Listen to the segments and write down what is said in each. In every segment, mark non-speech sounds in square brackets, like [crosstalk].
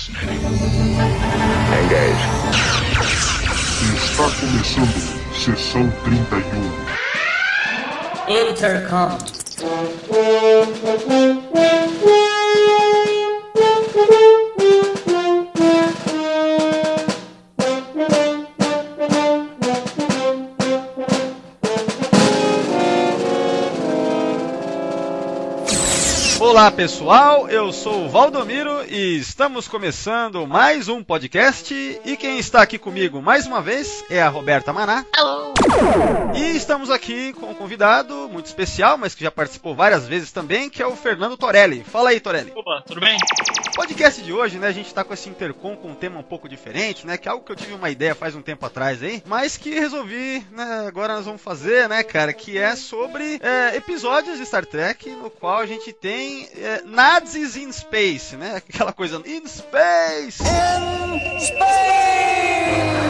fascinating. Engage. Está começando sessão 31. Intercom. Olá pessoal, eu sou o Valdomiro e estamos começando mais um podcast. E quem está aqui comigo mais uma vez é a Roberta Maná. Alô! E estamos aqui com um convidado muito especial, mas que já participou várias vezes também, que é o Fernando Torelli. Fala aí, Torelli. Opa, tudo bem? Podcast de hoje, né, a gente tá com esse intercom com um tema um pouco diferente, né, que é algo que eu tive uma ideia faz um tempo atrás aí, mas que resolvi, né, agora nós vamos fazer, né, cara, que é sobre é, episódios de Star Trek no qual a gente tem é, Nazis in Space, né, [laughs] aquela coisa in Space! In Space!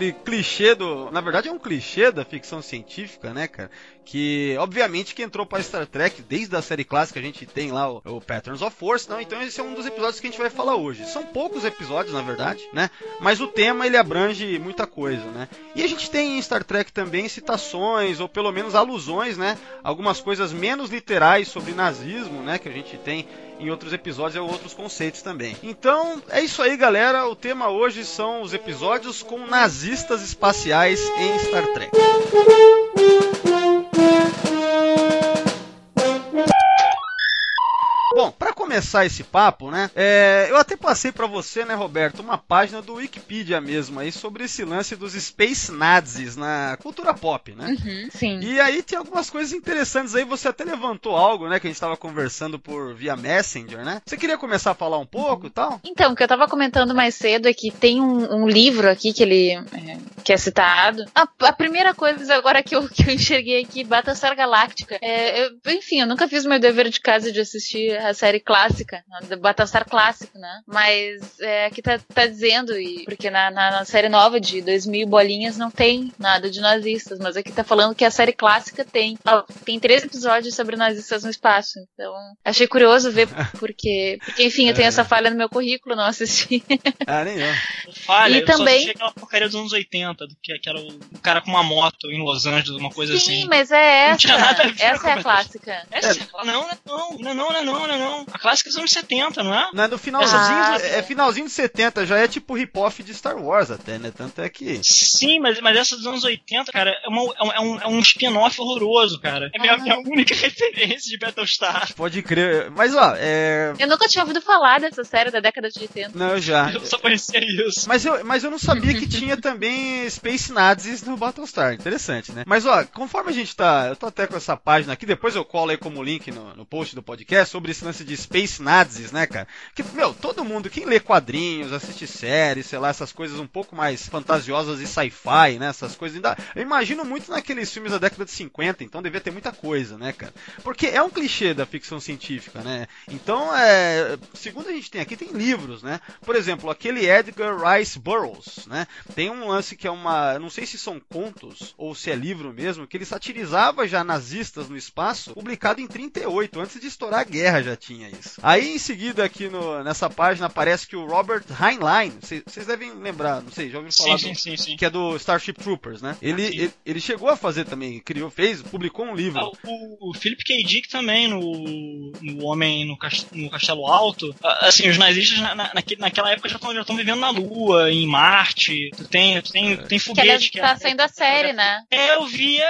Aquele clichê do. Na verdade, é um clichê da ficção científica, né, cara? Que, obviamente, que entrou para Star Trek desde a série clássica, a gente tem lá o, o Patterns of Force, não? Então, esse é um dos episódios que a gente vai falar hoje. São poucos episódios, na verdade, né? Mas o tema ele abrange muita coisa, né? E a gente tem em Star Trek também citações, ou pelo menos alusões, né? Algumas coisas menos literais sobre nazismo, né? Que a gente tem em outros episódios e outros conceitos também. Então, é isso aí, galera. O tema hoje são os episódios com nazistas espaciais em Star Trek. Bom, para começar esse papo, né? É, eu até passei para você, né, Roberto, uma página do Wikipedia mesmo aí sobre esse lance dos Space Nazis na cultura pop, né? Uhum, sim. E aí tem algumas coisas interessantes aí. Você até levantou algo, né, que a gente estava conversando por via Messenger, né? Você queria começar a falar um pouco e tal? Então, o que eu tava comentando mais cedo é que tem um, um livro aqui que ele é, que é citado. A, a, primeira coisa agora que eu, que eu enxerguei aqui, Battlestar Galáctica. É, eu, enfim, eu nunca fiz meu dever de casa de assistir a série clássica, a Battlestar clássico, né? Mas é, aqui tá, tá dizendo, e, porque na, na, na, série nova de 2000 bolinhas não tem nada de nazistas, mas aqui tá falando que a série clássica tem. Ó, tem três episódios sobre nazistas no espaço. Então, achei curioso ver, [laughs] porque, porque enfim, eu tenho essa falha no meu currículo, não assisti. Ah, [laughs] nem eu. Falha, e eu também... só assisti aquela porcaria dos anos 80, que, que era o cara com uma moto em Los Angeles, uma coisa Sim, assim. Sim, mas é essa. Não tinha nada a ver essa com é a clássica. Essa é. é não, não, não, não, não, não, não, não. A clássica é dos anos 70, não é? Não é no finalzinho, Ah, é finalzinho de 70, já é tipo rip-off de Star Wars até, né? Tanto é que. Sim, mas, mas essa dos anos 80, cara, é, uma, é um, é um spin-off horroroso, cara. É minha, Ah. minha única [laughs] referência de Battlestar. Pode crer. Mas ó, é. Eu nunca tinha ouvido falar dessa série da década de 80. Não, eu já. Eu só conhecia isso. Mas eu, mas eu não sabia que tinha também Space Nazis no Battlestar. Interessante, né? Mas ó, conforme a gente tá. Eu tô até com essa página aqui, depois eu colo aí como link no, no post do podcast sobre esse lance de Space Nazis, né, cara? Que, meu, todo mundo, quem lê quadrinhos, assiste séries, sei lá, essas coisas um pouco mais fantasiosas e sci-fi, né? Essas coisas ainda. Eu imagino muito naqueles filmes da década de 50, então devia ter muita coisa, né, cara? Porque é um clichê da ficção científica, né? Então, é. Segundo a gente tem aqui, tem livros, né? Por exemplo, aquele Edgar Rice Burroughs, né? Tem um lance que é uma. Não sei se são contos ou se é livro mesmo, que ele satirizava já nazistas no espaço, publicado em 38, antes de estourar a guerra já tinha isso. Aí em seguida aqui no, nessa página aparece que o Robert Heinlein, vocês devem lembrar, não sei, já ouviram falar Sim, do, sim, sim, sim. que é do Starship Troopers, né? Ele, ele, ele chegou a fazer também, criou, fez, publicou um livro. Ah, o, o Philip K. Dick também, no, no Homem no, Cast- no Castelo Alto. Ah, Assim, os nazistas na, na- naquela época já estão vivendo na Lua, em Marte. Tu tem, tu tem, tu tem Que ela foguete. tá saindo a série, né? É, eu via.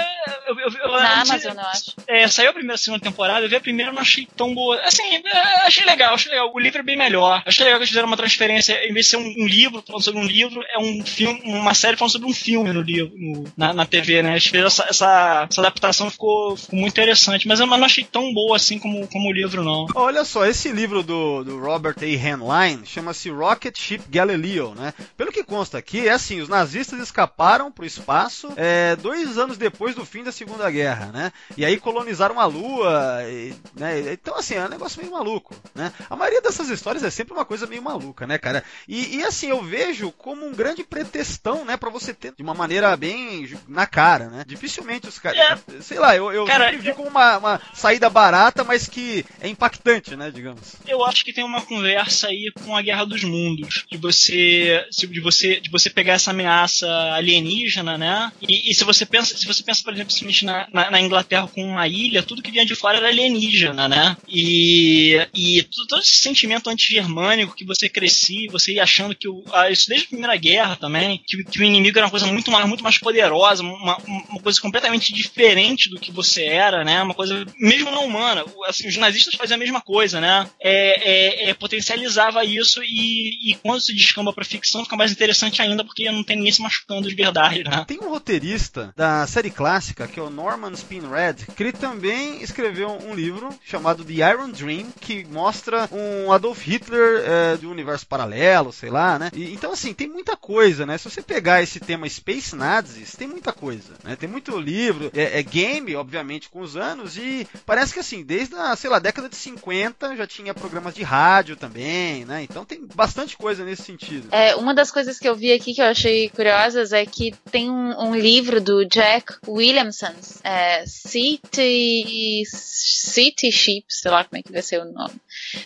Eu, eu, eu, Na Amazon, eu acho. É, saiu a primeira e a segunda temporada, eu vi a primeira e não achei tão boa. Assim, é, achei legal, achei legal. O livro é bem melhor. Achei legal que eles fizeram uma transferência, em vez de ser um, um livro falando sobre um livro, é um filme, uma série falando sobre um filme no livro, no- na, na TV, né? Eles fizeram essa, essa, essa adaptação ficou, ficou muito interessante, mas eu não achei tão boa assim como, como o livro, não. Olha só, esse livro do, do Robert A. Heinlein chama-se Rocket Ship Galileo, né? Pelo que consta aqui, é assim, os nazistas escaparam pro espaço é, dois anos depois do fim da Segunda Guerra, né? E aí colonizaram a Lua, e, né? Então, assim, é um negócio meio maluco. Maluco, né? A maioria dessas histórias é sempre uma coisa meio maluca, né, cara? E, e assim, eu vejo como um grande pretextão, né, para você ter de uma maneira bem na cara, né? Dificilmente os caras. É. Sei lá, eu, eu cara, vi como uma, uma saída barata, mas que é impactante, né, digamos. Eu acho que tem uma conversa aí com a Guerra dos Mundos, de você, de você, de você pegar essa ameaça alienígena, né? E, e se você pensa, se você pensa, por exemplo, na, na, na, Inglaterra com uma ilha, tudo que vinha de fora era alienígena, né? E, e todo, esse sentimento anti-germânico que você crescia, você ia achando que o, ah, isso desde a Primeira Guerra também, que, que, o inimigo era uma coisa muito mais, muito mais poderosa, uma, uma coisa completamente diferente do que você era, né? Uma coisa mesmo não humana. Assim, os nazistas faziam a mesma coisa, né? É, é, é potencializava isso e, e quando se descamba para ficção fica mais interessante ainda porque não tem ninguém se machucando de verdade, né? Tem um roteirista da série clássica que é o Norman Spinrad, que ele também escreveu um livro chamado The Iron Dream que mostra um Adolf Hitler é, de um universo paralelo, sei lá, né? E, então assim tem muita coisa, né? Se você pegar esse tema Space Nazis, tem muita coisa, né? Tem muito livro, é, é game, obviamente, com os anos e parece que assim desde a sei lá década de 50 já tinha programas de rádio também, né? Então tem bastante coisa nesse sentido. É, uma das coisas que eu vi aqui que eu achei curiosas é que tem um, um livro do Jack Williamson, é, City, City Sheep, sei lá como é que vai ser o nome.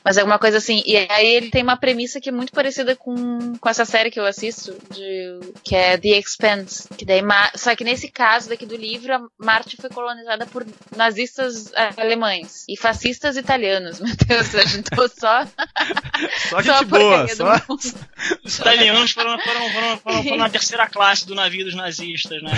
Mas é alguma coisa assim. E aí ele tem uma premissa que é muito parecida com, com essa série que eu assisto, de, que é The Expanse. Que daí, só que nesse caso daqui do livro, a Marte foi colonizada por nazistas é, alemães e fascistas italianos. [laughs] Meu Deus, a gente [laughs] só. Só gente só boa, só. Os italianos foram, foram, foram, foram, [laughs] foram na terceira classe do navio dos nazistas, né?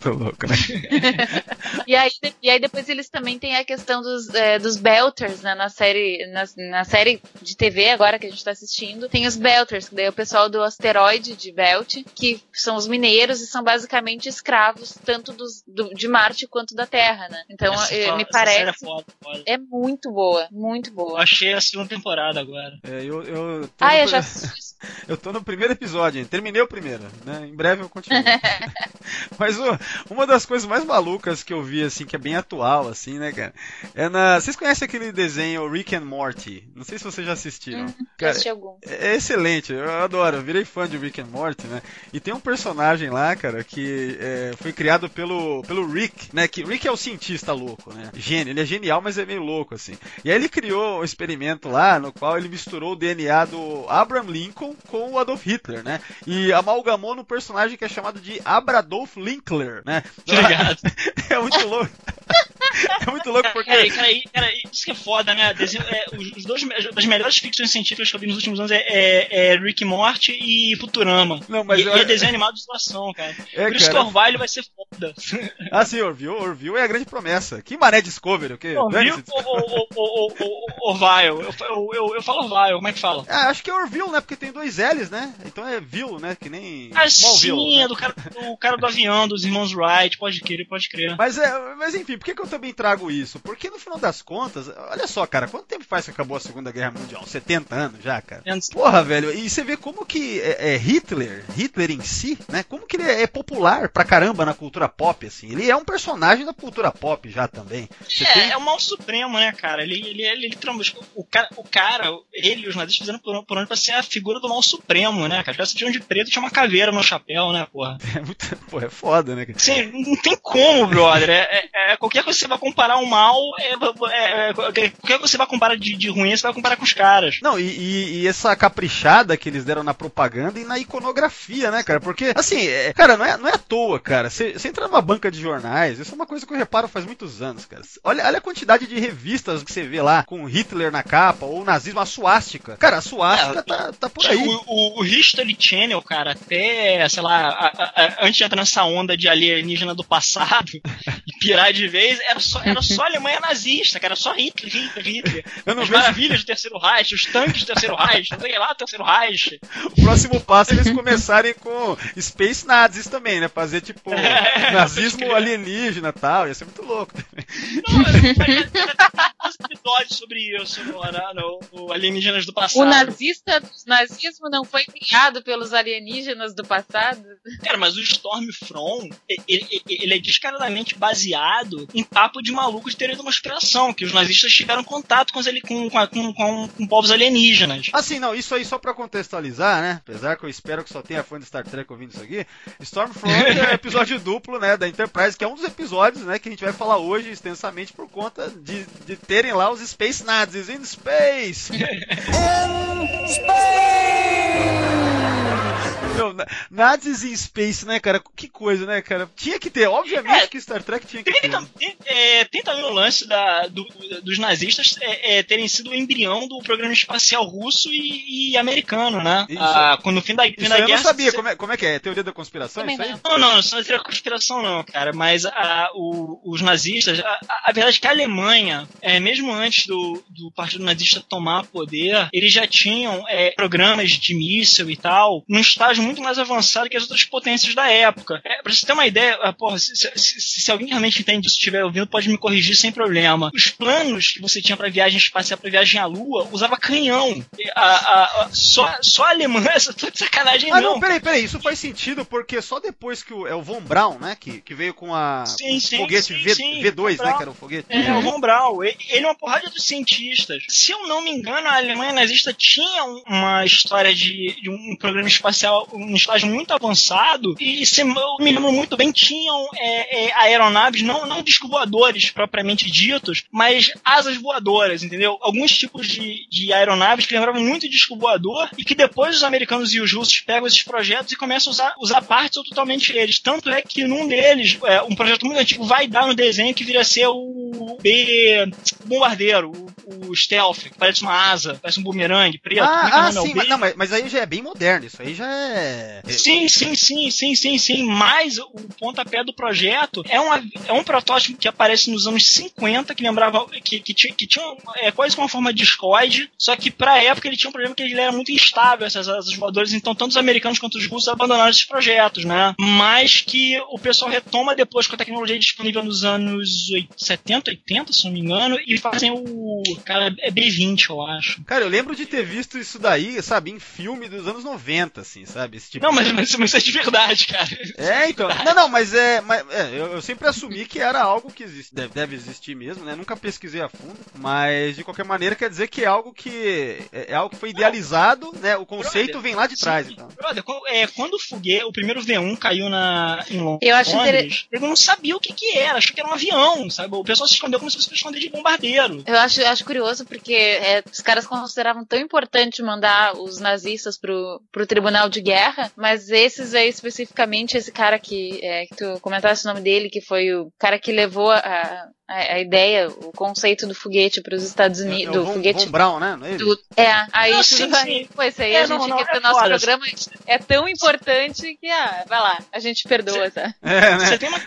Tô louco, né? [laughs] e, aí, e aí depois eles também têm a questão dos, é, dos Belters, né? Na série, na, na, série de TV agora que a gente tá assistindo, tem os Belters, que daí é o pessoal do asteroide de Belt, que são os mineiros e são basicamente escravos tanto dos, do, de Marte quanto da Terra, né? Então é, me parece. É, foda, foda. é, muito boa, muito boa. Eu achei a segunda temporada agora. É, eu, eu ah, eu já assisti. Eu tô no primeiro episódio, terminei o primeiro, né? Em breve eu continuo. [laughs] Mas o, uma das coisas mais malucas que eu vi, assim, que é bem atual, assim, né, cara? É na. Vocês conhecem aquele desenho Rick and Morty? Não sei se vocês já assistiram. Hum, cara, é, é, excelente, eu adoro, eu virei fã de Rick and Morty, né? E tem um personagem lá, cara, que é, foi criado pelo, pelo Rick, né? Que Rick é o cientista louco, né? Gênio, ele é genial, mas é meio louco, assim. E aí ele criou um experimento lá no qual ele misturou o DNA do Abraham Lincoln com o Adolf Hitler, né? E amalgamou no personagem que é chamado de Abradolf Linkler, né? Obrigado. [laughs] é muito louco. [laughs] É muito louco porque. Cara, cara, cara, isso que é foda, né? É, os dois das melhores ficções científicas que eu vi nos últimos anos é, é, é Rick Morty e Futurama. Não, mas e, eu... e é desenho animado de situação, cara. É, Por isso cara... que Orville vai ser foda. [laughs] Ah, sim, Orville, Orville é a grande promessa. Que mané Discovery, o quê? Orville ou Orville? Eu, eu, eu falo Orville, como é que fala? Ah, acho que é Orville, né? Porque tem dois L's, né? Então é Ville, né? Que nem. Ah, sim, né? é do cara, do cara do avião, dos irmãos Wright, pode crer, pode crer. Mas, é, mas enfim, por que, que eu também trago isso? Porque no final das contas, olha só, cara, quanto tempo faz que acabou a Segunda Guerra Mundial? 70 anos já, cara? Porra, velho, e você vê como que é, é Hitler, Hitler em si, né? Como que ele é, é, popular pra caramba na cultura pop, assim. Ele é um personagem da cultura pop já também. Você é, tem... é o mal supremo, né, cara? Ele, ele, ele, ele o, cara, o cara, ele e os nazistas fizeram por, por onde pra ser a figura do mal supremo, né, cara? Os caras de preto e tinha uma caveira no chapéu, né, porra? [laughs] É muito, porra, é foda, né? Sim, não tem como, brother. É, é, é, qualquer coisa que você vai comparar o mal, é, é, é, qualquer coisa que você vai comparar de, de ruim, você vai comparar com os caras. Não, e, e, e, essa caprichada que eles deram na propaganda e na iconografia, né, cara? Porque, assim, é, cara, não é, não é à toa, cara. Você entra numa banca de jornais, isso é uma coisa que eu reparo faz muitos anos, cara. Olha, olha a quantidade de revistas que você vê lá com Hitler na capa ou nazismo, a suástica. Cara, a suástica tá, tá por aí. O, o, o History Channel, cara, até, sei lá, a, a, a, antes de entrar nessa onda de alienígena do passado [laughs] e pirar de vez, era só, era só [laughs] Alemanha nazista, cara, só Hitler, Hitler, Hitler. [laughs] Eu As vejo... maravilhas do Terceiro Reich, os tanques do Terceiro Reich, não sei lá, Terceiro Reich. O próximo passo é eles começarem com Space nazis também, né? Fazer tipo [laughs] nazismo alienígena e tal, ia ser muito louco também. Não, mas- episódios sobre isso no, no Alienígenas do Passado. O nazista, o nazismo não foi criado pelos alienígenas do passado? Cara, mas o Stormfront, ele, ele- ele é descaradamente baseado em papo de maluco de teoria da conspiração, que os nazistas tiveram contato com, ali- com, com, com, com, com povos alienígenas. Assim, não, isso aí só pra contextualizar, né? Apesar que eu espero que só tenha fã de Star Trek ouvindo isso aqui. Stormfront é episódio [laughs] duplo, né, da Enterprise, que é um dos episódios, né, que a gente vai falar hoje extensamente por conta de, de terem lá os Space Nazis in Space. Meu, na- Nazis in Space, né, cara? Que coisa, né, cara? Tinha que ter, obviamente É. que Star Trek tinha que Tem, ter. tam- tem, é, tem também o lance da, do- dos nazistas é, é, terem sido o embrião do programa espacial russo e, e americano, né? Isso. Ah, quando no fim da, fim Isso da eu guerra. não sabia, se- como é, como é que é? Teoria da conspiração? Também Isso aí? não. Não, não, isso não é conspiração, não, cara. Mas a, o- os nazistas, a, a- verdade é que a Alemanha, é, mesmo antes do, do Partido Nazista tomar poder, eles já tinham é, programas de míssil e tal, num estágio muito mais avançado que as outras potências da época. É, pra você ter uma ideia, ah, porra, se, se- se- se alguém realmente entende disso, estiver ouvindo, pode me corrigir sem problema. Os planos que você tinha pra viagem espacial, pra viagem à Lua, usava canhão. A, a- a- só, só a Alemanha, [laughs] essa de sacanagem, Ah, não. não, peraí, peraí, isso faz sentido porque só depois que o, é o Von Braun, né, que, que veio com a Sim, com o sim, foguete sim, V, sim, V2, Von né, que era o foguete. É, o Von Braun. Ele ele é uma porrada dos cientistas. Se eu não me engano, a Alemanha nazista tinha um- uma história de, de um programa espacial, um estágio muito avançado, e se eu me lembro muito bem, tinham é, é, aeronaves, não, não disco voadores propriamente ditos, mas asas voadoras, entendeu? Alguns tipos de, de aeronaves que lembravam muito disco voador e que depois os americanos e os russos pegam esses projetos e começam a usar, usar partes ou totalmente eles. Tanto é que num deles, é, um projeto muito antigo, vai dar no desenho que vira ser o B bombardeiro, o, o stealth, que parece uma asa, parece um bumerangue preto. Como é é Ah, ah? É sim, mas, não, mas, mas aí já é bem moderno, isso aí já é... Sim, sim, sim, sim, sim, sim. Mas o pontapé do projeto é um, av- é um protótipo que aparece nos anos 50, que lembrava. que, que tinha, que tinha é, quase com uma forma de discoide, só que pra época ele tinha um problema que ele era muito instável, essas asas voadoras, então tanto os americanos quanto os russos abandonaram esses projetos, né? Mas que o pessoal retoma depois com a tecnologia disponível nos anos 80, 70, 80, se não me engano, e fazem o. Cara, é B20, eu acho. Cara, eu lembro de ter visto isso daí, sabe, em filme dos anos 90, assim, sabe? Esse tipo Não, mas, mas, mas isso é de verdade, cara. É, então. Não, não, mas é. Mas, é, eu, eu sempre assumi que era algo que existe, deve, deve existir mesmo, né? Nunca pesquisei a fundo. Mas de qualquer maneira quer dizer que é algo que. É, é algo que foi idealizado, né? O conceito Brother, vem lá de trás, Sim, então. brother, quando, é, quando o foguete, o primeiro V1 caiu na, em Londres, Eu acho inter- ele não sabia o que que era, achou que era um avião, sabe? O pessoal se escondeu como se fosse esconder de bombardeiro. Eu acho, acho curioso porque é, os caras consideravam tão importante mandar os nazistas pro, pro tribunal de guerra, mas esses aí especificamente, esse cara que, é, que tu comentasse o nome dele, que foi o cara que levou a, a, a ideia, o conceito do foguete pros Estados É, Unidos, o do Von, foguete Von Braun, né? Não é do- É, aí tudo [laughs] sim, vai. sim. Isso aí É, a não, gente não, quer é o nosso foda. programa é tão importante que, ah, vai lá, a gente perdoa, tá? É, né? Você tem uma,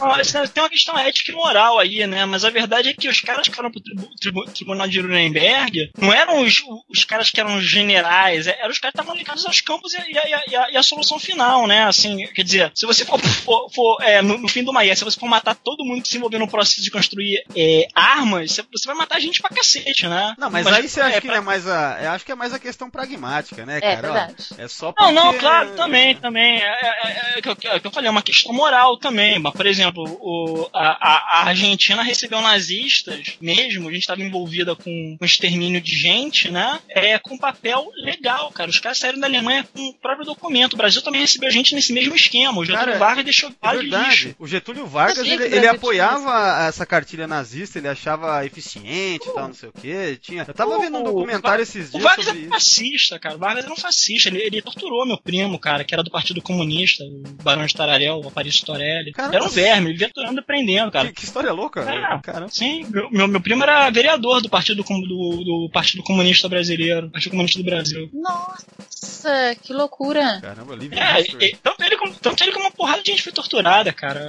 uma- você tem uma questão ética e moral aí, né? Mas a verdade é que os caras que foram pro tribu- tribu- tribunal de Nuremberg não eram os, os caras que eram generais, é- eram os caras que estavam ligados aos campos e, a- e e a, e a solução final, né? Assim, quer dizer, se você for, for- for, é, no, no fim do Maia, se você for matar todo mundo que se envolveu no processo de construir é, armas, você, vai matar gente pra cacete, né? Não, mas, aí você acha é, que pra- é mais a. Eu acho que é mais a questão pragmática, né, É, cara? Ó, verdade. é só Não, não, porque- claro, também, também. É, é, é, é que eu- é o que eu falei, é uma questão moral também. Mas, por exemplo, o, a, a- Argentina recebeu nazistas mesmo, a gente estava envolvida com, com extermínio de gente, né? É, com papel legal, cara. Os caras saíram da Alemanha com o próprio documento. O Brasil também recebeu gente nesse mesmo esquema. O Getúlio Cara, Vargas deixou É vários de lixo. verdade. O Getúlio Vargas, ele, o ele apoiava essa cartilha nazista, ele achava eficiente e tal, não sei o quê. Tinha... Eu tava O- vendo um documentário esses O dias Vargas sobre era um fascista, cara. O Vargas era um fascista. Ele, ele torturou meu primo, cara, que era do Partido Comunista, o Barão de Tararel, o Aparício Torelli. Caramba. Era um verme, ele via torturando e prendendo, cara. Que, que história louca, É. caramba. Sim, meu, meu, meu primo era vereador do Partido, do, do Partido Comunista Brasileiro, Partido Comunista do Brasil. Nossa. Que loucura. Caramba, livre É, e- tanto, ele como, tanto ele como uma porrada de gente foi torturada, cara.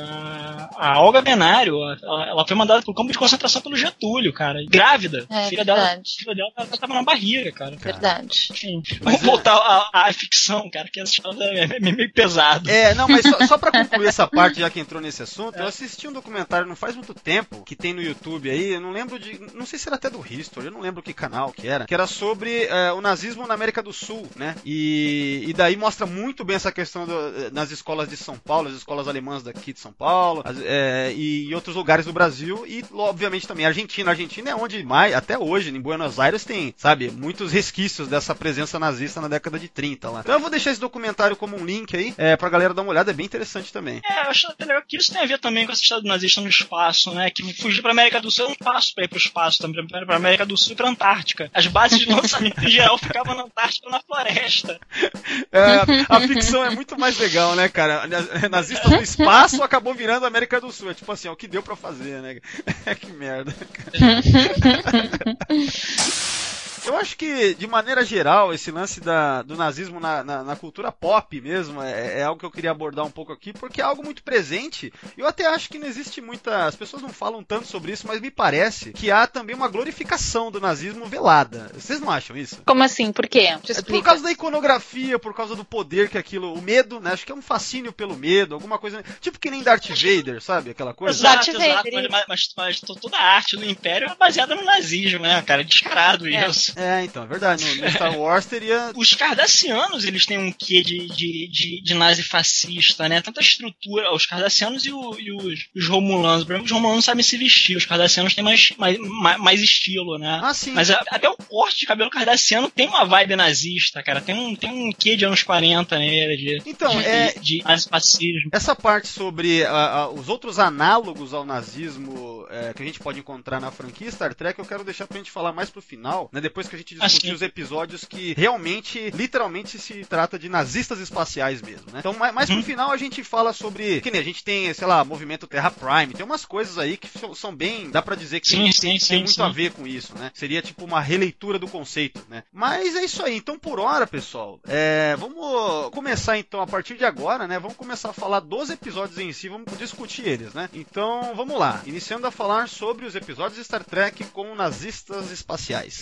A, a Olga Benário, ela, ela foi mandada pro campo de concentração pelo Getúlio, cara. Grávida. É, filha dela, filha dela tava, tava na barriga, cara. Verdade. Enfim, vamos é- voltar à, à ficção, cara, que essa história é meio, meio pesado. É, não, mas só, só pra [laughs] concluir essa parte, já que entrou nesse assunto, eu assisti um documentário não faz muito tempo, que tem no YouTube aí, eu não lembro de. Não sei se era até do History, eu não lembro que canal que era, que era sobre é, o nazismo na América do Sul, né? E, e daí mostra muito bem essa questão do- eh, nas escolas de São Paulo, as escolas alemãs daqui de São Paulo, as- é, e em outros lugares do Brasil, e obviamente também a Argentina. A Argentina é onde mais, até hoje, em Buenos Aires, tem, sabe, muitos resquícios dessa presença nazista na década de 30 lá. Então eu vou deixar esse documentário como um link aí, é, pra galera dar uma olhada, é bem interessante também. É, eu acho até legal que isso tem a ver também com essa história do nazista no espaço, né? Que fugir pra América do Sul é um passo pra ir pro espaço também, pra, pra América do Sul e pra Antártica. As bases de lançamento em geral ficavam na Antártica ou na floresta. [laughs] É, a ficção é muito mais legal, né, cara? Nazista no espaço acabou virando América do Sul. É tipo assim, é o que deu pra fazer, né? [laughs] que merda. [laughs] Eu acho que, de maneira geral, esse lance da, do nazismo na, na, na cultura pop mesmo é, é algo que eu queria abordar um pouco aqui, porque é algo muito presente. Eu até acho que não existe muita. As pessoas não falam tanto sobre isso, mas me parece que há também uma glorificação do nazismo velada. Vocês não acham isso? Como assim? Por quê? É por causa da iconografia, por causa do poder que aquilo. O medo, né? Acho que é um fascínio pelo medo, alguma coisa. Tipo que nem Darth Vader, sabe? Aquela coisa. Darth Exato, exato. Vader, Mas, mas, mas to- toda a arte do Império é baseada no nazismo, né, cara? Descarado É. isso. É, então, é verdade. No, no [laughs] Star Wars teria. Os cardassianos, eles têm um quê de, de, de, de nazi fascista, né? Tanta estrutura, os cardassianos e, o- e os, os romulanos. Por exemplo, os romulanos sabem se vestir, os cardassianos têm mais, mais, mais, mais estilo, né? Ah, sim. Mas a- até o corte de cabelo cardassiano tem uma vibe nazista, cara. Tem um, tem um quê de anos 40 nele, de, Então, de, é- de, nazifascismo. Essa parte sobre ah, ah, os outros análogos ao nazismo eh, que a gente pode encontrar na franquia Star Trek, eu quero deixar pra gente falar mais pro final, né? Depois que a gente discutir Assim. os episódios que realmente, literalmente se trata de nazistas espaciais mesmo, né? Então, mais pro Uhum. final a gente fala sobre. Que nem a gente tem, sei lá, movimento Terra Prime, tem umas coisas aí que são, bem. dá pra dizer que Sim, tem, sim, tem sim, muito a ver com isso, né? Seria tipo uma releitura do conceito, né? Mas é isso aí. Então, por hora, pessoal, é, vamos começar então a partir de agora, né? Vamos começar a falar dos episódios em si, vamos discutir eles, né? Então, vamos lá. Iniciando a falar sobre os episódios de Star Trek com nazistas espaciais.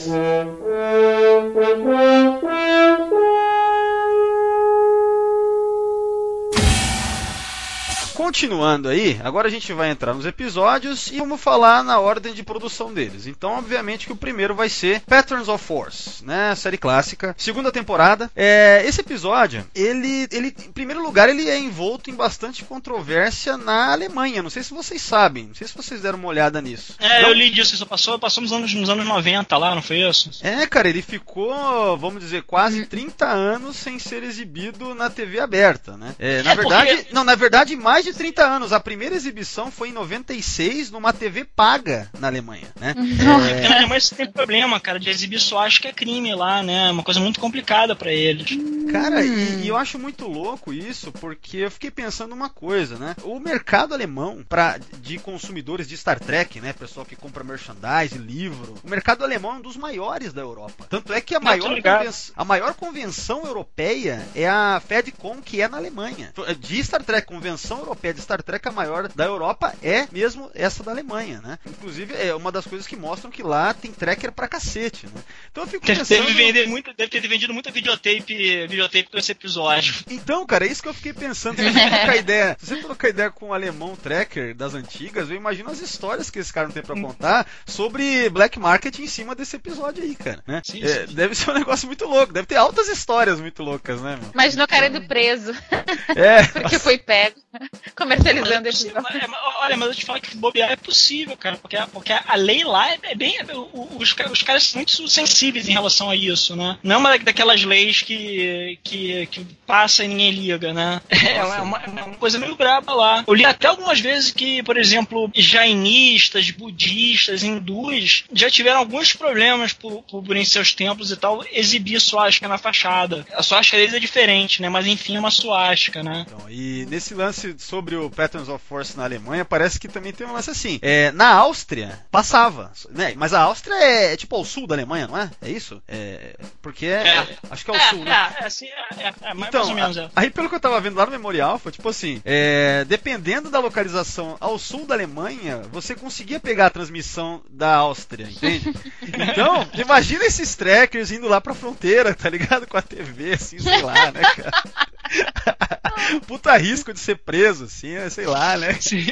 Thank you. Continuando aí, agora a gente vai entrar nos episódios e vamos falar na ordem de produção deles. Então, obviamente que o primeiro vai ser Patterns of Force, né? Série clássica, segunda temporada. É, esse episódio, ele, ele, em primeiro lugar, ele é envolto em bastante controvérsia na Alemanha. Não sei se vocês sabem, não sei se vocês deram uma olhada nisso. É, Não- eu li disso, isso passou, passou nos anos, nos anos 90 lá, não foi isso? É, cara, ele ficou, vamos dizer, quase 30 anos sem ser exibido na TV aberta, né? É, na É, verdade, porque- não, na verdade, mais de 30 anos. A primeira exibição foi em 96 numa TV paga na Alemanha, né? Porque na Alemanha isso tem problema, cara, de exibir só acho que é crime lá, né? É Uma coisa muito complicada pra eles. Cara, e, e eu acho muito louco isso, porque eu fiquei pensando uma coisa, né? O mercado alemão pra, de consumidores de Star Trek, né? Pessoal que compra merchandise, livro. O mercado alemão é um dos maiores da Europa. Tanto é que a Não, maior, conven- a maior convenção europeia é a FedCon, que é na Alemanha. De Star Trek, convenção europeia de Star Trek, a maior da Europa é mesmo essa da Alemanha, né? Inclusive, é uma das coisas que mostram que lá tem tracker pra cacete, né? Então eu fico Deve, pensando... deve vender muito, deve ter vendido muita videotape, videotape com esse episódio. Então, cara, é isso que eu fiquei pensando. Se você trocar ideia, se você trocar ideia com o alemão tracker das antigas, eu imagino as histórias que esse cara não tem pra contar sobre black market em cima desse episódio aí, cara. né? Sim, É, sim. Deve ser um negócio muito louco. Deve ter altas histórias muito loucas, né, meu? Imagina o cara indo preso, É. [laughs] porque foi pego, comercializando Mas, esse mas- mas- olha, mas eu te falo que bobear é possível, cara, porque, a- porque a lei lá é, é bem. Os, os caras são muito sensíveis em relação a isso, né? Não é uma daquelas leis que, que, que passa e ninguém liga, né? [laughs] É uma, uma- é uma coisa meio braba lá. Eu li até algumas vezes que, por exemplo, jainistas, budistas, hindus já tiveram alguns problemas por, por em seus templos e tal exibir suástica na fachada. A suástica deles é diferente, né? Mas enfim, é uma suástica, né? Então, e nesse lance sobre o Patterns of Force na Alemanha, parece que também tem um lance assim. É, na Áustria, passava. Né? Mas a Áustria é, é tipo ao sul da Alemanha, não é? É isso? É, porque é, É. Acho que é o sul, né? é, assim, é, é, é mais Então, ou menos. A- aí pelo que eu tava vendo lá no Memorial, foi tipo assim, dependendo da localização ao sul da Alemanha, você conseguia pegar a transmissão da Áustria, entende? [laughs] Então, imagina esses trackers indo lá pra fronteira, tá ligado? Com a TV, assim, sei lá, né, cara? [laughs] Puta risco de ser preso, assim, né? sei lá, né? Sim.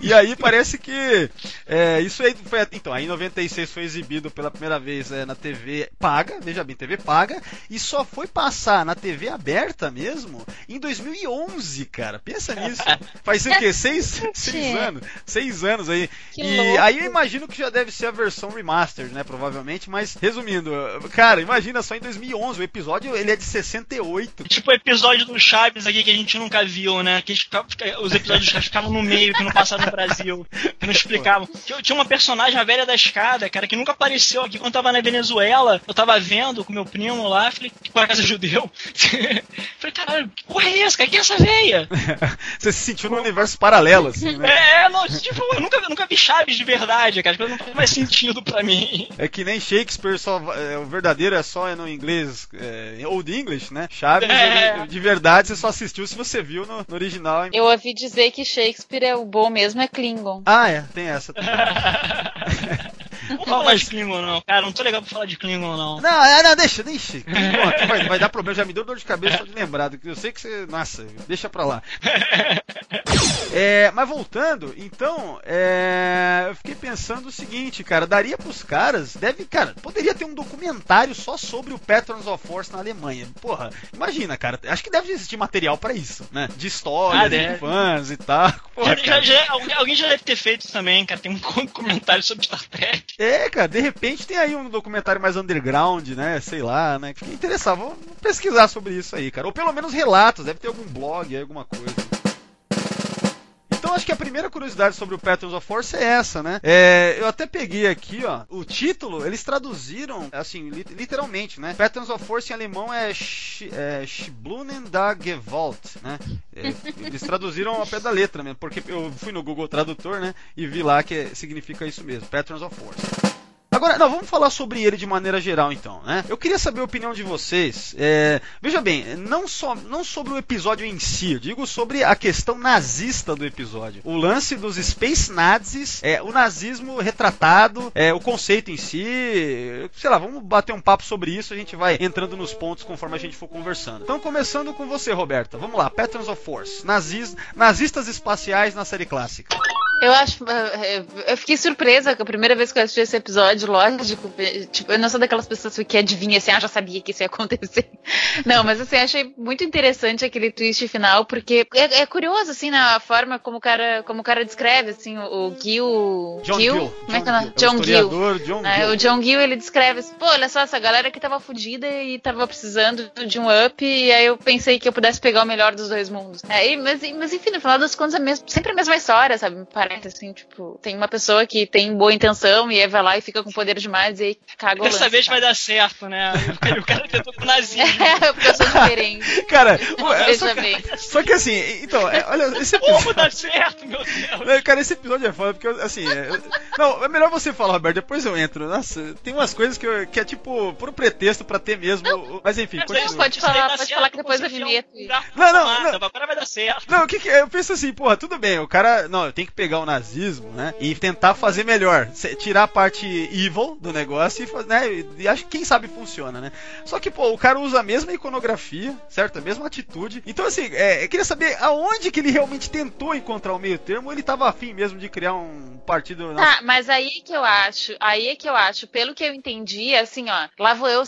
E aí parece que é, isso aí foi. Então, aí em 96 foi exibido pela primeira vez é, na TV paga, veja bem, TV paga, e só foi passar na TV aberta mesmo em 2011, cara. Pensa nisso. Faz o quê? Seis, seis anos. Seis anos aí. Que e louco. aí eu imagino que já deve ser a versão remastered, né? Provavelmente, mas resumindo, cara, imagina só em 2011, o episódio ele é de 68. Tipo o episódio do Chaves aqui que a gente nunca viu, né? Que os episódios do Chaves ficavam no meio, que não passaram no Brasil, que não explicavam. Tinha, uma personagem, a velha da escada, cara, que nunca apareceu aqui quando tava na Venezuela. Eu tava vendo com meu primo lá, falei, que por acaso é judeu. [laughs] falei, caralho, que porra é essa? cara? Quem é essa velha? [laughs] Você se sentiu num universo paralelo, assim, né? É, não, tipo, eu nunca, eu nunca vi Chaves de verdade, cara. As coisas não fazem mais sentido pra mim. É que nem Shakespeare, só, é, o verdadeiro é só no inglês, é, Old English, né? Chaves, É. ele- de verdade, você só assistiu se você viu no, no original. Eu ouvi dizer que Shakespeare é o bom mesmo, é Klingon. Ah, é, tem essa também. [laughs] Não vou falar de Klingon, não. Cara, não tô legal pra falar de Klingon, não. Não, é, não, deixa, deixa. Aqui vai, vai dar problema, já me deu dor de cabeça só de lembrar. do que Eu sei que você. Nossa, deixa pra lá. [laughs] É, mas voltando, então, é, eu fiquei pensando o seguinte, cara, daria pros caras, deve, cara, poderia ter um documentário só sobre o Patrons of Force na Alemanha. Porra, imagina, cara, acho que deve existir material pra isso, né? De história, Ah, de fãs e tal. Porra, Já- já- alguém, já deve ter feito isso também, cara. Tem um [laughs] comentário sobre Star Trek. É, cara, de repente tem aí um documentário mais underground, né? Sei lá, né? Fiquei interessado, vou pesquisar sobre isso aí, cara. Ou pelo menos relatos, deve ter algum blog alguma coisa. Então acho que a primeira curiosidade sobre o Patterns of Force é essa, né? É, eu até peguei aqui, ó, o título, eles traduziram, assim, li- literalmente, né? Patterns of Force em alemão é, Sch é Schlubnen da Gewalt, né? É, eles traduziram ao pé da letra mesmo, porque eu fui no Google Tradutor, né? E vi lá que significa isso mesmo, Patterns of Force. Agora, não, vamos falar sobre ele de maneira geral, então, né? Eu queria saber a opinião de vocês. É, veja bem, não só não sobre o episódio em si, eu digo sobre a questão nazista do episódio. O lance dos Space Nazis, é, o nazismo retratado, é, o conceito em si. Sei lá, vamos bater um papo sobre isso, a gente vai entrando nos pontos conforme a gente for conversando. Então, começando com você, Roberta. Vamos lá, Patterns of Force. Nazis, nazistas espaciais na série clássica. Eu acho. eh, Eu fiquei surpresa que a primeira vez que eu assisti esse episódio, lógico. eh, Tipo, eu não sou daquelas pessoas que adivinha assim, ah, já sabia que isso ia acontecer. [laughs] Não, mas assim, achei muito interessante aquele twist final, porque é, é curioso, assim, na forma como o cara, como o cara descreve, assim, o, o Gil. John Gill. Como é que é o nome? John historiador John É, Gill. o John Gill, ele descreve assim, pô, olha só, essa galera que tava fudida e tava precisando de um up, e aí eu pensei que eu pudesse pegar o melhor dos dois mundos. É, mas, mas enfim, no final das contas, é mesmo, sempre a mesma história, sabe? Parece assim, tipo, tem uma pessoa que tem boa intenção e aí vai lá e fica com poder demais e aí caga o Dessa lance, vez vai sabe? dar certo, né? [laughs] O cara tentou com o nazismo. [laughs] É, porque eu sou diferente. [laughs] Cara, é, Veja só, que, só que assim, então, é, olha, esse Como episódio. dá certo, meu Deus? Cara, esse episódio é foda, porque, assim. é- não, é melhor você falar, Roberto, depois eu entro. Nossa, tem umas coisas que, eu- que é tipo puro pretexto pra ter mesmo. Mas enfim, Mas continua. pode isso aí falar- pode certo, falar que depois eu enfia vinheta. um Não, não, não. Agora vai dar certo. Não, o que que é? Eu penso assim, porra, tudo bem, o cara. Não, eu tenho que pegar o nazismo, né? E tentar fazer melhor. Tirar a parte evil do negócio e, né? E, acho que quem sabe funciona, né? Só que, pô, o cara usa a mesma iconografia, certo? A mesma atitude. Então, assim, é, eu queria saber aonde que ele realmente tentou encontrar o meio termo ou ele tava afim mesmo de criar um partido. Tá, mas aí é que eu acho, aí é que eu acho, pelo que eu entendi, assim, ó, lá vou eu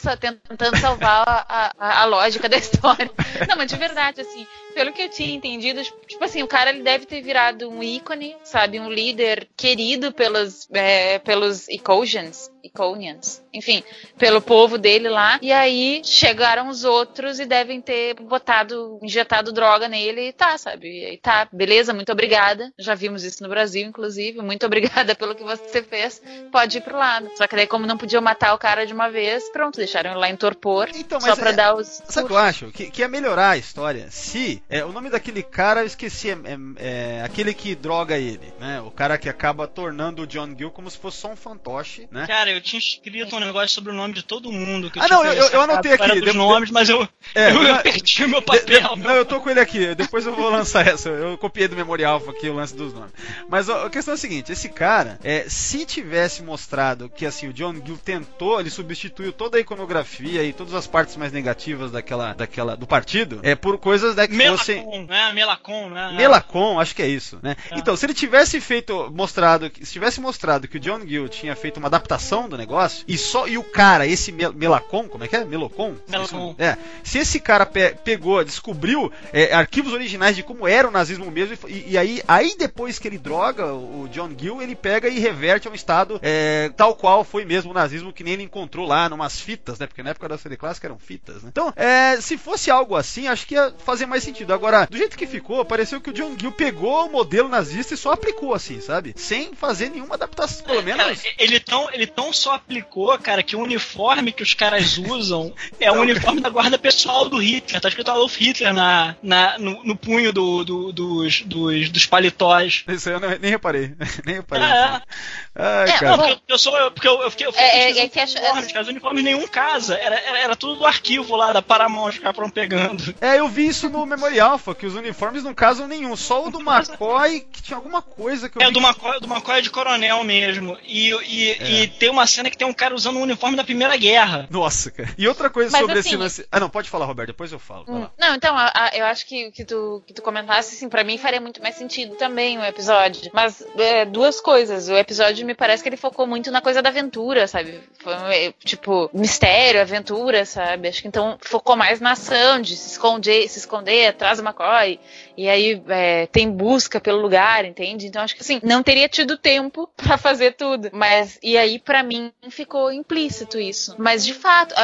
tentando salvar a, a, a lógica da história. Não, mas de verdade, assim, pelo que eu tinha entendido, tipo assim, o cara ele deve ter virado um ícone, sabe, um líder querido pelos, é, pelos Icosians, Iconians, enfim, pelo povo dele lá, e aí chegaram os outros e devem ter botado, injetado droga nele e tá, sabe, e aí tá, beleza, muito obrigada, já vimos isso no Brasil, inclusive, muito [laughs] obrigada pelo que você fez, pode ir pro lado. Só que daí, como não podiam matar o cara de uma vez, pronto, deixaram ele lá em torpor, Então, só pra é- dar os... Sabe o que eu acho? Que, que é melhorar a história se É, o nome daquele cara, eu esqueci, é, é- é aquele que droga ele, né? O cara que acaba tornando o John Gill como se fosse só um fantoche, né? Cara, eu tinha escrito um negócio sobre o nome de todo mundo. Que Ah, tinha não, eu- eu- eu anotei aqui, dos devo- nomes, mas eu, É, eu, na- perdi o meu De- papel. de- não, eu tô com ele aqui. Depois eu vou lançar essa. Eu copiei do Memorial Alpha aqui o lance dos nomes. Mas ó, a questão é a seguinte: esse cara, é, se tivesse mostrado que assim o John Gill tentou, ele substituiu toda a iconografia e todas as partes mais negativas daquela, daquela do partido, é por coisas né, que Melacon, né? Melacon, né? Melacon, acho que é isso, né? É. Então, se ele tivesse feito, mostrado, que- se tivesse mostrado que o John Gill tinha feito uma adaptação do negócio, e só, e o cara, esse Mel- Melacon, como é que é? Melocon? Melacon. É. Se esse cara pe- pegou, descobriu é, arquivos originais de como era o nazismo mesmo, e, e aí, aí depois que ele droga o John Gill, ele pega e reverte a um estado é, tal qual foi mesmo o nazismo, que nem ele encontrou lá numas fitas, né? Porque na época da série clássica eram fitas, né? Então, é, se fosse algo assim, acho que ia fazer mais sentido. Agora, do jeito que ficou, pareceu que o John Gill pegou o modelo nazista e só aplicou assim, sabe? Sem fazer nenhuma adaptação, pelo Cara, menos. ele tão, ele tão só aplicou, cara, que o uniforme que os caras usam é o uniforme da guarda pessoal do Hitler. Tá escrito Adolf Hitler na, na, no, no punho do, do- dos, dos, dos paletós. Isso aí eu não- nem reparei. [laughs] nem reparei. Ah, Ai, É, cara. Porque eu sou. Porque eu, eu fiquei. Eu fiquei É, é, é que acho- uniformes, cara, os uniformes nenhum casa. Era, era, era tudo do arquivo lá da Paramount, os caras foram pegando. É, eu vi isso no Memorial Alpha, que os uniformes não casam nenhum. Só o do McCoy, que tinha alguma coisa que eu É, vi. do McCoy, do McCoy é de coronel mesmo. E, e, É. e tem uma cena que tem um cara usando o uniforme da Primeira Guerra. Nossa, cara. E outra coisa Mas, sobre assim, esse lance. Ah, não, pode falar, Roberto, depois eu falo. Hum, lá. Não, então, a- a- eu acho que o que tu, que tu comentasse, assim, pra mim faria muito mais sentido também o episódio. Mas é, duas coisas. O episódio me parece que ele focou muito na coisa da aventura, sabe? Foi, é, tipo, mistério, aventura, sabe? Acho que então focou mais na ação, de se esconder, se esconder atrás do McCoy. E aí é, tem busca pelo lugar, entende? Então acho que assim, não teria tido tempo [laughs] pra fazer tudo. Mas, e aí pra mim ficou implícito isso. Mas de fato,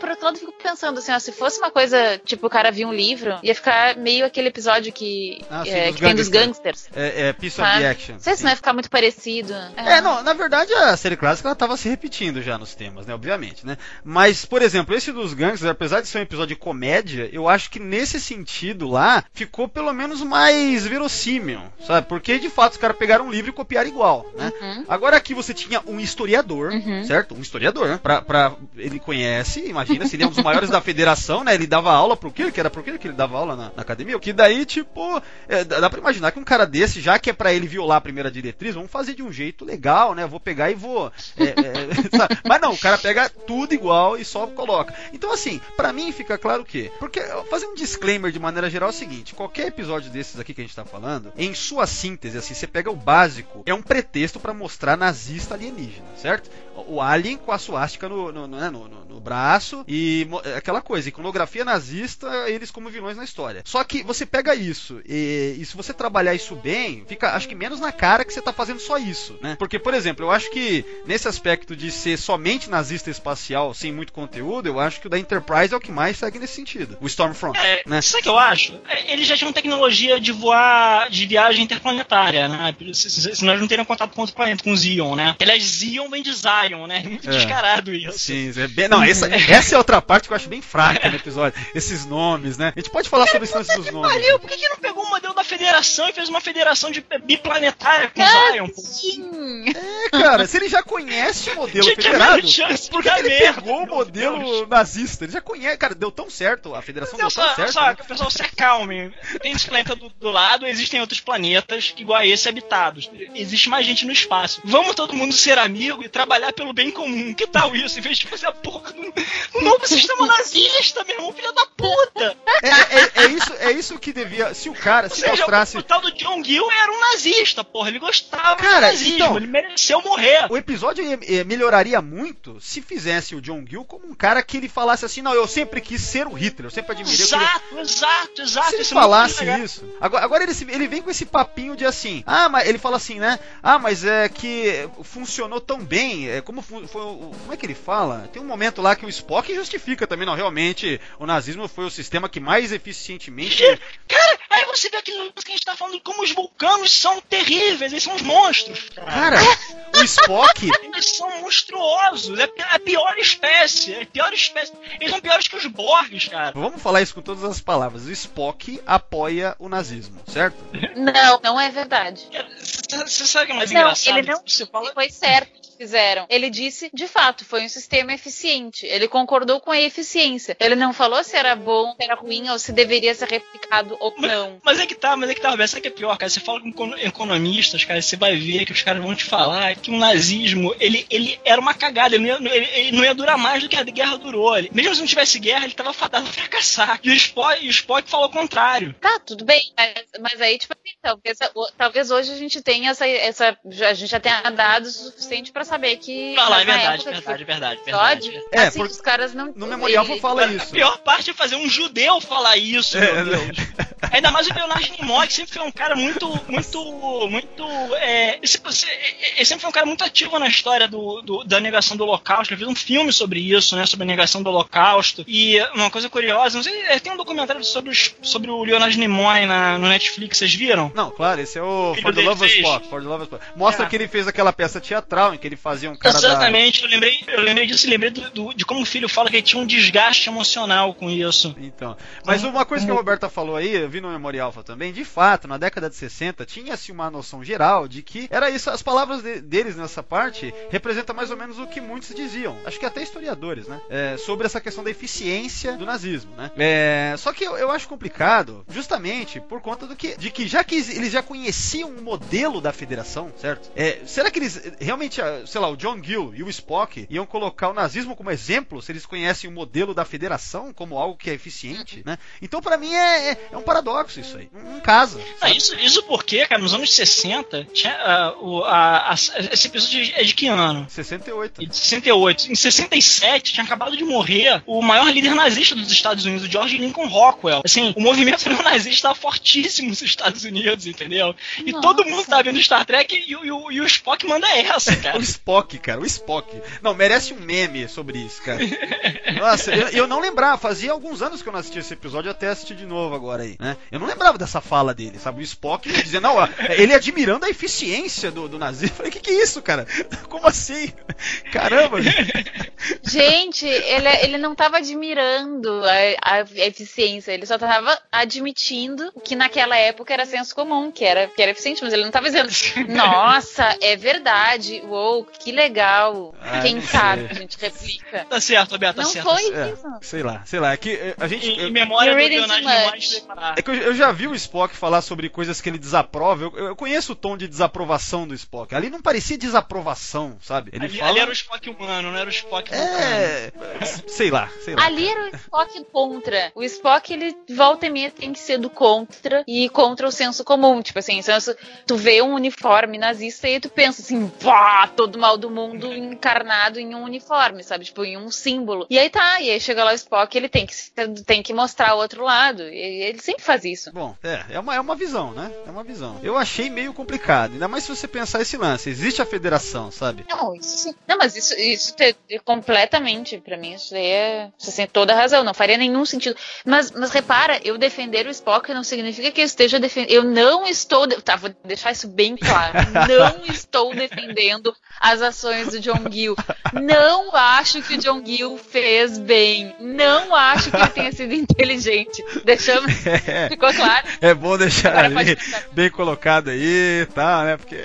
por outro lado, eu fico pensando assim, ó, se fosse uma coisa, tipo, o cara viu um livro, ia ficar meio aquele episódio que, Ah, sim, é, que tem dos gangsters. É, é Piece of Sabe? the Action. Não sei se não ia ficar muito parecido. É, não, na verdade a série clássica ela tava se repetindo já nos temas, né, obviamente, né? Mas, por exemplo, esse dos gangsters, apesar de ser um episódio de comédia, eu acho que nesse sentido lá, ficou pelo menos mais verossímil, sabe? Porque de fato os caras pegaram um livro e copiaram igual, né? Uhum. Agora aqui você tinha um historiador, Uhum. certo? Um historiador, né? Pra, pra- ele conhece, imagina, se ele é um dos maiores da federação, né? Ele dava aula pro quê? Que era pro quê que ele dava aula na, na academia? Que daí, tipo, é, dá pra imaginar que um cara desse, já que é pra ele violar a primeira diretriz, vamos fazer de um jeito legal, né? Vou pegar e vou. é, é? [laughs] Mas não, o cara pega tudo igual e só coloca. Então, assim, pra mim fica claro o quê? Porque fazer um disclaimer de maneira geral é o seguinte: qualquer episódio desses aqui que a gente tá falando, em sua síntese, assim, você pega o básico, é um pretexto pra mostrar nazista alienígena, certo? O alien com a suástica no, no, no, né, no- no- braço e é aquela coisa, iconografia nazista, eles como vilões na história. Só que você pega isso e, e se você trabalhar isso bem, fica acho que menos na cara que você tá fazendo só isso, né? Porque, por exemplo, eu acho que nesse aspecto de ser somente nazista espacial sem muito conteúdo, eu acho que o da Enterprise é o que mais segue nesse sentido. O Stormfront, É, né? Sabe o que eu acho? É, Eles já tinham tecnologia de voar, de viagem interplanetária, né? Se, nós não teriam contato com outro planeta, com Zion, né? Aliás, Zion vem de Zion, né? Muito É. descarado isso. Sim, é bem... Não, essa, [laughs] essa é outra parte que eu acho bem fraca no episódio. Esses nomes, né? A gente pode falar sobre esse lance dos nomes. Valeu, por que, que não pegou o modelo da federação e fez uma federação de biplanetária com Ah, Zion? pô? Sim. É, cara, se ele já conhece o modelo Tinha federado, chance por que ele merda, pegou o modelo Deus. nazista? Ele já conhece, cara, deu tão certo, a federação deu Olha tão só, olha certo. só, né? que o pessoal se acalme. Tem esse planeta do, do lado, existem outros planetas igual a esse habitados. Existe mais gente no espaço. Vamos todo mundo ser amigo e trabalhar pelo bem comum. Que tal isso? Em vez de fazer a porra do novo sistema nazista, meu irmão, filha da puta! É, é- é isso, é isso que devia. Se o cara Ou se seja, mostrasse. o tal do John Gill era um nazista, porra. Ele gostava Cara, do nazismo, então- ele mereceu morrer. O episódio ia- melhoraria muito se fizesse o John Gill como um cara que ele falasse assim: não, eu sempre quis ser o Hitler, eu sempre admirei. Exato, exato, exato. Se ele falasse isso. Agora, agora ele, ele vem com esse papinho de assim. Ah, mas ele fala assim, né? Ah, mas é que funcionou tão bem. É, como foi Como é que ele fala? Tem um momento lá que o Spock justifica também, não. Realmente, o nazismo foi o sistema que mais eficientemente. Cara, aí você vê aquilo que a gente tá falando, como os vulcanos são terríveis, eles são os monstros. Cara, o Spock. [laughs] Eles são monstruosos, é a pior espécie, é a pior espécie. Eles são piores que os Borgs, cara. Vamos falar isso com todas as palavras. O Spock apoia o nazismo, certo? Não, não é verdade. Você sabe o que é mais Não, engraçado? ele não Você fala... foi certo fizeram. Ele disse, de fato, foi um sistema eficiente. Ele concordou com a eficiência. Ele não falou se era bom, se era ruim ou se deveria ser replicado ou não. Mas é que tá, mas é que tá, Roberto, sabe que é pior, cara? Você fala com econo- economistas, cara, você vai ver que os caras vão te falar que o nazismo, ele, ele era uma cagada, ele não, ia, ele, ele não ia durar mais do que a guerra durou. Ele, mesmo se não tivesse guerra, ele tava fadado a fracassar. E o Spock, o Spock falou o contrário. Tá, tudo bem, mas, mas aí, tipo assim, talvez, talvez hoje a gente tenha essa. essa a gente já tenha dados o suficiente pra saber que. Fala, é verdade, verdade, verdade, episódio, verdade. É, assim, porque os caras não. No Memorial ele- fala A isso. pior parte é fazer um judeu falar isso, É, meu Deus. Ainda mais o Leonardo Nimoy, que sempre foi um cara muito, muito, muito. É, ele, sempre, ele sempre foi um cara muito ativo na história do, do- da negação do Holocausto. Ele fez um filme sobre isso, né? Sobre a negação do Holocausto. E uma coisa curiosa, não sei, é, tem um documentário sobre, os- sobre o Leonardo Nimoy na, no Netflix, vocês viram? Não, claro, esse é o For the Love of fez. Spock. For the Love of Spock. Mostra É. que ele fez aquela peça teatral em que ele fazia um cara da... Exatamente, eu lembrei, eu lembrei disso e lembrei do- do- de como o filho fala que ele tinha um desgaste emocional com isso. Então, mas uma coisa que a Roberta falou aí, eu vi no Memorial Alpha também, de fato, na década de 60 tinha-se uma noção geral de que era isso, as palavras de- deles nessa parte representam mais ou menos o que muitos diziam, acho que até historiadores, né, é, sobre essa questão da eficiência do nazismo, né. É, só que eu, eu acho complicado, justamente por conta do que, de que já que eles já conheciam o modelo da federação, certo? É, será que eles realmente, ah, sei lá, o John Gill e o Spock iam colocar o nazismo como exemplo se eles conhecem o modelo da federação como algo que é eficiente, né? Então, pra mim, é, é, é um paradoxo isso aí. Não, não casa. Ah, sabe? isso, isso porque, cara, nos anos 60, tinha, ah, o- a- a- esse episódio é de que ano? 68. E de 68. Em 67, tinha acabado de morrer o maior líder nazista dos Estados Unidos, o George Lincoln Rockwell. Assim, o movimento [laughs] neonazista estava fortíssimo nos Estados Unidos, entendeu? E Nossa. todo mundo tá vendo Star Trek e, e o- e o Spock manda essa, [laughs] cara. Spock, cara, o Spock. Não, merece um meme sobre isso, cara. Nossa, eu, eu não lembrava, fazia alguns anos que eu não assistia esse episódio, até assisti de novo agora aí, né? Eu não lembrava dessa fala dele, sabe? O Spock dizendo, não, ele admirando a eficiência do, do nazismo. Eu falei, que que é isso, cara? Como assim? Caramba! Gente, ele, ele não tava admirando a, a eficiência, ele só tava admitindo que naquela época era senso comum, que era, que era eficiente, mas ele não tava dizendo, nossa, é verdade, uou, que legal. Ah, Quem sabe a gente replica. Tá certo, Roberto, tá não certo. foi É, isso. sei lá, sei lá. É que eh, a gente. Em, eu- em memória do Leonardo. É que eu, eu já vi o Spock falar sobre coisas que ele desaprova. Eu, eu conheço o tom de desaprovação do Spock. Ali não parecia desaprovação, sabe? Ele Ali, fala. ali era o Spock humano, não era o Spock. É. Sei lá, sei lá. Ali era o Spock contra. O Spock, ele volta e meia tem que ser do contra e contra o senso comum. Tipo assim, senso, tu vê um uniforme nazista e tu pensa assim, pá, todo mal do mundo encarnado em um uniforme, sabe? Tipo, em um símbolo. E aí tá, e aí chega lá o Spock, ele tem que, tem que mostrar o outro lado. E ele sempre faz isso. Bom, é, é uma, é uma visão, né? É uma visão. Eu achei meio complicado, ainda mais se você pensar esse lance. Existe a federação, sabe? Não, isso sim. Não, mas isso, isso te- é completamente, pra mim, isso aí é. Você tem toda a razão, não faria nenhum sentido. Mas, mas repara, eu defender o Spock não significa que eu esteja defendendo. Eu não estou. de- Tá, vou deixar isso bem claro. [laughs] Não estou defendendo as ações do John Gill. Não acho que o John Gill fez bem. Não acho que ele tenha sido inteligente. Deixamos. É, [laughs] Ficou claro? é bom deixar Agora ali bem colocado aí e tal, né? Porque.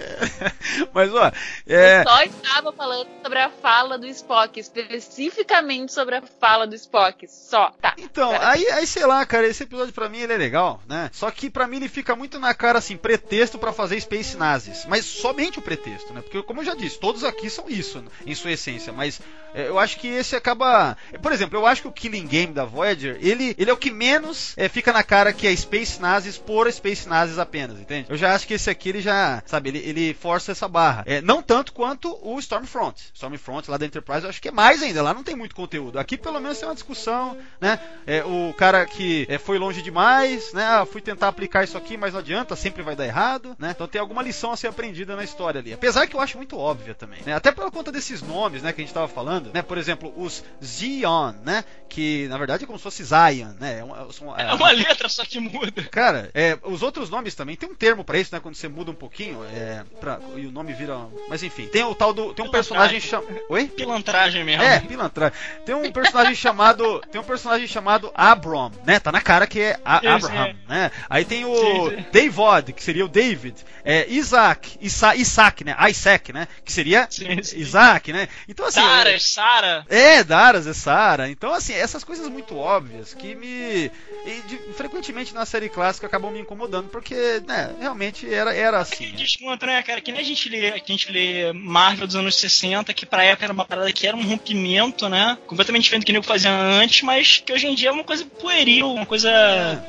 [laughs] Mas, ó, é. Eu só estava falando sobre a fala do Spock, especificamente sobre a fala do Spock. Só, tá. Então, aí, aí sei lá, cara, esse episódio pra mim ele é legal, né? Só que pra mim ele fica muito na cara assim, pretexto pra fazer Space Nazis, mas somente o pretexto, né? Porque como eu já disse, todos aqui são isso em sua essência, mas é, eu acho que esse acaba, por exemplo, eu acho que o Killing Game da Voyager, ele, ele é o que menos é, fica na cara que é Space Nazis por Space Nazis apenas, entende? Eu já acho que esse aqui ele já, sabe, ele, ele força essa barra. É, não tanto quanto o Stormfront. Stormfront lá da Enterprise eu acho que é mais ainda, lá não tem muito conteúdo. Aqui pelo menos tem uma discussão, né? É, o cara que é, foi longe demais, né? Ah, fui tentar aplicar isso aqui, mas não adianta, sempre vai dar errado, né? Então tem alguma lição a ser aprendida na história ali. Apesar que eu acho muito óbvia também, né? Até por conta desses nomes, né, que a gente tava falando, né? Por exemplo, os Zion, né? Que na verdade é como se fosse Zion, né? É uma, são- É uma letra só que muda. Cara, é, os outros nomes também tem um termo pra isso, né? Quando você muda um pouquinho, é, pra, e o nome vira. Mas enfim, tem o tal do. Tem um personagem chamado. Oi? Pilantragem mesmo. É, pilantra. Tem um personagem chamado. Tem um personagem chamado Abram, né? Tá na cara que é A- Abraham, né? Aí tem o. Davod, que seria o David. É, Isaac, Isa, Isaac, né? Isaac, né? Que seria [laughs] Sim, sim. Isaac, né? Então assim. Sara, Sara. É, Daras é Sara. Então, assim, essas coisas muito óbvias que me. e de- frequentemente na série clássica acabam me incomodando, porque, né, realmente era, era assim. né? Desconto, né, cara? Que nem a gente lê, que a gente lê Marvel dos anos 60, que pra época era uma parada que era um rompimento, né? Completamente diferente do que o nego fazia antes, mas que hoje em dia é uma coisa pueril, uma coisa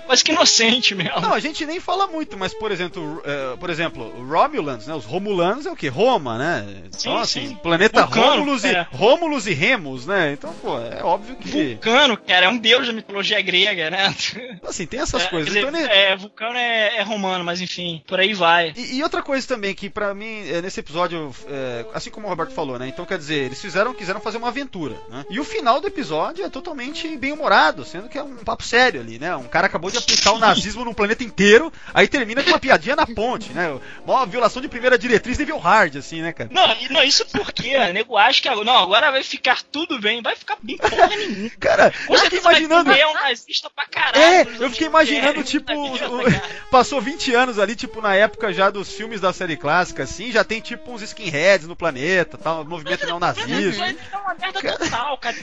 quase que inocente mesmo. Não, a gente nem fala muito, mas, por exemplo, eh, por exemplo, Romulans, né? Os Romulanos é o quê? Roma, né? Então, Sim, assim, sim. planeta Vulcano, Romulus, e, é. Romulus e Remus, né? Então, pô, é óbvio que. Vulcano, cara, é um deus da mitologia grega, né? [laughs] Assim, tem essas É, coisas. Então, ele- é, Vulcano é, é romano, mas enfim, por aí vai. E, e outra coisa também que pra mim é, nesse episódio, é, assim como o Roberto falou, né? Então quer dizer, eles fizeram, quiseram fazer uma aventura, né? E o final do episódio é totalmente bem humorado, sendo que é um papo sério ali, né? Um cara acabou de aplicar o nazismo no planeta inteiro, aí termina com uma piadinha na ponte, né? Uma violação de primeira diretriz nível hard, assim, né, cara? Não, e- não isso porque nego acha que agora- não, agora vai ficar tudo bem, vai ficar bem porra nenhuma. Cara, Com eu fiquei imaginando. comer um nazista pra caralho. É, eu fiquei imaginando, 80, tipo, tá passou 20 anos ali, tipo, na época já dos filmes da série clássica, assim, já tem tipo uns skinheads no planeta, tal, movimento neonazismo. Vai dar uma merda total, cara.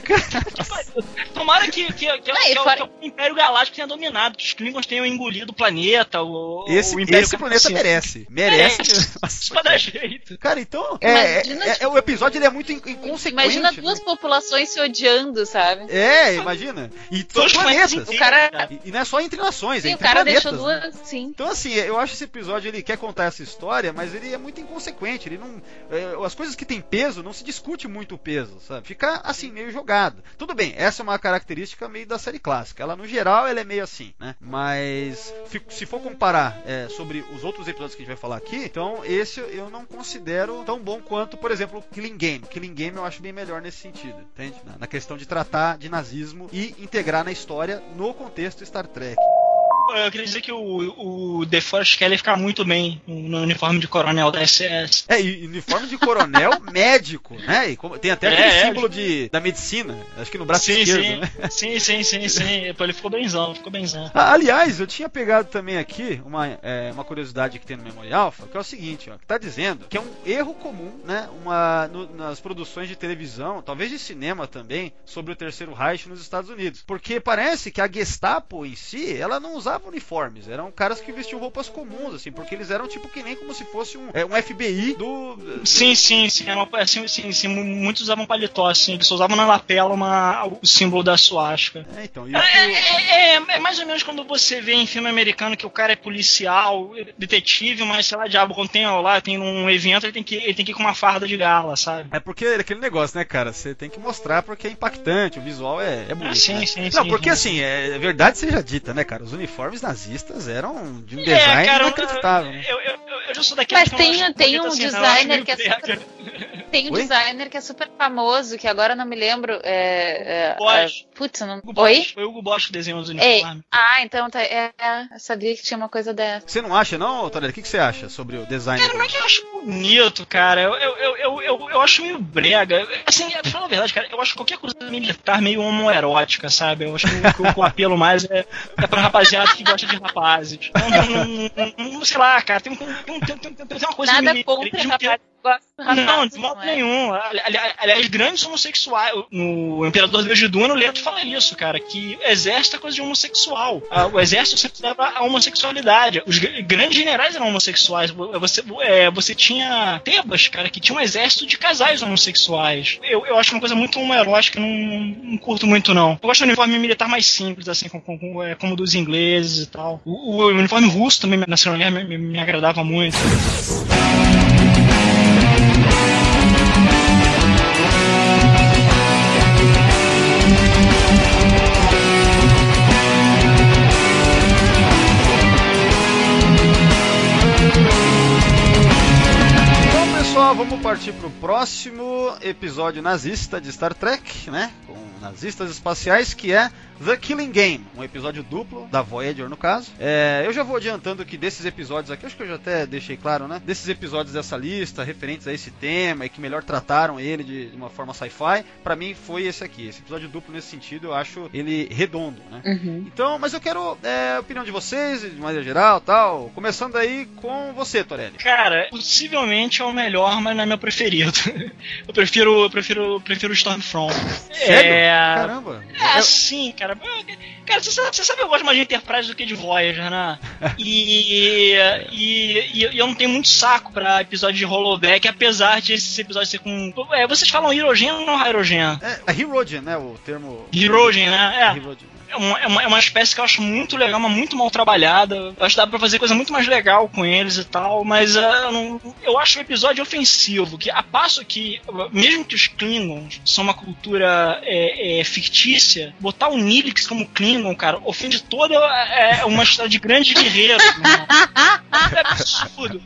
Tomara que, que, que, que, Não, que- fora- que o Império Galáctico tenha dominado, que os Klingons tenham engolido o planeta, o, Esse, o Império esse planeta merece. Merece. É, [laughs] dar jeito. Cara, então, é, Imagina, é- é- tipo, o episódio ele é muito in- inconsequente. Imagina né? duas populações se odiando, sabe? É, imagina. E são Dois planetas. O cara- E, e não é só entre nações, é Sim, o entre cara planetas. deixou né? duas. Sim. Então, assim, eu acho esse episódio ele quer contar essa história, mas ele é muito inconsequente. Ele não. é, as coisas que têm peso, não se discute muito o peso, sabe? Fica assim, meio jogado. Tudo bem, essa é uma característica meio da série clássica. Ela, no geral, ela é meio assim, né? Mas se for comparar é, sobre os outros episódios que a gente vai falar aqui, então esse eu não considero tão bom quanto, por exemplo, Killing Game. Killing Game eu acho bem melhor nesse sentido, entende? Na questão de tratar de nazismo e integrar na história no contexto Star Trek. Eu queria dizer que o, o The Forest Kelly fica muito bem no uniforme de coronel da SS. É, e uniforme de coronel [laughs] médico, né? E como- tem até aquele É, é. símbolo de, da medicina, acho que no braço sim, esquerdo, sim, né? sim, sim, sim, sim. Ele ficou benzão, ficou benzão. Ah, aliás, eu tinha pegado também aqui uma, é, uma curiosidade que tem no Memory Alpha, que é o seguinte, ó, que tá dizendo que é um erro comum, né, uma, no- nas produções de televisão, talvez de cinema também, sobre o Terceiro Reich nos Estados Unidos. Porque parece que a Gestapo em si, ela não usava uniformes, eram caras que vestiam roupas comuns, assim, porque eles eram tipo que nem como se fosse um, é, um FBI do... Sim, sim, sim, era uma, assim, sim, sim, muitos usavam paletó, assim, eles só usavam na lapela uma, o símbolo da suástica. É, então, É, é, é- é mais ou menos quando você vê em filme americano que o cara é policial, detetive, mas sei lá, diabo, quando tem lá, tem um evento, ele tem que, ele tem que ir com uma farda de gala, sabe? É porque é aquele negócio, né, cara? Você tem que mostrar porque é impactante, o visual é, é bonito. Ah, sim, né? sim, Não, sim, porque sim. assim, é verdade seja dita, né, cara? Os uniformes nazistas eram de um É, design cara, eu- inacreditável. Eu, eu, eu, eu já sou daquele Mas que eu não tem- tem um assim, acho designer que é. Tem um Oi? designer que é super famoso, que agora eu não me lembro. É, é, Bosch. é, putz, não. Hugo Oi? Boss, Foi o Hugo Bosch que desenhou os uniformes. ah, então tá. É, eu sabia que tinha uma coisa dessa. Você não acha, não, Torelli? O que, que você acha sobre o design? Cara, não é que eu acho bonito, cara. Eu, eu, eu, eu, eu, eu acho meio brega. Assim, pra falar a verdade, cara, eu acho qualquer coisa militar meio homoerótica, sabe? Eu acho que, o- que o apelo mais é, é pra rapaziada que gosta de rapazes. Não, não, não, não- não sei lá, cara, tem, um- tem, um- tem, tem, tem, tem uma coisa Nada meio- contra que- Não, de modo é? nenhum. Ali- ali- Aliás, grandes homossexuais. No Imperador Deus de Duna, o Leto fala isso, cara, que o exército é coisa de homossexual. Ah, O exército sempre leva a homossexualidade. Os gr- grandes generais eram homossexuais. Você, é, você tinha Tebas, cara, que tinha um exército de casais homossexuais. Eu, eu acho uma coisa muito homoerótica, não, não curto muito, não. Eu gosto do uniforme militar mais simples, assim, como, como, é, como dos ingleses e tal. O, o uniforme russo também, na Segunda Guerra, me, me- me agradava muito. Vamos partir pro próximo episódio nazista de Star Trek, né? Com nazistas espaciais, que é The Killing Game, um episódio duplo da Voyager no caso. É, eu já vou adiantando que desses episódios aqui, acho que eu já até deixei claro, né? Desses episódios dessa lista, referentes a esse tema e que melhor trataram ele de, de uma forma sci-fi, para mim foi esse aqui. Esse episódio duplo nesse sentido, eu acho ele redondo, né? Uhum. Então, mas eu quero é, a opinião de vocês, de maneira geral, tal. Começando aí com você, Torelli. Cara, possivelmente é o melhor, mas não é meu preferido. [laughs] Eu prefiro, eu prefiro, eu prefiro o Stormfront. Sério? É, Caramba. É, Eu- sim, cara. Cara, você sabe, você sabe que eu gosto mais de Enterprise do que de Voyager, né? [laughs] E, e, e eu não tenho muito saco pra episódio de holodeck, apesar de esse episódio ser com. É, vocês falam Hirogen ou não Hirogen? É, a Hirogen, né? O termo. Hirogen, né? É. Hirogen. É uma, é, uma, é uma espécie que eu acho muito legal, mas muito mal trabalhada. Eu acho que dá pra fazer coisa muito mais legal com eles e tal, mas ah, eu, não- eu acho o episódio ofensivo. Que a passo que, mesmo que os Klingons são uma cultura é, é, fictícia, botar o Nilix como Klingon, cara, ofende toda é, uma história de grande guerreiro. irmão. é absurdo.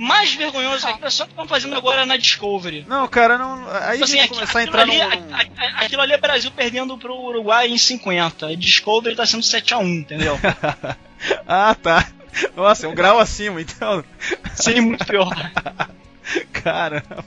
Mais vergonhoso é que só que estão fazendo agora na Discovery. Não, cara, não. Aí Tipo assim, aqui- começar a entrar ali, num. a- a- aquilo ali é Brasil perdendo pro Uruguai em 50. A Discovery tá sendo 7x1, entendeu? [laughs] Ah, tá. Nossa, é um grau acima, então. Seria muito pior. [laughs] Caramba.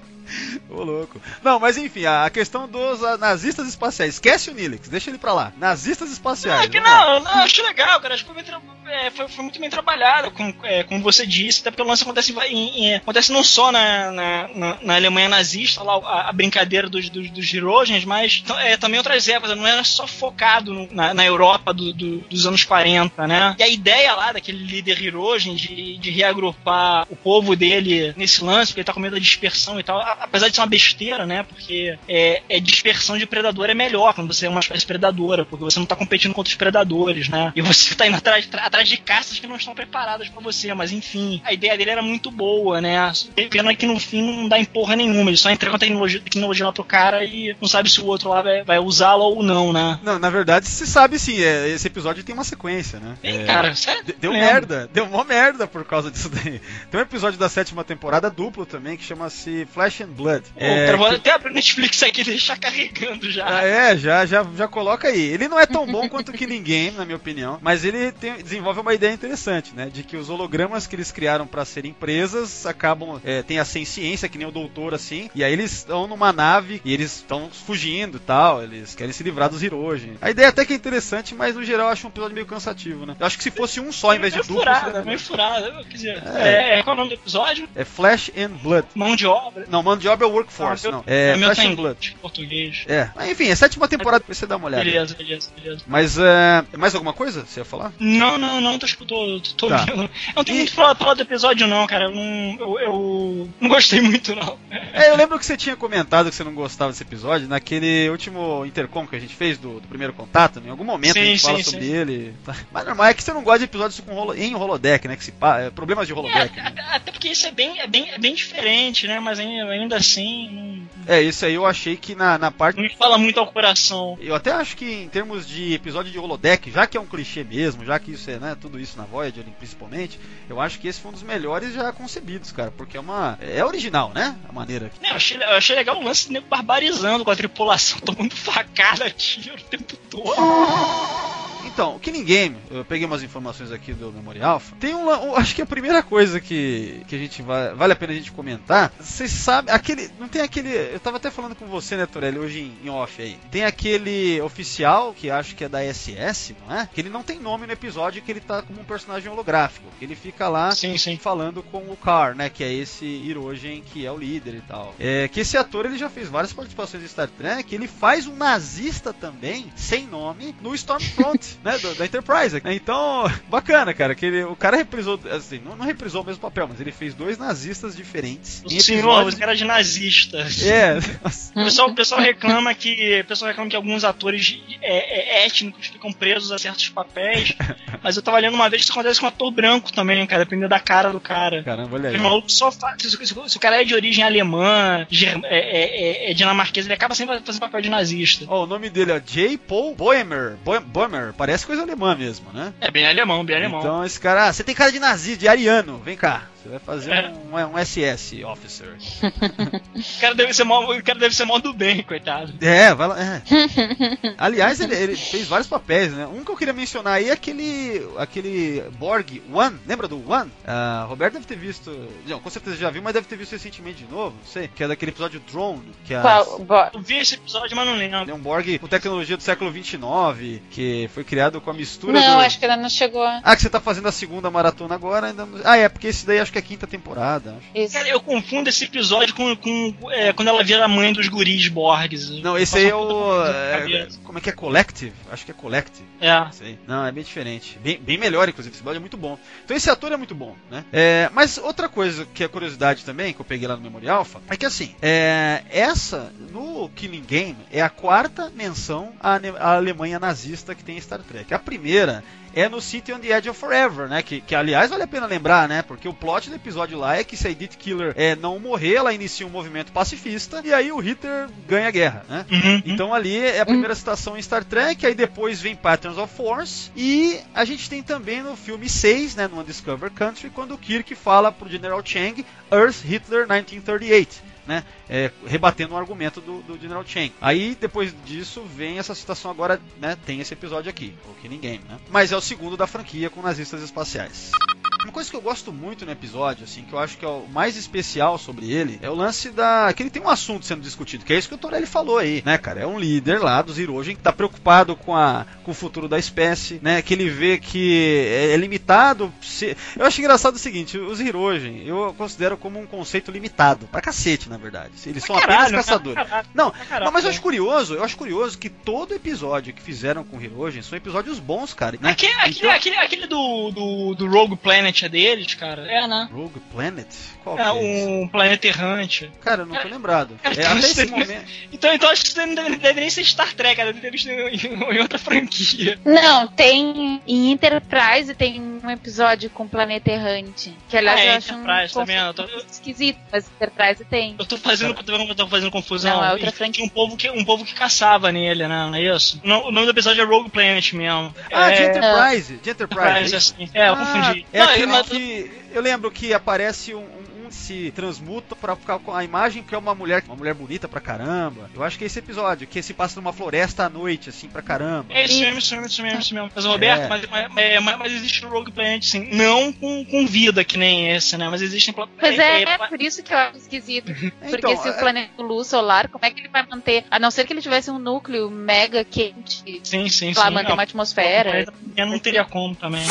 Ô louco. Não, mas enfim, a questão dos ah, nazistas espaciais. Esquece o Nilix, deixa ele pra lá. Nazistas espaciais. Ah, que vamos lá. não, não, acho legal, cara. Acho que foi, é, foi- foi muito bem trabalhado, com, é, como você disse, até porque o lance acontece, em- em- acontece não só na, na, na- na Alemanha nazista, lá a, a brincadeira dos, dos, dos Hirogens, mas é, também outras épocas, não era só focado no- na, na Europa do- do- dos anos 40, né? E a ideia lá daquele líder Hirogen de, de reagrupar o povo dele nesse lance, porque ele tá com medo da dispersão e tal, a- apesar de ser uma besteira, né? Porque é, é dispersão de predador é melhor quando você é uma espécie predadora, porque você não tá competindo contra os predadores, né? E você tá indo atrás, atrás de caças que não estão preparadas pra você, mas enfim, a ideia dele era muito boa, né? Pena que no fim não dá em porra nenhuma, ele só entrega a tecnologia, tecnologia lá pro cara e não sabe se o outro lá vai, vai usá-la ou não, né? Não, na verdade, se sabe sim, é, esse episódio tem uma sequência, né? Bem, É, cara, sério. de- Deu lembro. merda, deu uma merda por causa disso daí. Tem um episódio da sétima temporada duplo também que chama-se Flesh and Blood. Pô, cara, vou que- até abrir o Netflix aqui [laughs] e deixar carregando já. Ah, é, já, já, já coloca aí. Ele não é tão bom quanto Killing Game, na minha opinião, mas ele tem- desenvolve uma ideia interessante, né? De que os hologramas que eles criaram pra serem presas acabam. É, tem a ciência, que nem o doutor, assim, e aí eles estão numa nave e eles estão fugindo e tal, eles querem se livrar dos Hirogen. A ideia até que é interessante, mas no geral eu acho um episódio meio cansativo, né? Eu acho que se fosse um só em vez de duplo. seria meio furada. Quer dizer, É. é. qual é o nome do episódio? É Flesh and Blood. Mão de obra. Não, mano de obra é Workforce, Ah, não. É o meu tá em Blood. português. É, mas enfim, é a sétima temporada pra você dar uma olhada. Beleza, beleza, beleza. Mas é. Mais alguma coisa você ia falar? Não, não, não, tô, tô, tô, tô Tá. vendo. Eu não tenho E- muito pra falar, falar do episódio, não, cara. Eu não, eu, eu não gostei muito, não. É, eu lembro que você tinha comentado que você não gostava desse episódio naquele último intercom que a gente fez do, do primeiro contato. né? Em algum momento a Sim, gente fala sim, sobre sim. ele. tá? Mas normal, é que você não gosta de episódios com holo, em holodeck, né? Que se é, problemas de É, holodeck. né? até, até porque isso é bem, é bem, é bem diferente, né? Mas ainda, ainda assim, não, É, isso aí eu achei que na, na parte. não me fala muito ao coração. Eu até acho que em termos de episódio de holodeck, já que é um clichê mesmo, já que isso é, né, tudo isso na Voyager principalmente, eu acho que esse foi um dos melhores já concebidos, cara, porque é uma é original, né? A maneira. Né, Eu achei, eu achei legal o lance do nego barbarizando com a tripulação, [laughs] tomando facada, tiro o tempo todo. [laughs] Então, o Killing Game, eu peguei umas informações aqui do Memory Alpha. Tem um, um- acho que a primeira coisa que, que a gente vai, vale a pena a gente comentar, vocês sabem, aquele, não tem aquele, eu tava até falando com você, né, Torelli, hoje em, em off aí. Tem aquele oficial que acho que é da SS, não é? Que ele não tem nome no episódio, que ele tá como um personagem holográfico, que ele fica lá Sim, sim. falando com o Carr, né, que é esse Hirogen que é o líder e tal. É, que esse ator ele já fez várias participações em Star Trek, ele faz um nazista também, sem nome, no Stormfront, [laughs] né, do- da Enterprise. Então, [laughs] bacana, cara, que ele, o cara reprisou, assim, não, não reprisou o mesmo papel, mas ele fez dois nazistas diferentes Senhor, você era de nazista. É, [laughs] O pessoal, o pessoal reclama que o pessoal reclama que alguns atores é, é, étnicos ficam presos a certos papéis. [laughs] mas eu tava lendo uma vez que isso acontece com um ator branco também, cara, dependendo da cara do cara. caramba, olha aí. malucos só fa- se, se- se o cara é de origem alemã, é, é- é- é dinamarquesa, ele acaba sempre fazendo papel de nazista. Ó, o nome dele é J. Paul Boemer. Boe- Boemer, parece coisa alemã mesmo, né? É bem alemão, bem alemão. Então esse cara, ah, você tem cara de nazista, de ariano, vem cá. Você vai fazer um, um SS Officer. O cara deve ser mó, o cara deve ser mó do bem, coitado. É, vai lá. é. Aliás, ele, ele fez vários papéis, né? Um que eu queria mencionar aí é aquele, aquele Borg One. Lembra do One? Ah, Roberto deve ter visto. Não, com certeza já viu, mas deve ter visto recentemente de novo. Não sei. Que é daquele episódio Drone. Que é Qual? Eu vi esse episódio, mas não lembro. é um Borg com tecnologia do século 29, que foi criado com a mistura Não, do... acho que ainda não chegou. Ah, que você tá fazendo a segunda maratona agora, ainda não... Ah, é, porque esse daí acho que é a quinta temporada. Cara, eu confundo esse episódio com, com é, quando ela vira a mãe dos guris Borgs. Não, esse aí é o. É, como é que é? Collective? Acho que é Collective. É. Sei. Não, é bem diferente. Bem, bem melhor, inclusive. Esse episódio é muito bom. Então esse ator é muito bom, né? É, mas outra coisa que é curiosidade também, que eu peguei lá no Memorial Alpha, é que assim, é, essa, no Killing Game, é a quarta menção à, à Alemanha nazista que tem em Star Trek. A primeira é no City on the Edge of Forever, né? Que, que aliás vale a pena lembrar, né? Porque o plot do episódio lá é que se a Edith Killer é, não morrer, ela inicia um movimento pacifista e aí o Hitler ganha a guerra, né? Uhum. Então ali é a primeira citação em Star Trek, aí depois vem Patterns of Force, e a gente tem também no filme 6, né, no Undiscovered Country, quando o Kirk fala pro General Chang, Earth Hitler 1938. Né, é, rebatendo um argumento do, do General Chang. Aí depois disso vem essa citação agora, né, tem esse episódio aqui, o Killing Game, né? Mas é o segundo da franquia com nazistas espaciais. Uma coisa que eu gosto muito no episódio, assim, que eu acho que é o mais especial sobre ele, é o lance da. que ele tem um assunto sendo discutido, que é isso que o Torelli falou aí, né, cara? É um líder lá dos Hirogen que tá preocupado com, a, com o futuro da espécie, né? Que ele vê que é, é limitado. se- Eu acho engraçado o seguinte: os Hirogen eu considero como um conceito limitado, pra cacete, na verdade. Eles são apenas Caralho, caçadores. caralho, Não, caralho. não, mas eu acho curioso, eu acho curioso que todo episódio que fizeram com Hirogen são episódios bons, cara. Né? Aquele, aquele, Então- aquele, aquele do, do, do Rogue Planet é deles, cara? É, né? Rogue Planet? Qual É que é um planeta errante. Cara, eu não tô lembrado. Cara, É, até esse momento. Então, então acho que isso não deve, nem ser Star Trek, cara. Deve ter visto em, em outra franquia. Não, tem. Em Enterprise tem um episódio com Planeta Errante. Que aliás Ah, é, eu acho um Enterprise, tá conceito Eu tô- esquisito, mas Enterprise tem. Eu tô fazendo, eu tô fazendo confusão. Não, é outra franquia. Tinha um povo, que, um povo que caçava nele, né? Não é isso? O nome do episódio é Rogue Planet mesmo. Ah, de é, Enterprise. De Enterprise. Enterprise, assim. É, eu Ah, confundi. É Não, mas- que. Eu lembro que aparece um. um- um se transmuta pra ficar com a imagem que é uma mulher, uma mulher bonita pra caramba. Eu acho que é esse episódio, que se passa numa floresta à noite, assim, pra caramba. É isso mesmo, isso mesmo, isso mesmo, isso mesmo. Mas, Roberto, É. mas, mas, é, mas- mas existe o Rogue Planet, sim. Não com, com vida que nem esse, né? Mas existem... pla- Pois é, é, é, por isso que eu acho esquisito. [laughs] Porque Então, se o é- planeta luz solar, como é que ele vai manter? A não ser que ele tivesse um núcleo mega quente, Sim, sim, lá sim. manter Não, uma atmosfera. Eu não teria como também.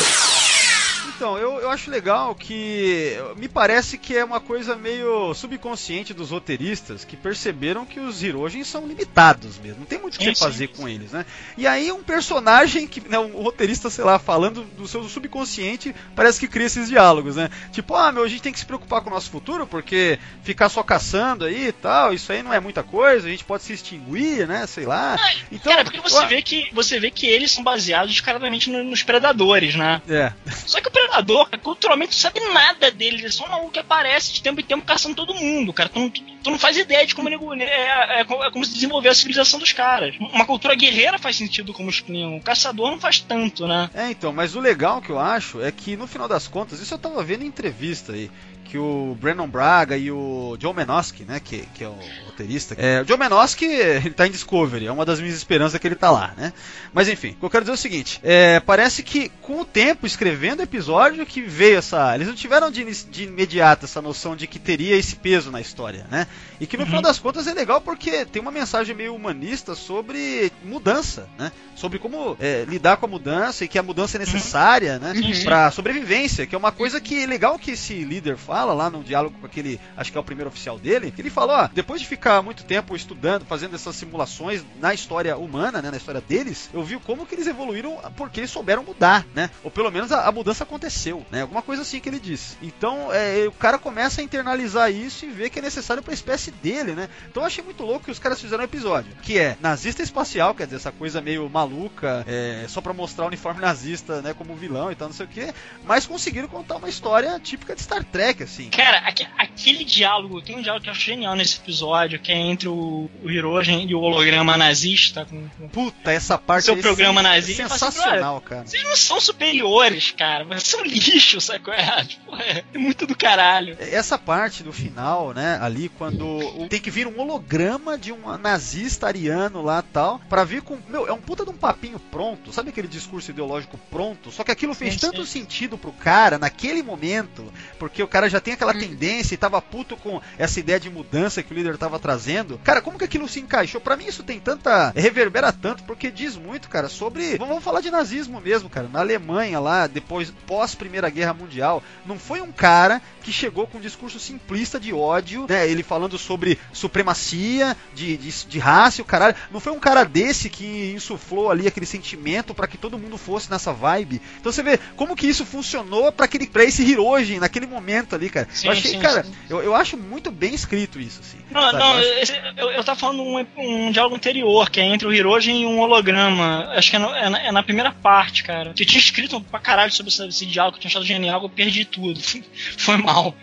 Então, eu, eu acho legal que. Me parece que é uma coisa meio subconsciente dos roteiristas que perceberam que os Hirogen são limitados mesmo. Não tem muito o que fazer com eles, né? E aí, um personagem que. Né, um roteirista, sei lá, falando do seu subconsciente, parece que cria esses diálogos, né? Tipo, ah, meu, a gente tem que se preocupar com o nosso futuro, porque ficar só caçando aí e tal, isso aí não é muita coisa, a gente pode se extinguir, né? Sei lá. Então, Cara, porque você eu- vê que você vê que eles são baseados descaradamente no- nos predadores, né? É. Só que o predador, cara, culturalmente, tu sabe nada deles. Ele é só um maluco que aparece de tempo em tempo caçando todo mundo, cara. Tu, tu- tu não faz ideia de como ele, é, é, como- é como se desenvolveu a civilização dos caras. Uma cultura guerreira faz sentido como os Klingon. O caçador não faz tanto, né? É, então, mas o legal que eu acho é que no final das contas, isso eu tava vendo em entrevista aí, que o Brandon Braga e o John Menosky, né, que, que é o roteirista. É, o John Menosky, ele tá em Discovery, é uma das minhas esperanças que ele tá lá, né? Mas enfim, o que eu quero dizer é o seguinte, é, parece que com o tempo, escrevendo o episódio, que veio essa... Eles não tiveram de, de imediato essa noção de que teria esse peso na história, né? E que no final das contas é legal porque tem uma mensagem meio humanista sobre mudança, né? Sobre como é, lidar com a mudança e que a mudança é necessária, né? Uhum. Pra sobrevivência, que é uma coisa que é legal que esse líder fala lá no diálogo com aquele, acho que é o primeiro oficial dele, que ele falou, ó, depois de ficar muito tempo estudando, fazendo essas simulações na história humana, né, na história deles, eu vi como que eles evoluíram porque eles souberam mudar, né? Ou pelo menos a, a mudança aconteceu, né? Alguma coisa assim que ele disse. Então, é, o cara começa a internalizar isso e vê que é necessário pra espécie dele, né? Então eu achei muito louco que os caras fizeram um episódio, que é nazista espacial, quer dizer, essa coisa meio maluca, é, só pra mostrar o uniforme nazista, né, como vilão e tal, não sei o que, mas conseguiram contar uma história típica de Star Trek, assim. Cara, aque- aquele diálogo, tem um diálogo que eu acho genial nesse episódio, que é entre o, o Hirogen e o holograma nazista. Com, com- Puta, essa parte Seu aí programa é nazista, assim, sensacional, cara. Vocês não são superiores, cara. Vocês são lixo, sabe qual [laughs] é? Tipo, é é muito do caralho. Essa parte do final, né, ali quando o- tem que vir um holograma de um nazista ariano lá tal, pra vir com, meu, é um puta de um papinho pronto, sabe aquele discurso ideológico pronto? Só que aquilo fez Sim, tanto sim. sentido pro cara naquele momento, porque o cara já tem aquela tendência e tava puto com essa ideia de mudança que o líder tava trazendo. Cara, como que aquilo se encaixou? Pra mim isso tem tanta reverbera tanto porque diz muito, cara, sobre, vamos falar de nazismo mesmo, cara. Na Alemanha lá, depois pós Primeira Guerra Mundial, não foi um cara que chegou com um discurso simplista de ódio, né? Ele falando sobre supremacia, de, de, de raça e o caralho. Não foi um cara desse que insuflou ali aquele sentimento pra que todo mundo fosse nessa vibe. Então você vê como que isso funcionou pra aquele pra esse Hiroji naquele momento ali, cara. Sim, eu achei, sim, cara, sim. eu, eu acho muito bem escrito isso, assim. Não, sabe? não, Eu acho- eu, eu tava falando um, um diálogo anterior, que é entre o Hirogen e um holograma. Acho que é, no- é na, é na primeira parte, cara. Eu tinha escrito pra caralho sobre esse, esse diálogo, que eu tinha achado genial, eu perdi tudo. [laughs] Foi mal.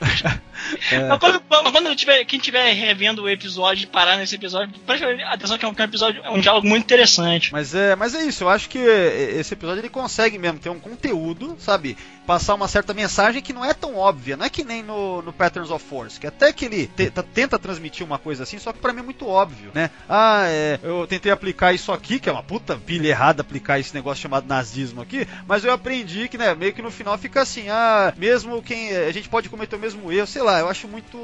[laughs] É. Mas quando, quando tiver, quem estiver revendo o episódio e parar nesse episódio, preste atenção que é um, que é um episódio, é um diálogo muito interessante. Mas é, mas é isso, eu acho que esse episódio ele consegue mesmo ter um conteúdo, sabe? Passar uma certa mensagem que não é tão óbvia, não é que nem no, no Patterns of Force, que até que ele te- tá- tenta transmitir uma coisa assim, só que pra mim é muito óbvio, né? Ah, é, eu tentei aplicar isso aqui, que é uma puta pilha errada aplicar esse negócio chamado nazismo aqui, mas eu aprendi que, né, meio que no final fica assim, ah, mesmo quem. A gente pode cometer o mesmo erro, sei lá, eu acho muito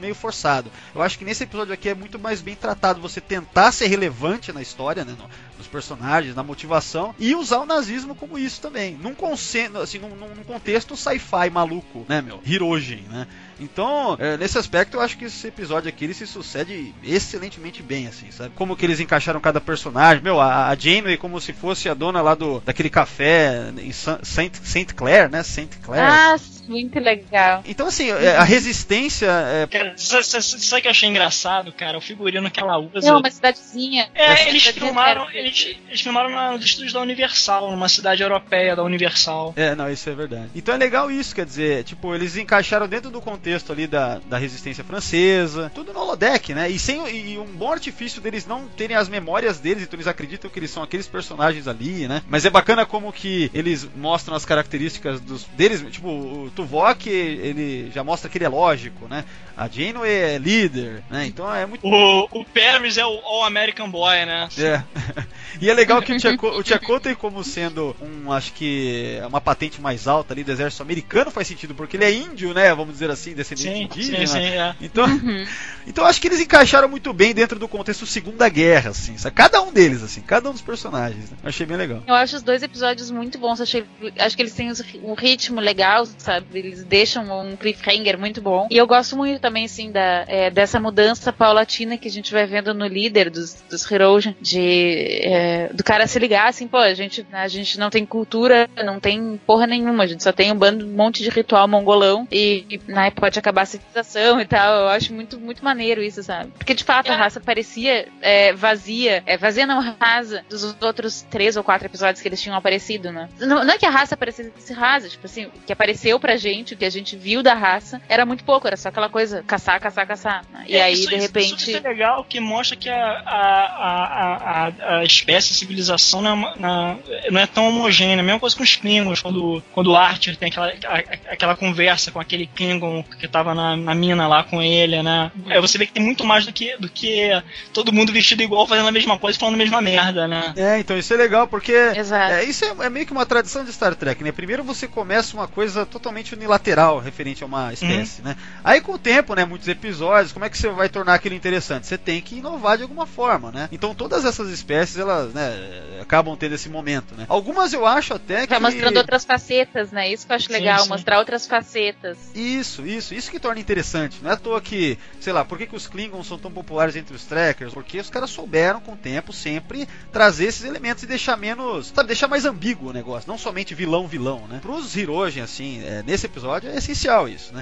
meio forçado. Eu acho que nesse episódio aqui é muito mais bem tratado você tentar ser relevante na história, né, no- nos personagens, na motivação e usar o nazismo como isso também, num consen- assim, num, num- contexto sci-fi maluco, né, meu, Hirogen, né? Então, é, nesse aspecto, eu acho que esse episódio aqui ele se sucede excelentemente bem, assim, sabe? Como que eles encaixaram cada personagem. Meu, a, a Janeway como se fosse a dona lá do daquele café em Sa- Saint, Saint Clair, né? Saint Clair. Ah, muito legal. Então, assim, é, a resistência é, Cara, sabe, o que eu achei engraçado, cara? O figurino que ela usa. É uma cidadezinha. É, eles filmaram, eles, eles filmaram na- nos estúdios da Universal, numa cidade europeia da Universal. É, não, isso é verdade. Então é legal isso, quer dizer, tipo, eles encaixaram dentro do contexto ali da, da resistência francesa, tudo no holodeck, né? E, sem, e um bom artifício deles não terem as memórias deles, então eles acreditam que eles são aqueles personagens ali, né? Mas é bacana como que eles mostram as características dos deles, tipo, o Tuvok, ele já mostra que ele é lógico, né? A Janeway é líder, né? Então é muito O, o Paris é o All American Boy, né? é. [laughs] E é legal que o Tchako, o Tchako [laughs] tem como sendo um, acho que uma patente mais alta ali do exército americano faz sentido, porque ele é índio, né? Vamos dizer assim, descendente Sim, indígena. sim, sim, é. Então, então acho que eles encaixaram muito bem dentro do contexto Segunda Guerra, assim. sabe? Cada um deles, assim, cada um dos personagens. Né? Eu achei bem legal. Eu acho os dois episódios muito bons. Achei, acho que eles têm um ritmo legal, sabe? Eles deixam um cliffhanger muito bom. E eu gosto muito também, assim, da, é, dessa mudança paulatina que a gente vai vendo no líder dos, dos Hirogen, de é, do cara se ligar, assim, pô, a gente, a gente não tem cultura, não tem porra nenhuma, a gente só tem um bando, um monte de ritual mongolão e, e né, pode acabar a civilização e tal. Eu acho muito, muito maneiro isso, sabe? Porque de fato a raça parecia é, vazia, é, vazia não rasa dos outros três ou quatro episódios que eles tinham aparecido, né? Não, não é que a raça parecesse rasa, tipo assim, que apareceu pra gente, o que a gente viu da raça, era muito pouco, era só aquela coisa, caçar, caçar, caçar. né? E É, aí, isso- de repente. Isso, é legal, que mostra que a, a, a, a, a espécie, a civilização não é, uma- na- não é tão homogênea. A mesma coisa com os Klingons, quando, quando o Archer tem aquela, a- aquela conversa com aquele Klingon que tava na, na mina lá com ele, né? Aí você vê que tem muito mais do que, do que todo mundo vestido igual, fazendo a mesma coisa e falando a mesma merda, né? É, então isso é legal, porque Exato. é, isso é, é meio que uma tradição de Star Trek, né? Primeiro você começa uma coisa totalmente unilateral referente a uma espécie, né? Aí com o tempo, né, muitos episódios, como é que você vai tornar aquilo interessante? Você tem que inovar de alguma forma, né? Então todas essas espécies, elas, né, acabam tendo esse momento, né? Algumas eu acho até que Vai mostrando outras facetas, né? Isso que eu acho Sim, legal, sim. mostrar outras facetas. Isso, isso, isso que torna interessante. Não é à toa que, sei lá, por que, que os Klingons são tão populares entre os Trekkers? Porque os caras souberam, com o tempo, sempre trazer esses elementos e deixar menos. Sabe, deixar mais ambíguo o negócio. Não somente vilão, vilão, né? Pros Hirogen, assim, é, nesse episódio é essencial isso, né?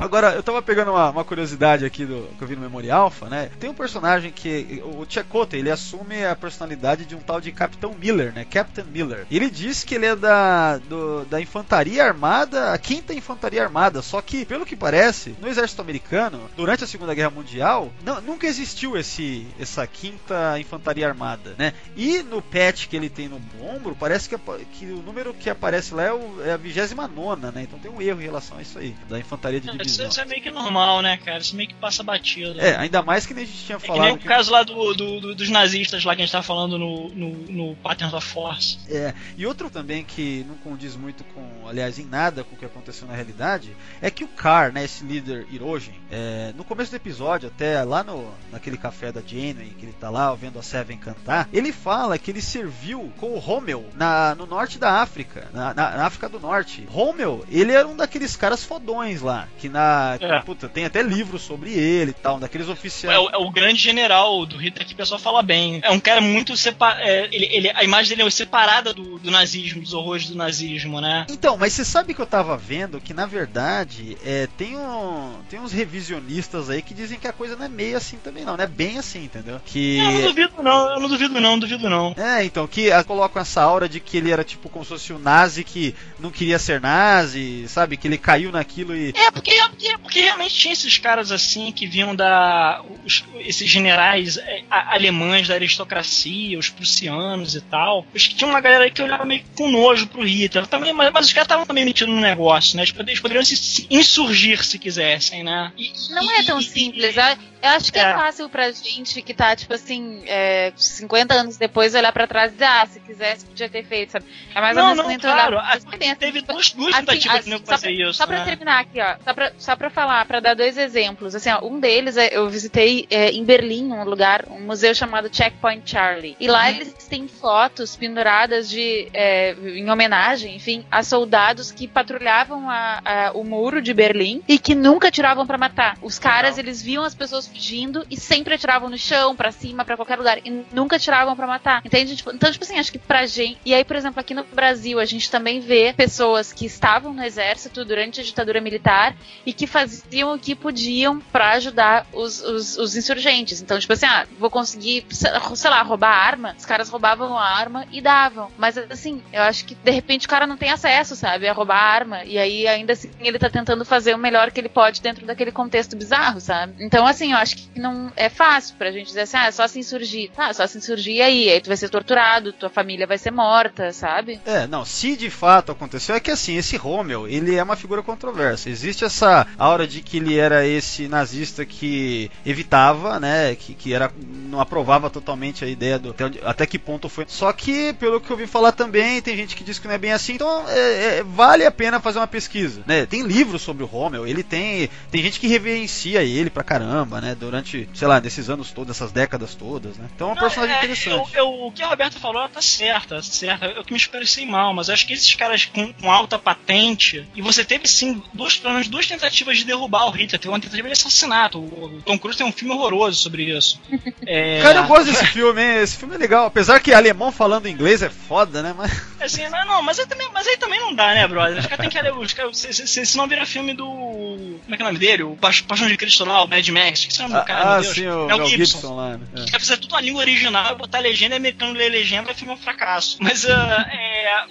Agora, eu tava pegando uma, uma curiosidade aqui do que eu vi no Memorial Alpha, né? Tem um personagem que. O Chakotay, ele assume a personalidade de um tal de Capitão Miller, né? Captain Miller. Ele diz que ele é da, do, da Infantaria Armada, a quinta Infantaria Armada. Só que, pelo que parece, no exército americano, durante a Segunda Guerra Mundial, não, nunca existiu esse, essa quinta Infantaria Armada, né? E no patch que ele tem no ombro, parece que, que o número que aparece lá é, o, é a 29, né? Então tem um erro em relação a isso aí, da Infantaria de Divisão. Isso, isso é meio que normal, né, cara? Isso meio que passa batido. É, ainda mais que nem a gente tinha É que falado. nem o que- caso lá do, do- do- dos nazistas lá que a gente tava falando no, no, no Patterns of Force. É, e outro também que não condiz muito com, aliás, em nada com o que aconteceu na realidade, é que o Carr, né, esse líder Hirogen, é, no começo do episódio, até lá no, naquele café da Janeway, que ele tá lá vendo a Seven cantar, ele fala que ele serviu com o Rommel na, no norte da África, na, na- na África do Norte. Rommel, ele era um daqueles caras fodões lá, que na, É. puta, tem até livro sobre ele e tal, um daqueles oficiais. É o, é o grande general do Hitler que o pessoal fala bem. É um cara muito separado. ele, ele, a imagem dele é separada do, do nazismo, dos horrores do nazismo, né? Então, mas você sabe que eu tava vendo que na verdade é, tem, um, tem uns revisionistas aí que dizem que a coisa não é meio assim também, não, não é bem assim, entendeu? Que. Eu não duvido, não, eu não duvido, não, não duvido, não. É, então, que ah, colocam essa aura de que ele era tipo como se fosse um nazi que não queria ser nazi, sabe? Que ele caiu naquilo e. É, porque, porque, porque realmente tinha esses caras assim que vinham da. os- esses generais é, alemães da aristocracia, os prussianos e tal. Acho que tinha uma galera aí que olhava meio com nojo pro Hitler. Também, mas, mas os caras estavam também metidos no negócio, né? Eles pod- Eles poderiam se insurgir se quisessem, né? E- Não é tão simples. Eu acho que é. É. fácil pra gente que tá, tipo assim, é, 50 anos depois olhar pra trás e dizer, ah, se quisesse, podia ter feito, sabe? É mais ou Não, menos não, claro. olhar A- pra trás. Teve duas, duas Assim, tentativas assim, de só fazer pra- isso. Só pra né? terminar aqui, ó. Só pra, só pra falar, pra dar dois exemplos. Assim, ó, um deles é, eu visitei é, em Berlim, um lugar, um museu chamado Checkpoint Charlie. E lá Uhum. eles têm fotos penduradas de. é, em homenagem, enfim, a soldados que patrulhavam a- a- o muro de Berlim e que nunca atiravam pra matar. Os caras, eles viam as pessoas fugindo e sempre atiravam no chão, pra cima, pra qualquer lugar. E nunca atiravam pra matar. Entende? Tipo, então, tipo assim, acho que pra gente. E aí, por exemplo, aqui no Brasil, a gente também vê pessoas que estavam no exército durante a ditadura militar e que faziam o que podiam pra ajudar os, os, os insurgentes. Então, tipo assim, ah, vou conseguir, sei lá, roubar arma. Os caras roubavam a arma e davam. Mas assim, eu acho que de repente o cara não tem acesso, sabe, a roubar arma. E aí, ainda assim, ele tá tentando fazer o melhor que ele pode dentro daquele contexto bizarro, sabe? Então, assim, eu acho que não é fácil pra gente dizer assim, ah, é só se insurgir. Tá, é só se insurgir e aí. Aí tu vai ser torturado, tua família vai ser morta, sabe? É, não, se de fato aconteceu, é que assim, esse Rommel, ele é uma figura controversa. Existe essa aura de que ele era esse nazista que evitava, né, que, que era, não aprovava totalmente a ideia do até, até que ponto foi. Só que, pelo que eu ouvi falar também, tem gente que diz que não é bem assim, então é, é, vale a pena fazer uma pesquisa, né? Tem livros sobre o Rommel, ele tem, tem gente que reverencia ele pra caramba, né, durante, sei lá, desses anos todos, essas décadas todas, né? Então é um Não, personagem é, interessante. eu- eu- o que a Roberta falou, ela tá certa, tá certa. Eu que me expressei mal, mas eu acho que esses caras com, com alta patente, e você teve sim duas, pelo menos duas tentativas de derrubar o Hitler. Teve uma tentativa de assassinato. O, o Tom Cruise tem um filme horroroso sobre isso. [laughs] É, Cara, eu gosto desse filme, hein? Esse filme é legal. Apesar que alemão falando inglês é foda, né? Mas. Assim, não, não, mas, aí também, mas aí também não dá, né, brother? Os caras tem que. Os caras, se, se, se, se não vira filme do. Como é que é o nome dele? O Pa- Paixão de Cristo lá, o Mad Max. O é cara, ah, sim, o Mel Mel Gibson. Gibson lá, né? É. Quer fazer tudo a língua original, botar legenda e americano ler legenda, filme é um fracasso. Mas ah,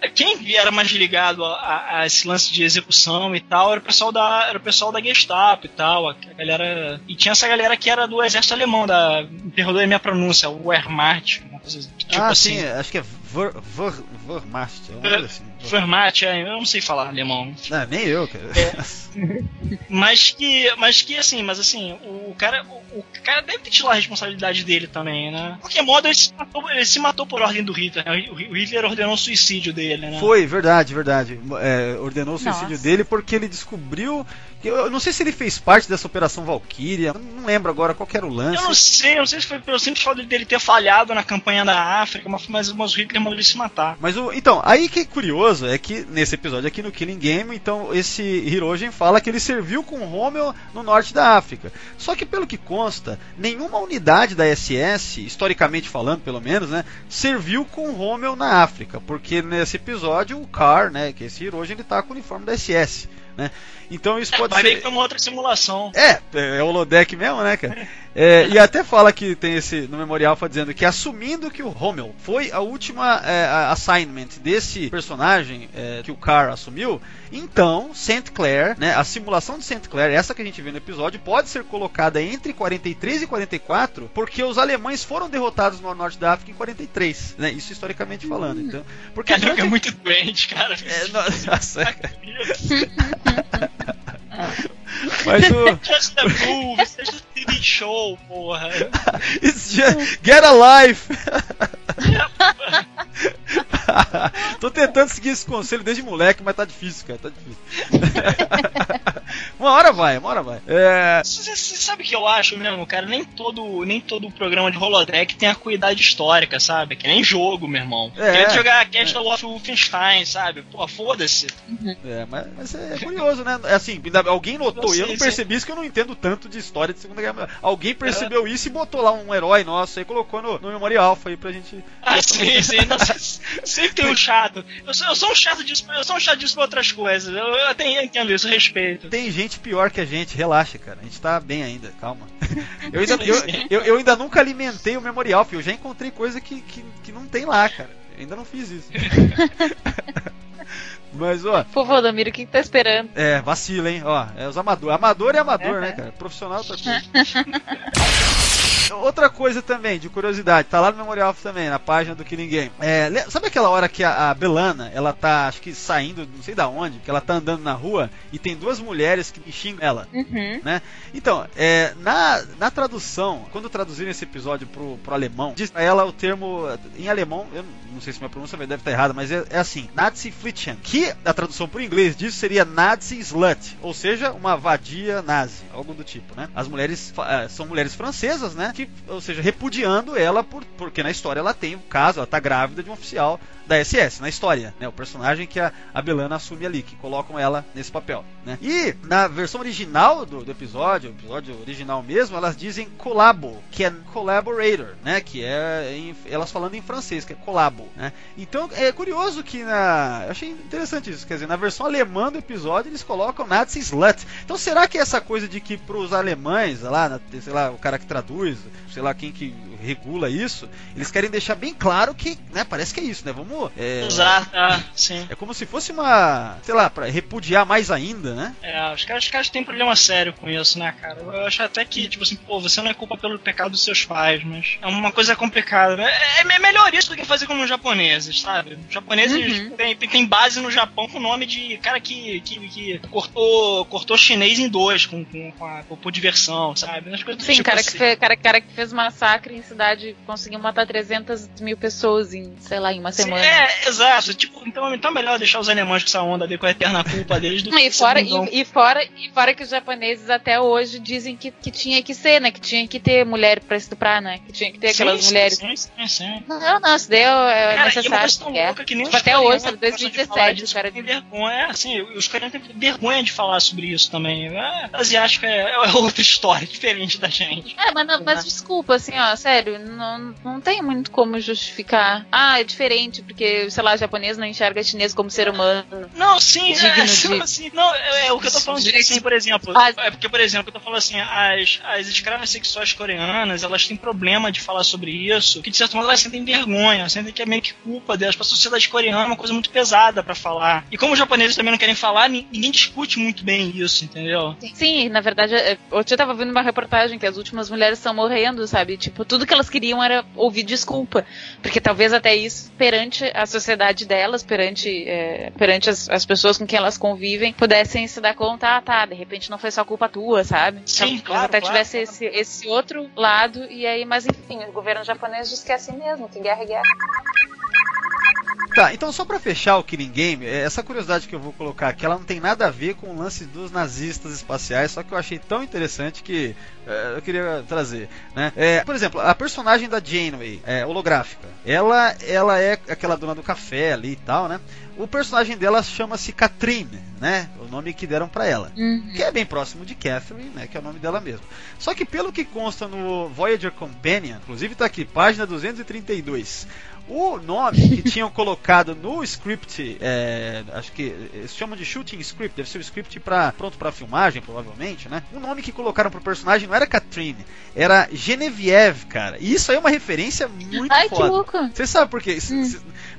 é, quem era mais ligado a, a- a esse lance de execução e tal era o pessoal da, era o pessoal da Gestapo e tal. A, a galera. E tinha essa galera que era do exército alemão, da. Me perdoe a minha pronúncia, o Wehrmacht, uma coisa tipo ah, assim. sim, acho que é Ver, Ver, Wehrmacht, é uma coisa assim. [laughs] Wehrmacht, é, eu não sei falar alemão. Não, nem eu, cara. [laughs] Mas que, mas que assim, mas assim, o cara, o, o cara deve ter tido a responsabilidade dele também, né? De qualquer modo, ele se matou, ele se matou por ordem do Hitler. né? O, Hitler ordenou o suicídio dele, né? Foi, verdade, verdade. É, ordenou o suicídio Nossa. dele porque ele descobriu. Que, eu não sei se ele fez parte dessa Operação Valkyria, não lembro agora qual que era o lance. Eu não sei, eu não sei se foi pelo simples fato dele ter falhado na campanha da África, mas, mas, mas o Hitler mandou ele se matar. Mas o. Então, aí que é curioso é que nesse episódio aqui no Killing Game, então esse Hirogen fala que ele serviu com Rommel no norte da África. Só que pelo que consta, nenhuma unidade da SS, historicamente falando pelo menos, né, serviu com Rommel na África, porque nesse episódio o Carr, né, que é esse Hirogen, ele tá com o uniforme da SS. Né? Então isso É, pode vai ser. que foi uma outra simulação. É, é o holodeck mesmo, né, cara? É, e até fala que tem esse no Memorial Alpha dizendo que assumindo que o Rommel foi a última é, assignment desse personagem é, que o Carr assumiu, então St. Clair, né, a simulação de St. Clair, essa que a gente vê no episódio, pode ser colocada entre 43 e 44, porque os alemães foram derrotados no norte da África em 43, né? Isso historicamente falando. Então, porque Cara, é durante- muito doente, cara. é, [laughs] nossa, cara. [laughs] Mas o Just the movie, seja TV show, porra. [laughs] It's just, get a life! [laughs] Tô tentando seguir esse conselho desde moleque, mas tá difícil, cara, tá difícil. [laughs] uma hora vai, uma hora vai. É, Você sabe o que eu acho mesmo, cara? Nem todo, nem todo programa de holodeck tem acuidade histórica, sabe? Que nem jogo, meu irmão. É. Queria jogar a Castle of Wolfenstein, sabe? Pô, foda-se. é, mas, mas é curioso, né? É Assim, alguém notou, Eu e eu sei, não sei. percebi isso que eu não entendo tanto de história de Segunda Guerra. [laughs] Alguém percebeu isso e botou lá um herói nosso aí, colocou no, no Memorial Alpha aí pra gente. Ah, sim, sim. Nossa, sempre tem um chato. Eu sou, eu sou um chato disso, eu sou um chato disso pra outras coisas. Eu, eu até entendo isso, respeito. Tem gente pior que a gente, relaxa, cara. A gente tá bem ainda, calma. [laughs] Eu ainda, eu, eu, eu ainda nunca alimentei o Memorial, filho. Eu já encontrei coisa que, que, que não tem lá, cara. Eu ainda não fiz isso. [laughs] Mas, ó, Pô, Valdomiro, o que, que tá esperando? é, vacila, hein? Ó, é os amadores. Amador é amador, né, cara? Profissional é outra coisa. Outra coisa também, de curiosidade, tá lá no Memorial também, na página do Killing Game. É, sabe aquela hora que a, a Belana, ela tá, acho que saindo, não sei da onde, que ela tá andando na rua e tem duas mulheres que xingam ela, Uhum. né? Então, é, na, na tradução, quando traduziram esse episódio pro, pro alemão, diz pra ela o termo, em alemão, eu não sei se minha pronúncia deve estar errada, mas é, é assim, Nazi Flitzen, que a tradução por inglês disso seria Nazi Slut, ou seja, uma vadia nazi, algo do tipo, né? As mulheres eh, são mulheres francesas, né? Que, ou seja, repudiando ela por, porque na história ela tem o caso, ela tá grávida de um oficial da SS, na história, né? O personagem que a, a Belana assume ali, que colocam ela nesse papel, né? E na versão original do, do episódio, o episódio original mesmo, elas dizem collabo, que é collaborator, né? Que é em- elas falando em francês, que é collabo, né? Então é curioso que na, eu achei interessante isso, quer dizer, na versão alemã do episódio eles colocam Nazi slut. Então será que essa coisa de que pros alemães lá, sei lá, o cara que traduz, sei lá quem que regula isso, eles querem deixar bem claro que, né? Parece que é isso, né? Vamos é, Usar, ah, sim. é como se fosse uma, sei lá, pra repudiar mais ainda, né? É, os caras, os caras têm problema sério com isso, né, cara? Eu acho até que, tipo assim, pô, você não é culpa pelo pecado dos seus pais, mas é uma coisa complicada. né? É, é melhor isso do que fazer como os japoneses, sabe? Os japoneses Uhum. têm, têm base no Japão com o nome de cara que, que, que cortou, cortou chinês em dois com, com, com a, por diversão, sabe? As coisas Sim, tipo cara que, assim. fez, cara, cara que fez massacre em cidade conseguiu matar 300 mil pessoas em, sei lá, em uma Sim, semana. É, exato. Tipo, então, então é melhor deixar os alemães com essa onda ali com a eterna culpa deles do E que fora, e, e fora, e fora que os japoneses até hoje dizem que, que tinha que ser, né? Que tinha que ter mulher pra estuprar, né? Que tinha que ter aquelas Sim, mulheres. Sim, sim, sim. Não, não, isso daí é, é Cara, necessário. é. louca que nem Tipo, os até hoje, sabe, gostam de 2017, falar disso, o cara tem vergonha, assim, os coreanos têm vergonha de falar sobre isso também. É, asiático é, é outra história, [laughs] diferente da gente. É, mas, não- mas desculpa, assim, ó, sério, não, não tem muito como justificar. Ah, é diferente, porque, sei lá, japonês não enxerga chinês como ser humano. Não, sim, é, de- assim, não, é, é o que eu tô falando, tipo assim, por exemplo, Ah, é porque, por exemplo, eu tô falando assim, as, as escravas sexuais coreanas, elas têm problema de falar sobre isso, que de certo modo elas sentem vergonha, sentem que é meio que culpa delas, pra sociedade coreana é uma coisa muito pesada pra falar. E como os japoneses também não querem falar, ni- ninguém discute muito bem isso, entendeu? Sim, na verdade, é, hoje eu tava vendo uma reportagem que as últimas mulheres estão morrendo, sabe? Tipo, tudo que elas queriam era ouvir desculpa. Porque talvez até isso, perante a sociedade delas, perante, é, perante as, as pessoas com quem elas convivem, pudessem se dar conta, ah, tá, de repente não foi só culpa tua, sabe? Sim, Talvez claro, até claro, tivesse claro. Esse, esse outro lado, e aí, mas enfim, o governo japonês diz que é assim mesmo, que guerra é guerra. Tá, então só pra fechar o Killing Game, é, essa curiosidade que eu vou colocar aqui, ela não tem nada a ver com o lance dos nazistas espaciais, só que eu achei tão interessante que é, eu queria trazer, né? É, por exemplo, a personagem da Janeway, é, holográfica, ela, ela é aquela dona do café ali e tal, né? O personagem dela chama-se Katrine, né? O nome que deram pra ela. Que é bem próximo de Catherine, né? Que é o nome dela mesmo. Só que pelo que consta no Voyager Companion, inclusive tá aqui, página 232. O nome que tinham colocado no script, é, acho que eles chamam de shooting script, deve ser o script pra, pronto pra filmagem, provavelmente, né? O nome que colocaram pro personagem não era Katrine, era Genevieve, cara. E isso aí é uma referência muito Ai, que foda. louco. Você sabe por quê? Hum.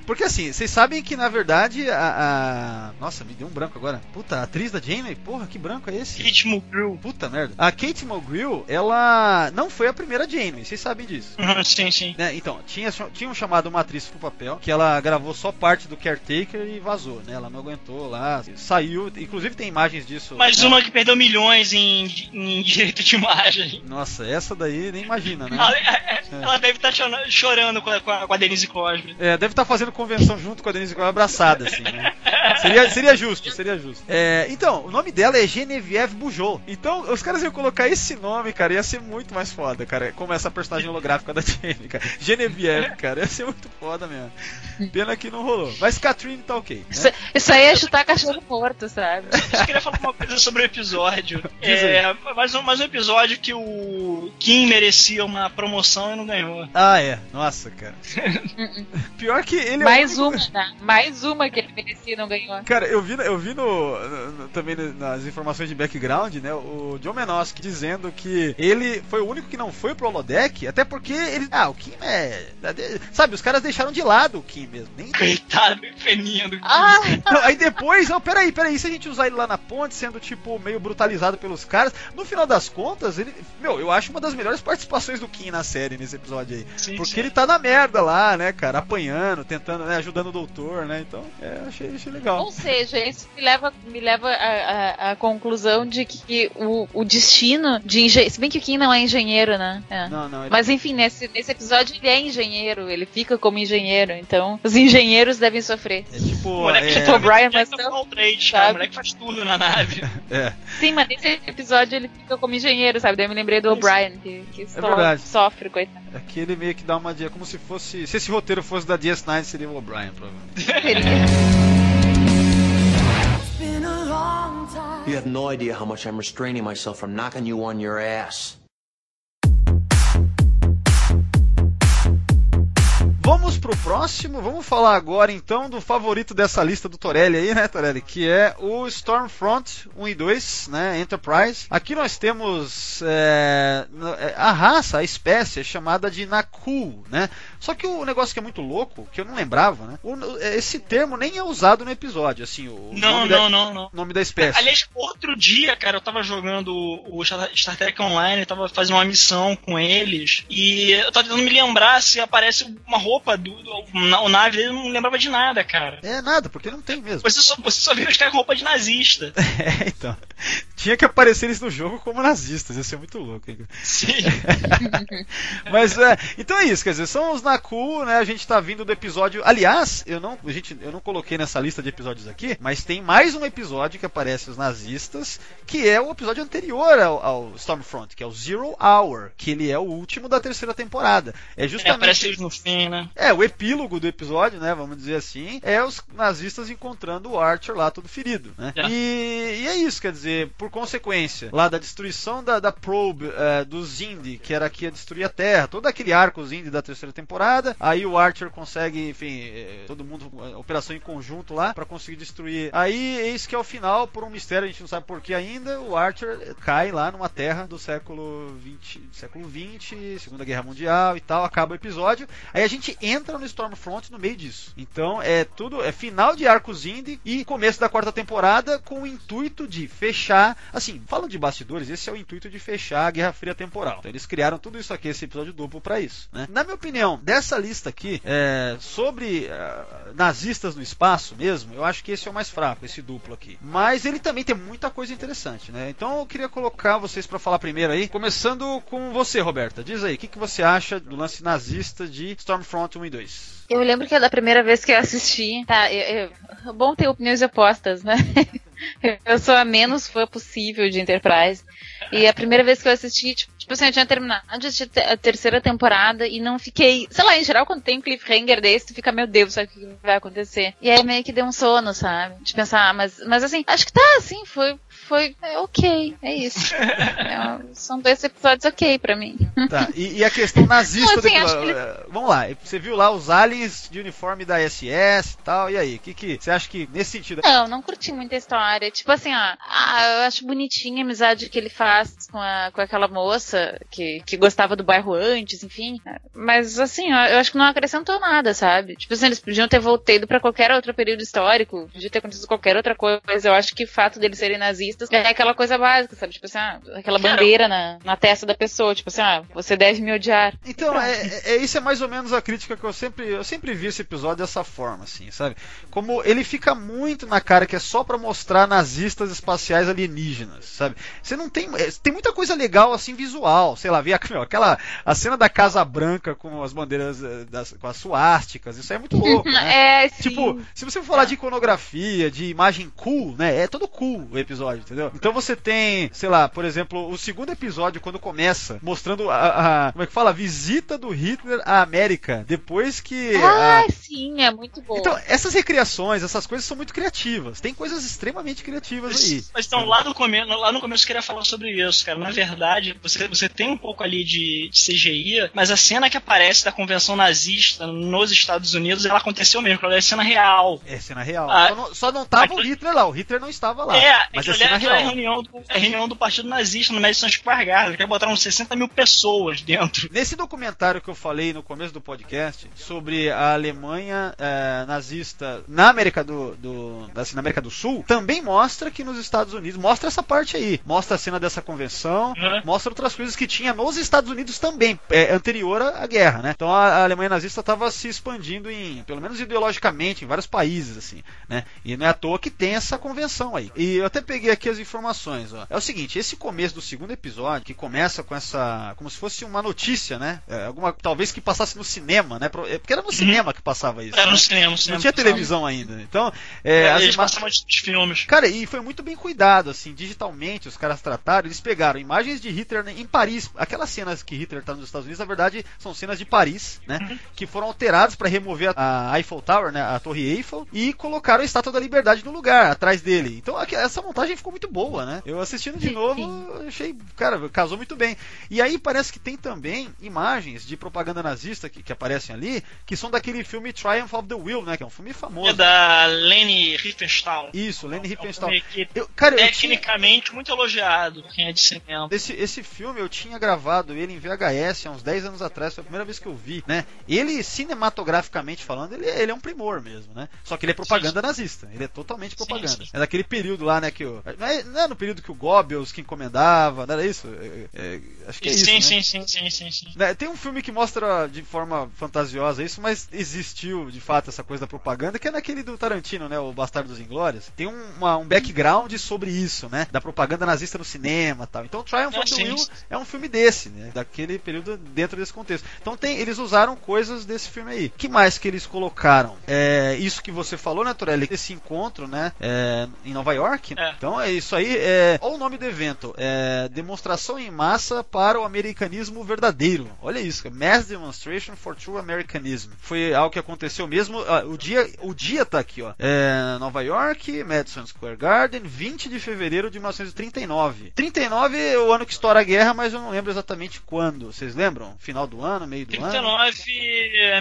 Porque assim, vocês sabem que na verdade a, a- Nossa, me deu um branco agora. Puta, a atriz da Janeway, porra, que branco é esse? Ritmo Crew. Puta merda. A Kate Mulgrew, ela não foi a primeira Janeway, vocês sabem disso. Uhum, sim, sim. Né, então, tinha, tinham chamado uma atriz pro papel, que ela gravou só parte do Caretaker e vazou, né? Ela não aguentou lá, saiu, inclusive tem imagens disso. Mais né? uma que perdeu milhões em, em direito de imagem. Nossa, essa daí nem imagina, né? [laughs] Ela, ela deve estar chorando com a, com a, Denise Crosby. É, deve estar fazendo convenção junto com a Denise Crosby abraçada, assim, né? Seria, seria justo, seria justo. É, então, o nome dela é Genevieve Bujold. Então, os caras iam colocar esse nome, cara, ia ser muito mais foda, cara. Como essa personagem holográfica da Jamie, cara. Genevieve, cara, ia ser muito foda mesmo. Pena que não rolou. Mas Catherine tá ok. Né? Isso, isso aí é chutar cachorro morto, sabe? Eu queria falar uma coisa sobre o episódio. [laughs] É, mais, um, mais um episódio que o Kim merecia uma promoção e não ganhou. Ah, é. Nossa, cara. [laughs] Pior que ele é Mais [laughs] uma, tá? Mais uma que ele merecia e não ganhou. Cara, eu vi, eu vi no, no- no- também nas informações de background, né, o John Menoski dizendo que ele foi o único que não foi pro holodeck, até porque ele, ah, o Kim é, sabe, os caras deixaram de lado o Kim mesmo, nem Coitado, peninha do Kim. Ah, Não, aí depois, não, peraí, peraí, se a gente usar ele lá na ponte, sendo tipo meio brutalizado pelos caras, no final das contas, ele, meu, eu acho uma das melhores participações do Kim na série nesse episódio aí. Sim, Porque sim. ele tá na merda lá, né, cara, apanhando, tentando, né, ajudando o doutor, né, então, é, achei, achei legal. Ou seja, isso me leva, me leva à, à- à conclusão de que o, o destino de engenheiro. Se bem que o Kim não é engenheiro, né? É. Não, não, ele- Mas enfim, nesse, nesse episódio ele é engenheiro, ele fica como engenheiro, então os engenheiros devem sofrer. é tipo, O moleque é, Tipo, o Brian tá cara. sabe? O moleque faz tudo na nave. [laughs] é, Sim, mas nesse episódio ele fica como engenheiro, sabe? Daí eu me lembrei do O'Brien, que, que verdade. sofre, coitado. aqui ele meio que dá uma dia, como se fosse, se esse roteiro fosse da DS9, seria o O'Brien, provavelmente. You have no idea how much I'm restraining myself from knocking you on your ass. Vamos pro próximo, vamos falar agora então do favorito dessa lista do Torelli aí, né, Torelli? Que é o Stormfront 1 e 2, né, Enterprise. Aqui nós temos é, é, a raça, a espécie é chamada de Nakul, né? Só que o negócio que é muito louco, que eu não lembrava, né? o- esse termo nem é usado no episódio, assim, o Não, nome não, da, não, não. nome da espécie. Aliás, outro dia, cara, eu tava jogando o Star Star Trek Online, eu tava fazendo uma missão com eles, e eu tava tentando me lembrar se aparece uma roupa do, do na, o nave dele, não lembrava de nada, cara. É nada, porque não tem mesmo. Você só, você só viu os caras com roupa de nazista. [laughs] É, então. Tinha que aparecer eles no jogo como nazistas, ia ser muito louco, hein? Sim. [laughs] Mas é, então é isso, quer dizer, são os Naku, né? A gente tá vindo do episódio. Aliás, eu não, a gente, eu não coloquei nessa lista de episódios aqui, mas tem mais um episódio que aparece os nazistas, que é o episódio anterior ao, ao Stormfront, que é o Zero Hour, que ele é o último da terceira temporada. É É, justamente. aparece eles no fim, né? É, o epílogo do episódio, né? Vamos dizer assim, é os nazistas encontrando o Archer lá todo ferido, né? É. E, e é isso, quer dizer, por consequência, lá da destruição da, da probe eh, do Zindi, que era que ia destruir a Terra, todo aquele arco Zindi da terceira temporada, aí o Archer consegue, enfim, eh, todo mundo, eh, operação em conjunto lá, pra conseguir destruir. Aí, eis que ao final, por um mistério, a gente não sabe por que ainda, o Archer cai lá numa Terra do século 20, século 20, Segunda Guerra Mundial e tal, acaba o episódio. Aí a gente entra no Stormfront no meio disso. Então é tudo, é final de Arcos Indie e começo da quarta temporada com o intuito de fechar, assim, falando de bastidores, esse é o intuito de fechar a Guerra Fria temporal. Então eles criaram tudo isso aqui, esse episódio duplo pra isso, né? Na minha opinião, dessa lista aqui, é, sobre ah, nazistas no espaço mesmo, eu acho que esse é o mais fraco, esse duplo aqui. Mas ele também tem muita coisa interessante, né? Então eu queria colocar vocês pra falar primeiro aí, começando com você, Roberta. Diz aí, o que, que você acha do lance nazista de Stormfront 1 e 2? Eu lembro que é da primeira vez que eu assisti. Tá, eu, eu- bom ter opiniões opostas, né? [laughs] Eu sou a menos fã possível de Enterprise. E a primeira vez que eu assisti, tipo, tipo assim, eu tinha terminado de assistir a terceira temporada e não fiquei. Sei lá, em geral, quando tem um cliffhanger desse, tu fica, meu Deus, sabe o que vai acontecer? E aí meio que deu um sono, sabe? De pensar, ah, mas, mas assim, acho que tá assim, foi. Foi é, ok, é isso. [laughs] É, são dois episódios ok pra mim. Tá, e, e a questão nazista Não, assim, do que Vamos lá, você viu lá os aliens de uniforme da SS e tal, e aí? O que, que você acha que nesse sentido. Não, não curti muito a história. Tipo assim, ó, ah, eu acho bonitinha a amizade que ele faz com, a, com aquela moça que, que gostava do bairro antes, enfim. Mas assim, ó, eu acho que não acrescentou nada, sabe? Tipo assim, eles podiam ter voltado pra qualquer outro período histórico, podia ter acontecido qualquer outra coisa. Eu acho que o fato deles serem nazistas é aquela coisa básica, sabe? Tipo assim, ah, aquela bandeira na, na testa da pessoa. Tipo assim, ah, você deve me odiar. Então, é, é- é- isso é mais ou menos a crítica que eu sempre, eu sempre vi esse episódio dessa forma, assim, sabe? Como ele fica muito na cara que é só pra mostrar nazistas espaciais alienígenas, sabe? Você não tem, é, tem muita coisa legal assim visual, sei lá, ver [laughs] aquela a cena da Casa Branca com as bandeiras eh, das, com as suásticas, isso aí é muito [laughs] louco, né? É, sim. Tipo, se você for falar de iconografia, de imagem cool, né? É todo cool o episódio, entendeu? Então você tem, sei lá, por exemplo, o segundo episódio, quando começa, mostrando a, a- como é que fala? A visita do Hitler à América, depois que. Ah, a- sim, é muito bom. Então, essas recriações, essas coisas são muito criativas. Tem coisas extremamente criativas aí. Mas, mas então, lá no, começo, lá no começo eu queria falar sobre isso, cara. Na verdade, você, você tem um pouco ali de, de CGI, mas a cena que aparece da convenção nazista nos Estados Unidos, ela aconteceu mesmo, ela é cena real. É cena real. Ah, só, não, só não tava o Hitler lá, o Hitler não estava lá. É, mas é cena aquilo é real. reunião do, é reunião do Partido Nazista no Madison Square Garden, que botaram 60 mil pessoas dentro. Nesse documentário que eu falei no começo do podcast sobre a Alemanha eh, nazista na América do, do assim, na América do Sul, também mostra que nos Estados Unidos mostra essa parte aí, mostra a cena dessa convenção, Uhum. mostra outras coisas que tinha nos Estados Unidos também, eh, anterior à guerra, né? Então a, a Alemanha nazista estava se expandindo em, pelo menos ideologicamente, em vários países assim, né? E não é à toa que tem essa convenção aí. E eu até peguei aqui as informações, ó. É o seguinte, esse começo do segundo episódio, que começa com essa, como se fosse uma notícia, né? É, alguma, talvez que passasse no cinema, né? É, Porque era no cinema que passava isso. Era né? no cinema, no Não cinema. tinha televisão ainda. Então, é, as Eles ima- passavam de de filmes. Cara, e foi muito bem cuidado, assim, digitalmente, os caras trataram, eles pegaram imagens de Hitler em Paris, aquelas cenas que Hitler tá nos Estados Unidos, na verdade, são cenas de Paris, né, Uhum. que foram alteradas para remover a, a Eiffel Tower, né, a Torre Eiffel, e colocaram a Estátua da Liberdade no lugar, atrás dele. Então, aqui- essa montagem ficou muito boa, né? Eu assistindo de novo, sim. achei, cara, casou muito bem. E aí parece que tem também imagens de propaganda nazista que, que aparecem ali, que são daquele filme Triumph of the Will, né, que é um filme famoso. É da Leni Riefenstahl. Isso, Leni É um Riefenstahl. filme que Eu, cara, eu tinha... Tecnicamente muito elogiado quem é de cinema. Esse, esse filme eu tinha gravado ele em VHS há uns 10 anos atrás, foi a primeira vez que eu vi, né? Ele, cinematograficamente falando, ele, ele é um primor mesmo, né? Só que ele é propaganda nazista, ele é totalmente propaganda. sim. É daquele período lá, né, que o... Não é, não é no período que o Goebbels que encomendava, não era isso? É, é, acho que é isso, sim, né? sim, sim, sim, sim, sim. Né, Tem um filme que mostra de forma fantasiosa isso, mas existiu de fato essa coisa da propaganda, que é naquele do Tarantino, né? O Bastardo dos Inglórios. Tem um, uma- um background sobre isso, né? Da propaganda nazista no cinema e tal. Então Triumph Ah, of the. Will é um filme desse, né? Daquele período dentro desse contexto. Então tem, eles usaram coisas desse filme aí. que mais que eles colocaram? É, isso que você falou, né, Torelli? Esse encontro, né? é, em Nova York. É. Então é isso aí. É, olha o nome do evento. É, demonstração em massa para o americanismo verdadeiro. Olha isso. cara. Mass Demonstration for True Americanism. Foi algo que aconteceu mesmo. ah, o dia, o dia tá aqui, ó. É, Nova York, Madison Square Garden, 20 de fevereiro de 1939. 39 é o ano que estoura a guerra, mas eu não lembro exatamente quando. Vocês lembram? Final do ano, meio do ano? 39, é,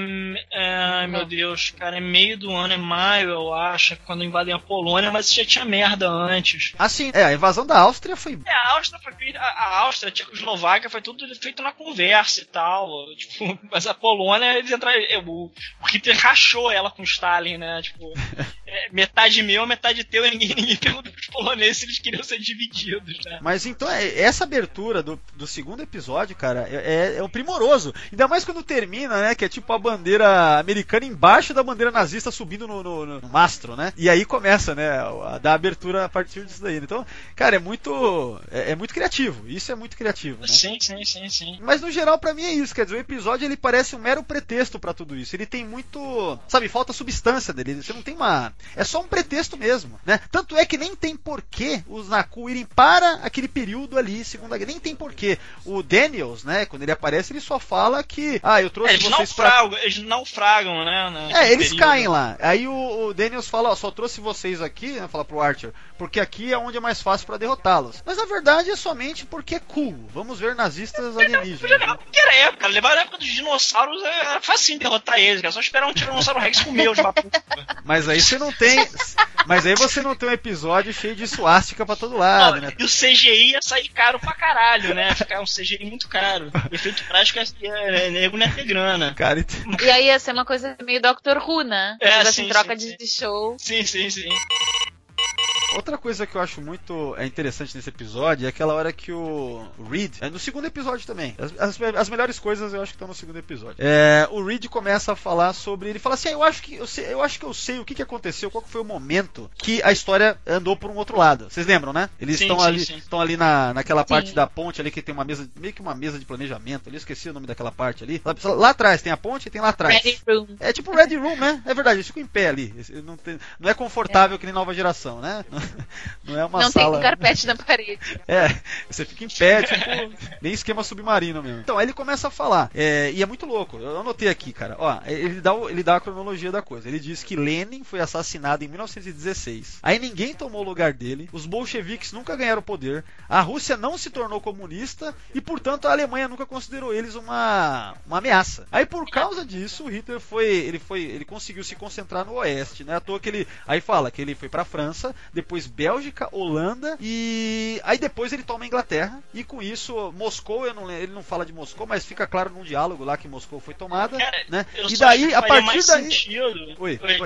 é, ai meu Deus, cara, é meio do ano, é maio, eu acho, é quando invadem a Polônia, mas já tinha merda antes. Assim, é, a invasão da Áustria foi É, a Áustria foi a, a Áustria, a Tchecoslováquia foi tudo feito na conversa e tal, [laughs] tipo, mas a Polônia, eles entraram, é, o, o Hitler rachou ela com o Stalin, né, tipo, [laughs] é, metade meu, metade teu, e ninguém, ninguém perguntou pros poloneses se eles queriam ser divididos, né. Mas então, é- essa abertura do, do segundo episódio, cara, é, é, é o primoroso. Ainda mais quando termina, né? Que é tipo a bandeira americana embaixo da bandeira nazista subindo no, no- no mastro, né? E aí começa, né? A dar abertura a partir disso daí. Então, cara, é muito. É, é muito criativo. Isso é muito criativo, né? Sim, sim, sim, sim. Mas no geral, pra mim é isso. Quer dizer, o episódio ele parece um mero pretexto pra tudo isso. Ele tem muito. Sabe, falta substância dele. Você não tem uma. É só um pretexto mesmo, né? Tanto é que nem tem porquê os Naku irem para aquele período ali, Segunda Guerra. Nem tem porquê. O Daniels, né, quando ele aparece, ele só fala que, ah, eu trouxe É, eles, vocês pra naufragam, eles naufragam, né? naquele é, eles período. caem lá. Aí o, o Daniels fala, ó, só trouxe vocês aqui, né, fala pro Archer, porque aqui é onde é mais fácil pra derrotá-los. Mas na verdade é somente porque é cool. Vamos ver nazistas alienígenas. Né? levar era época, cara. levar na época dos dinossauros era facinho derrotar eles, cara. Só esperar um Tiranossauro Rex comer os papu. [laughs] Mas aí você não tem, mas aí você não tem um episódio cheio de suástica pra todo lado, né? E o CGI ia sair caro pra caralho, né? Ficar um CGI muito caro. Efeito prático é, é nego não é ter grana. Cara, E aí ia ser uma coisa meio Doctor Who, né? É, Tipo sim, assim, troca sim, de show. Sim, sim, sim. Outra coisa que eu acho muito é, interessante nesse episódio é aquela hora que o Reed. É no segundo episódio também. As, as- as melhores coisas eu acho que estão no segundo episódio. É, o Reed começa a falar sobre. Ele fala assim: ah, eu, acho que eu, sei, eu acho que eu sei o que, que aconteceu, qual que foi o momento que a história andou por um outro lado. Vocês lembram, né? Eles estão ali, sim. estão ali na, naquela parte Sim. da ponte ali que tem uma mesa, meio que uma mesa de planejamento. Ali, eu esqueci o nome daquela parte ali. Lá, lá atrás tem a ponte e tem lá atrás. Ready Room. É tipo Red Room, né? É verdade, eles ficam em pé ali. Não, tem- não é confortável que nem nova geração, né? Não é uma não sala. tem carpete na parede. [laughs] É, você fica em pé, tipo, bem esquema submarino mesmo. Então, aí ele começa a falar, é, e é muito louco, eu anotei aqui, cara, ó, ele dá, ele dá a cronologia da coisa. Ele diz que Lenin foi assassinado em 1916, aí ninguém tomou o lugar dele, os bolcheviques nunca ganharam poder, a Rússia não se tornou comunista, e portanto a Alemanha nunca considerou eles uma, uma ameaça. Aí por causa disso, o Hitler foi, ele foi, ele conseguiu se concentrar no oeste, né? À toa que ele, aí fala que ele foi pra França, depois Bélgica, Holanda e aí depois ele toma a Inglaterra e com isso Moscou, eu não, ele não fala de Moscou, mas fica claro num diálogo lá que Moscou foi tomada, Cara, né? E daí a partir daí Sentido, Oi. Eu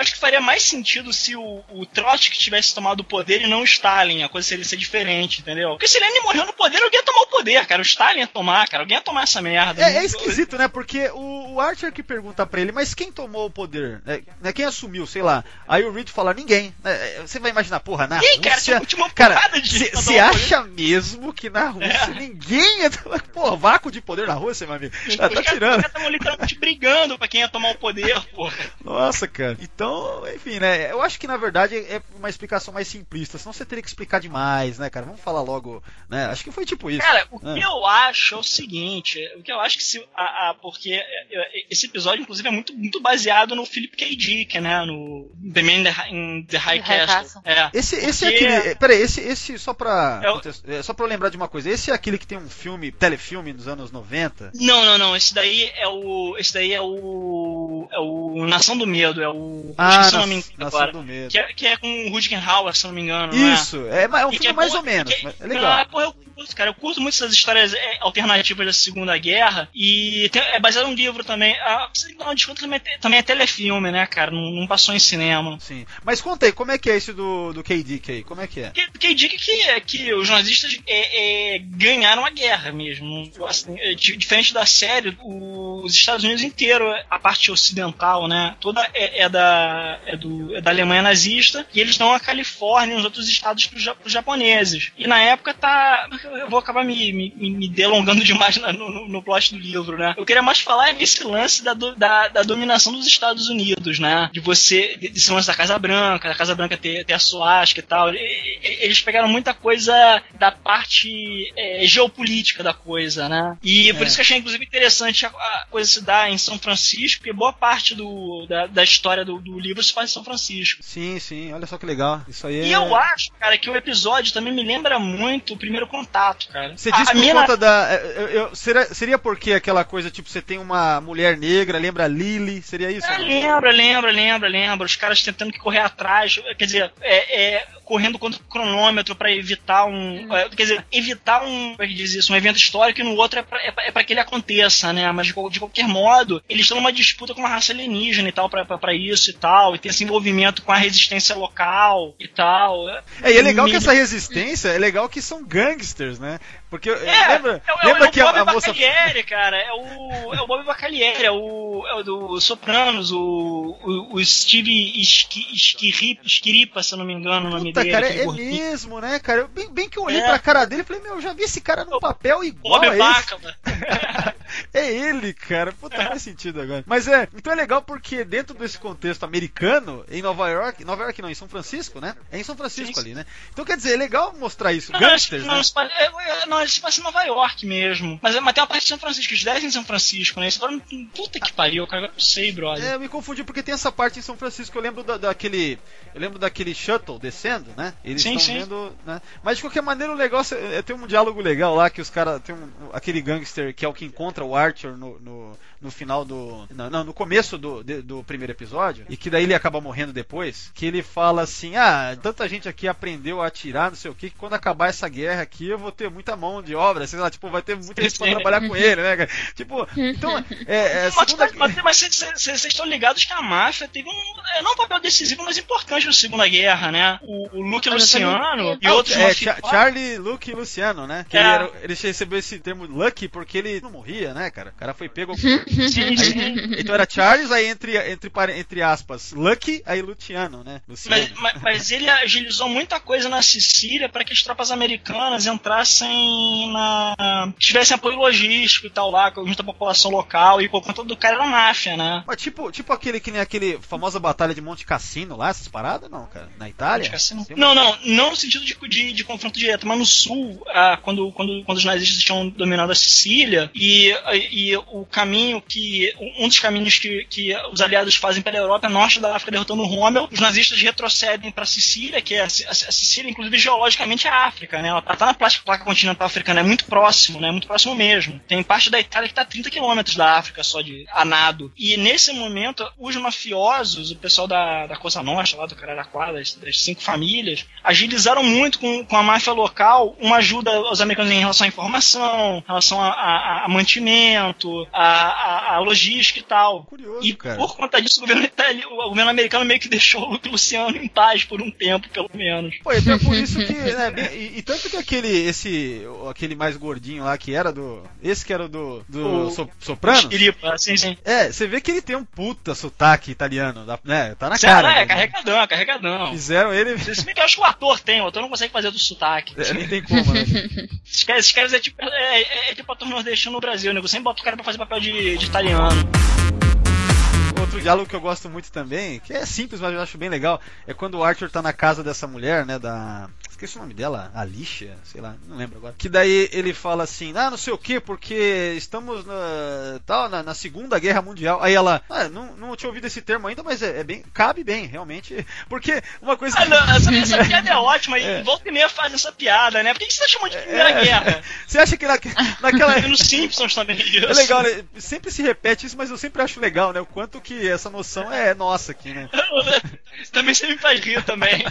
acho que faria mais sentido se o, o Trotsky tivesse tomado o poder e não o Stalin. A coisa seria ser diferente, entendeu? Porque se Lenin morreu no poder, alguém ia tomar o poder, cara. O Stalin ia tomar, cara. Alguém ia tomar essa merda. É, é esquisito, né? Porque o, o Archer que pergunta pra ele, mas quem tomou o poder? É, né, quem assumiu, sei lá. Aí o Reed fala, ninguém. É, Você vai imaginar, porra, na cara, Rússia... Cara, você acha mesmo que na Rússia ninguém ia tomar... Pô, vácuo de poder na Rússia, meu amigo? Ah, Os tá caras tirando. estavam literalmente brigando pra quem ia tomar o poder, porra. Nossa, cara. Então, enfim, né? Eu acho que na verdade é uma explicação mais simplista. Senão você teria que explicar demais, né, cara? Vamos falar logo, né? Acho que foi tipo isso. Cara, o Ah. que eu acho é o seguinte, o que eu acho que se. A, a- porque é, é, esse episódio, inclusive, é muito, muito baseado no Philip K. Dick, né? No The Man in the, in The High Castle. É. Esse, esse é Porque- aquele. é, Peraí, esse, esse só pra. É o- é, só pra eu lembrar de uma coisa. Esse é aquele que tem um filme, telefilme dos anos 90. Não, não, não. Esse daí é o. Esse daí é o. É o Nação do Medo. É o. Ah, esqueci o nome Nação agora. do Medo. Que é, que é com o Rutger Hauer, se não me engano. não é? Isso, é, é um E filme mais ou menos. é Ah, legal. eu curto, cara. Eu curto muito essas histórias é, alternativas da Segunda Guerra. E tem- é baseado num livro também. Ah, uma desconto também, é- também é telefilme, né, cara? Não, não passou em cinema. Sim. Mas conta aí, como é que é esse do, do KD aí? Como é que é? Que, que dica que, que os nazistas é, é, ganharam a guerra mesmo. Assim, é, di- diferente da série, os Estados Unidos inteiro, a parte ocidental, né? Toda é, é da, é, do, é da Alemanha nazista e eles dão a Califórnia e os outros estados ja- pros japoneses. E na época tá. Eu vou acabar me, me, me delongando [laughs] demais na- no, no, no plot do livro, né? Eu queria mais falar nesse lance da, do- da, da dominação dos Estados Unidos, né? De você. Desse lance da Casa Branca, da Casa Branca ter, ter a suástica e tal. Eles pegaram muita coisa da parte é, geopolítica da coisa, né? E por É. isso que eu achei, inclusive, interessante a, a coisa se dar em São Francisco, porque boa parte do, da, da história do, do livro se faz em São Francisco. Sim, sim, olha só que legal. Isso aí é. E eu acho, cara, que o episódio também me lembra muito o primeiro contato, cara. Você disse a por minha- conta da. é, eu- eu- seria, seria porque aquela coisa, tipo, você tem uma mulher negra, lembra Lily? Seria isso? Ah, né? lembra, lembra, lembra, lembra. Os caras tentando que correr atrás, quer dizer, é, é, correndo contra o cronômetro pra evitar um. é, quer dizer, evitar um. Como é que diz isso? Um evento histórico e no outro é pra, é pra- é que ele aconteça, né? Mas de, de qualquer modo, eles estão numa disputa com uma raça alienígena e tal, pra, pra, pra isso e tal. E tem esse envolvimento com a resistência local e tal. É, e é legal Me- que essa resistência, é legal que são gangsters, né? Porque É, lembra, é, o- lembra é o que a, Bob a moça. Bacalieri, cara. É o, é o Bob Bacalieri, é o, é o do Sopranos, o, o, o Steve Esqui- Esquirri- Esquiripa, se eu não me engano o nome dele. cara, é gordinho. mesmo, né, cara? Bem, bem que eu olhei É. pra cara dele e falei, meu, eu já vi esse cara num papel igual Bob a esse. Bacala. [laughs] É ele, cara. Puta, faz sentido agora. Mas é, então é legal porque dentro desse contexto americano, em Nova York, Nova York não, em São Francisco, né? É em São Francisco Sim, ali, né? Então quer dizer, é legal mostrar isso. Não, Gangsters, que né? não, ele se passa em Nova York mesmo. Mas, é- mas tem uma parte de São Francisco, eles descem em São Francisco, né? Eles falam, puta que pariu, cara, eu não sei, brother. É, eu me confundi porque tem essa parte em São Francisco. Eu lembro da, daquele. Eu lembro daquele shuttle descendo, né? Eles Sim, sim. vendo. Né? Mas de qualquer maneira o negócio é, é ter um diálogo legal lá que os caras. Tem um, aquele gangster que é o que encontra o Archer no, no, no final do. Não, não, no começo do, de- do primeiro episódio. E que daí ele acaba morrendo depois. Que ele fala assim: Ah, tanta gente aqui aprendeu a atirar, não sei o que, que quando acabar essa guerra aqui eu vou ter muita mão de obra. Sei lá, tipo, vai ter muita gente pra trabalhar com ele, né, cara? Tipo, então. É, é, Mas, segunda- mas, mas vocês- estão ligados que a máfia teve um. é, Não um papel decisivo, mas importante na Segunda Guerra, né? O, o Luke. Luciano e Ah, outros é, mafiosos- Cha- Charlie, Luke e Luciano, né? Que É. ele, era- ele recebeu esse termo Lucky porque ele não morria, né, cara? O cara foi pego. [laughs] Sim, sim. Então era Charles, aí entre, entre, entre aspas, Lucky, aí Luciano, né? Luciano. Mas, mas- mas ele agilizou muita coisa na Sicília para que as tropas americanas entrassem na. tivessem apoio logístico e tal lá, junto à população local, e por conta do cara era máfia, né? Mas tipo, tipo aquele que nem aquele famosa batalha de Monte Cassino lá, essas paradas, não, cara? Na Itália? Cassino. Tem- Não, não, não no sentido de, de, de confronto direto, mas no sul, ah, quando, quando, quando os nazistas tinham dominado a Sicília, e, e o caminho que. um dos caminhos que, que os aliados fazem pela Europa é norte da África derrotando o Rommel, os nazistas retrocedem para Sicília, que é a, Si- a Sicília, inclusive geologicamente é a África, né? Ela tá, tá na placa continental africana, é muito próximo, né? Muito próximo mesmo. Tem parte da Itália que tá a 30 quilômetros da África só de a nado. E nesse momento, os mafiosos, o pessoal da, da Cosa Nostra, lá do Cararaquá, das, das cinco famílias, agilizaram muito com, com a máfia local uma ajuda aos americanos em relação à informação, em relação a, a- a mantimento, a, a- a logística e tal. Curioso, E cara. por conta disso, o governo, itali- o governo americano meio que deixou o Luke Luciano em paz por um tempo, pelo menos. Pô, então é por isso [laughs] que. né, e, e tanto que aquele. Esse. Aquele mais gordinho lá que era do. Esse que era do. Do O- so, Soprano? Assim, sim. É, você vê que ele tem um puta sotaque italiano, né? Tá na Cara, cara. é, né? carregadão, é carregadão. Fizeram ele. Se bem que eu acho que o ator tem, o ator não consegue fazer do sotaque. É, nem tem como, né? [laughs] Esses caras, esses caras é tipo, é, é, é tipo ator nordestino no Brasil, né? Eu sempre boto o cara pra fazer papel de, de italiano. Outro diálogo que eu gosto muito também, que é simples, mas eu acho bem legal, é quando o Arthur tá na casa dessa mulher, né, da... Esqueci o nome dela, Alicia, sei lá, não lembro agora. Que daí ele fala assim, ah, não sei o que, porque estamos na, tal, na, na Segunda Guerra Mundial. Aí ela, ah, não, não tinha ouvido esse termo ainda, mas é, é bem, cabe bem, realmente. [laughs] Porque uma coisa Ah, não, essa, [laughs] essa piada é ótima, É. e volta e meia faz essa piada, né? Por que que você tá chamando de Primeira É. Guerra? [laughs] Você acha que na, naquela... Nos Simpsons também isso. É legal, né? Sempre se repete isso, mas eu sempre acho legal, né? O quanto que essa noção é nossa aqui, né? também você me faz rir também.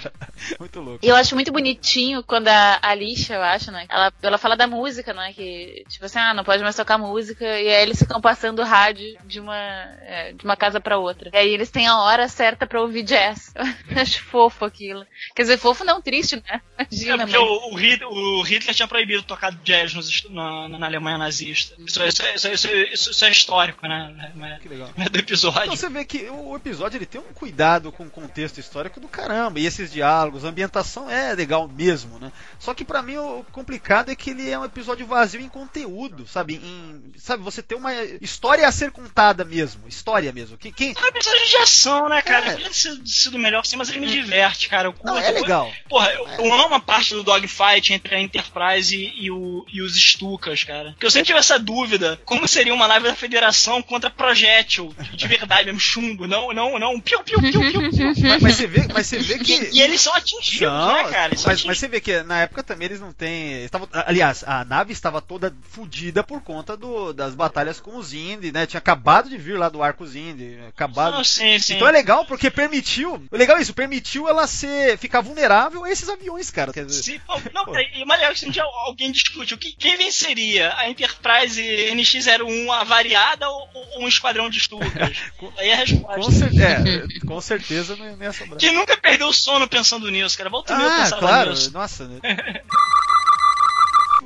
Muito louco. E eu acho muito bonitinho quando a Alicia, eu acho, né? Ela, ela fala da música, né? Que, tipo assim, ah, não pode mais tocar música. E aí eles ficam passando o rádio de uma, é, de uma casa pra outra. E aí eles têm a hora certa pra ouvir jazz. [laughs] Eu acho fofo aquilo. Quer dizer, fofo não triste, né? É Imagina, porque mas... o, o, Hitler, o Hitler tinha proibido tocar jazz nos na, na Alemanha nazista. Isso, isso, isso, isso, isso- isso é histórico, né? Não é- Que legal. é do episódio. Então você vê que o episódio ele tem um cuidado com o contexto histórico do caramba. E esses diálogos, a ambientação é legal mesmo, né? Só que pra mim o complicado é que ele é um episódio vazio em conteúdo, sabe? Em, sabe, você tem uma história a ser contada mesmo. História mesmo. Que, quem... É um episódio de ação, né, cara? É. Podia ter sido, sido melhor sim, mas ele me diverte, cara. Eu Não, curto- é legal. Porra, eu, eu amo a parte do dogfight entre a Enterprise e, e o- e os Stukas, cara. Porque eu sempre tive essa dúvida: como seria uma nave da Federação contra projétil de verdade, mesmo chumbo? Não, não, não. Piu, piu, piu, piu, piu. Mas, mas você vê, mas você vê que. E, e eles são atingidos, né, cara? Eles são mas, mas você vê que na época também eles não têm. eles tavam- aliás, a nave estava toda fodida por conta do- das batalhas com os Indy, né? Tinha acabado de vir lá do arco Indy. Acabado. Sim, sim. Então é legal porque permitiu. O legal é isso, permitiu ela ser. ficar vulnerável a esses aviões, cara. Quer dizer, Sim, [laughs] pô, não, peraí, e legal que alguém discute o que, quem venceria, a Enterprise NX-01 avariada ou, ou um esquadrão de Stukas? [laughs] Aí é a resposta. com, cer- é, com certeza não ia- sobrar. Quem nunca perdeu o sono pensando nisso, cara? Volta e meia eu Ah, pensava claro, nossa. né? [laughs]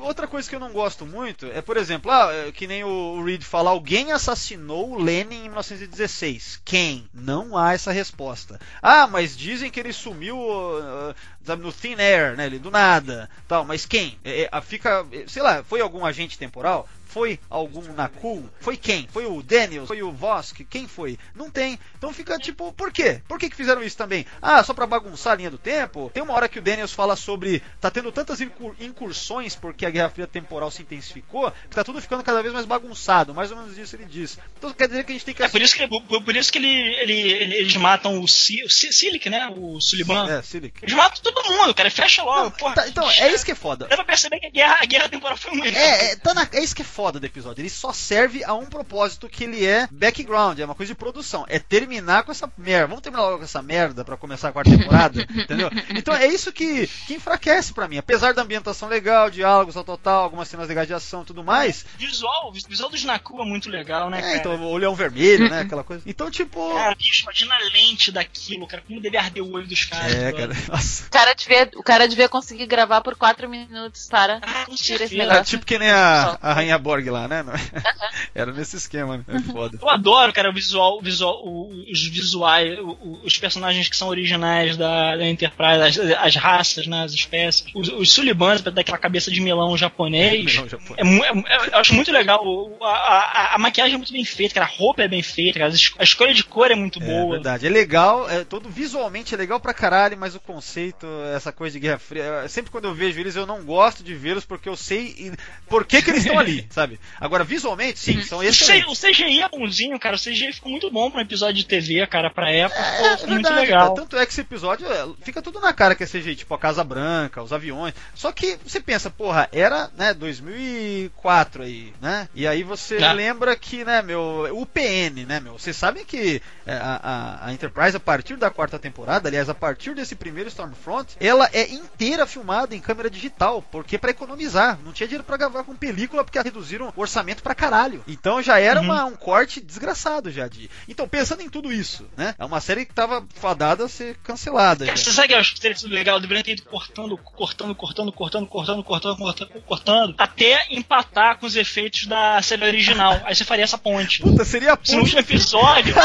outra coisa que eu não gosto muito é, por exemplo, ah, é, que nem o Reed fala, alguém assassinou o Lenin em 1916. Quem? Não há essa resposta. Ah, mas dizem que ele sumiu uh, no thin air, né? Ele do nada, tal. Mas quem? É, é, fica, sei lá, foi algum agente temporal? Foi algum Nakul? Foi quem? Foi o Daniels? Foi o Vosk? Quem foi? Não tem. Então fica tipo, por quê? Por que, que fizeram isso também? Ah, só pra bagunçar a linha do tempo? Tem uma hora que o Daniels fala sobre. Tá tendo tantas incursões porque a Guerra Fria temporal se intensificou, que tá tudo ficando cada vez mais bagunçado. Mais ou menos isso ele diz. Então quer dizer que a gente tem que. É por isso que, por, por isso que ele, ele, eles matam o, Silic, né? O Suliban. É, Silic. Eles matam todo mundo, cara. Fecha logo. Não, tá, então, é isso que é foda. Dá pra perceber que a guerra, a guerra temporal foi muito. É, é, tá na, é isso que é foda foda do episódio. Ele só serve a um propósito que ele é background, é uma coisa de produção. É terminar com essa merda. Vamos terminar logo com essa merda para começar a quarta temporada, [laughs] entendeu? Então é isso que, que enfraquece para mim. Apesar da ambientação legal, diálogos ao total, algumas cenas legais de ação e tudo mais. Visual, o visual do Snaku é muito legal, né, é, cara? então o olhão vermelho, né? Aquela coisa. [laughs] Então, tipo. Cara, bicho, imagina a lente daquilo, cara. Como deve arder o olho dos caras. É, cara. [laughs] Nossa. O cara devia, o cara devia conseguir gravar por 4 minutos para ah, tirar esse negócio. É, tipo que nem a, a Rainha Borg lá, né? [laughs] Era nesse esquema, né? É foda. Eu adoro, cara, o visual, visual os visuais, os personagens que são originais da, da Enterprise, as, as raças, né, as espécies. Os, os Sulibans, daquela cabeça de melão japonês. [laughs] Melão japonês. É, é, eu acho muito legal. A, a, a, maquiagem é muito bem feita, cara, a roupa é bem feita, cara, a escolha de cor é muito boa. É verdade, é legal, é, todo visualmente é legal pra caralho, mas o conceito, essa coisa de Guerra Fria, sempre quando eu vejo eles eu não gosto de vê-los porque eu sei por que, que eles estão ali, [laughs] sabe? Agora, visualmente, sim, são excelentes. O CGI é bonzinho, cara. O CGI ficou muito bom pra um episódio de TV, cara, pra época. É, muito legal. Tanto é que esse episódio é, fica tudo na cara que é CGI, tipo a Casa Branca, os aviões. Só que você pensa, porra, era, né, 2004 aí, né? E aí você Já. lembra que, né, meu, o PN, né, meu? Vocês sabem que é, a, a, a, Enterprise, a partir da quarta temporada, aliás, a partir desse primeiro Stormfront, ela é inteira filmada em câmera digital, porque para economizar. Não tinha dinheiro para gravar com película, porque reduziram o orçamento pra caralho. Então já era uhum. uma, um corte desgraçado já de. Então, pensando em tudo isso, né? É uma série que tava fadada a ser cancelada. É, você sabe que eu acho que seria tudo legal? Deveria ter ido cortando, cortando, cortando, cortando, cortando, cortando, cortando, cortando, até empatar com os efeitos da série original. Aí você faria essa ponte. Puta, seria a ponte. [laughs] No último episódio.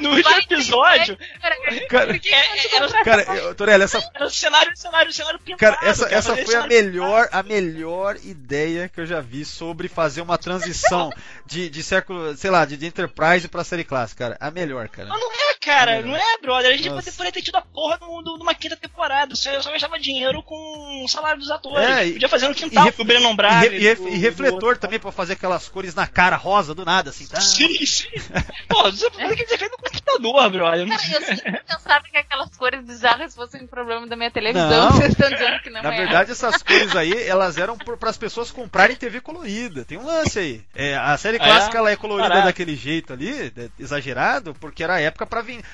no último episódio. Cara, é, cara Torelli, essa. Era o cenário, cenário, cenário pintado. Cara, essa, essa foi a melhor, a melhor ideia que eu já vi sobre fazer uma transição de, de século, sei lá, de, de Enterprise pra série clássica, cara. A melhor, cara. Mas não é, cara, não é, brother. A gente Nossa. poderia ter tido a porra numa quinta temporada. Você só gastava dinheiro com o salário dos atores. É, Podia fazer no quintal, e, o Breno Brave. E, e, do, e refletor também pra fazer aquelas cores na cara rosa do nada, assim, tá? Sim, sim. Pô, você poderia ter feito no computador, brother. Cara, eu sempre pensava que aquelas cores bizarras fossem um problema da minha televisão. Não, vocês estão dizendo que não Na é. verdade, essas cores aí, elas eram para as pessoas comprarem TV colorida. Tem um lance aí. É, a série clássica é? ela é colorida Caraca. daquele jeito ali, exagerado, porque era a época para vender.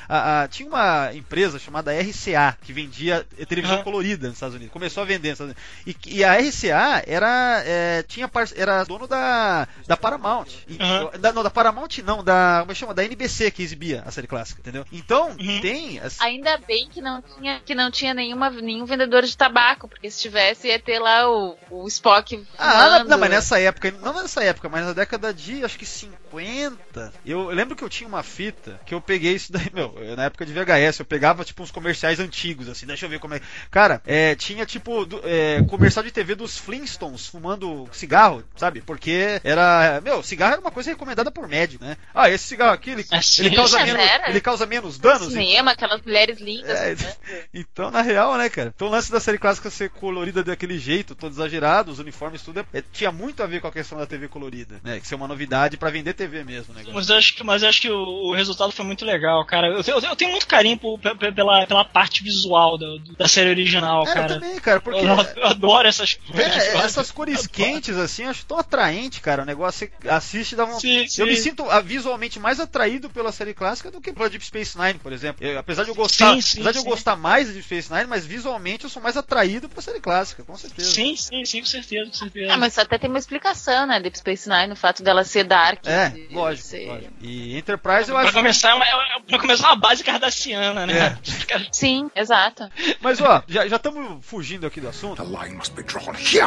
tinha uma empresa chamada RCA que vendia televisão uhum. colorida nos Estados Unidos. Começou a vender nos Estados Unidos. E, e a RCA era é, tinha era dono da, da Paramount. E, uhum. da, não, da Paramount não, da como é que chama? Da NBC que exibia a série clássica, entendeu? Então, uhum. tem as... Ainda bem que não tinha que não tinha nenhuma nenhum vendedor de tabaco, porque se tivesse ia ter lá o, o Spock. Ah, não, mas nessa época, não nessa época, mas na década de acho que 50. Eu, eu, lembro que eu tinha uma fita que eu peguei isso daí, [laughs] meu, na época de VHS, eu pegava tipo uns comerciais antigos, assim, deixa eu ver como é. Cara, é, tinha tipo do, é, comercial de TV dos Flintstones fumando cigarro, sabe? Porque era. Meu, cigarro era uma coisa recomendada por médico, né? Ah, esse cigarro aqui, ele, ele, causa, menos, ele causa menos danos. Cinema, aquelas mulheres lindas. É, né? [laughs] Então, na real, né, cara? Então o lance da série clássica ser colorida daquele jeito, todo exagerado, os uniformes, tudo, é, tinha muito a ver com a questão da TV colorida, né? Que ser uma novidade para vender TV mesmo, né? Mas eu acho que, mas eu acho que o, o resultado foi muito legal, cara. Eu, eu, eu tenho muito carinho por, pela, pela parte visual da, da série original, é, cara. Eu também, cara, porque. Eu, eu adoro essas cores. É, essas cores quentes, assim, acho tão atraente, cara. O negócio você assiste e dá uma. Sim, sim. Eu me sinto ah, visualmente mais atraído pela série clássica do que pela Deep Space Nine, por exemplo. Eu, apesar de eu gostar, sim, apesar de eu gostar mais de Deep Space Nine, mas visualmente eu sou mais atraído pela série clássica, com certeza. Sim, sim, sim, com certeza, com certeza. Ah, mas até tem uma explicação, né, Deep Space Nine, o fato dela ser dark. É, lógico, ser... lógico. E Enterprise eu acho. Pra começar, é uma, é pra começar uma base cardassiana, né? É. [laughs] Sim, exato. Mas ó, já estamos fugindo aqui do assunto. The line must be drawn here.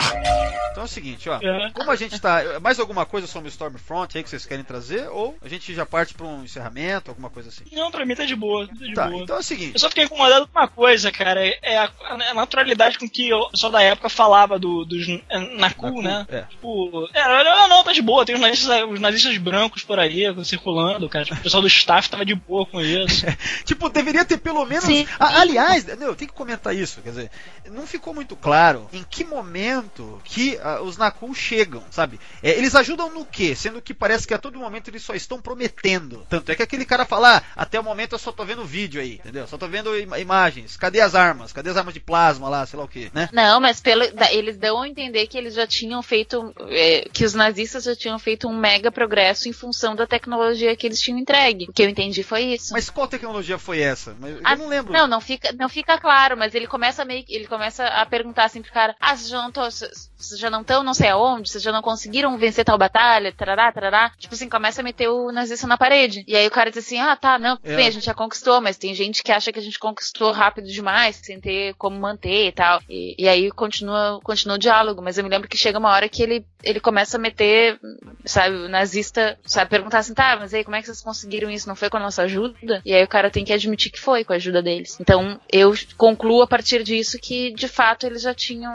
Então é o seguinte, ó. É. Como a gente tá. Mais alguma coisa sobre o Stormfront aí que vocês querem trazer? Ou a gente já parte pra um encerramento, alguma coisa assim? Não, pra mim tá de boa. Tá de Tá, boa. então é o seguinte. Eu só fiquei incomodado com uma coisa, cara. É a, a naturalidade com que o pessoal da época falava do, dos é, Naku, né? É. Tipo, é, não, não, tá de boa. Tem os nazistas, os nazistas brancos por aí circulando, cara. Tipo, o pessoal do staff tava de boa com isso. [laughs] Tipo, deveria ter pelo menos. Sim. Aliás, eu tenho que comentar isso. Quer dizer, não ficou muito claro em que momento que ah, os Nakul chegam, sabe? É, eles ajudam no quê? Sendo que parece que a todo momento eles só estão prometendo. Tanto é que aquele cara fala, ah, até o momento eu só tô vendo vídeo aí, entendeu? Só tô vendo ima- imagens. Cadê as armas? Cadê as armas de plasma lá, sei lá o que, né? Não, mas pelo, eles dão entender que eles já tinham feito. é, que os nazistas já tinham feito um mega progresso em função da tecnologia que eles tinham entregue. O que eu entendi foi isso. Mas qual tecnologia foi essa? Eu Ah, não lembro. Não, não fica, não fica claro, mas ele começa meio que- ele começa a perguntar assim pro cara: "Ah, vocês já não estão, vocês já não estão não sei aonde, vocês já não conseguiram vencer tal batalha, tarará, tarará". Tipo assim, começa a meter o nazista na parede. E aí o cara diz assim: "Ah, tá, não, É. bem, a gente já conquistou, mas tem gente que acha que a gente conquistou rápido demais, sem ter como manter e tal". E, e aí continua, continua o diálogo, mas eu me lembro que chega uma hora que ele ele começa a meter, sabe, o nazista, sabe, perguntar assim: "Tá, mas aí como é que vocês conseguiram isso? Não foi com a nossa ajuda?". E aí o cara tem que admitir que foi com a ajuda deles. Então eu concluo a partir disso que de fato eles já tinham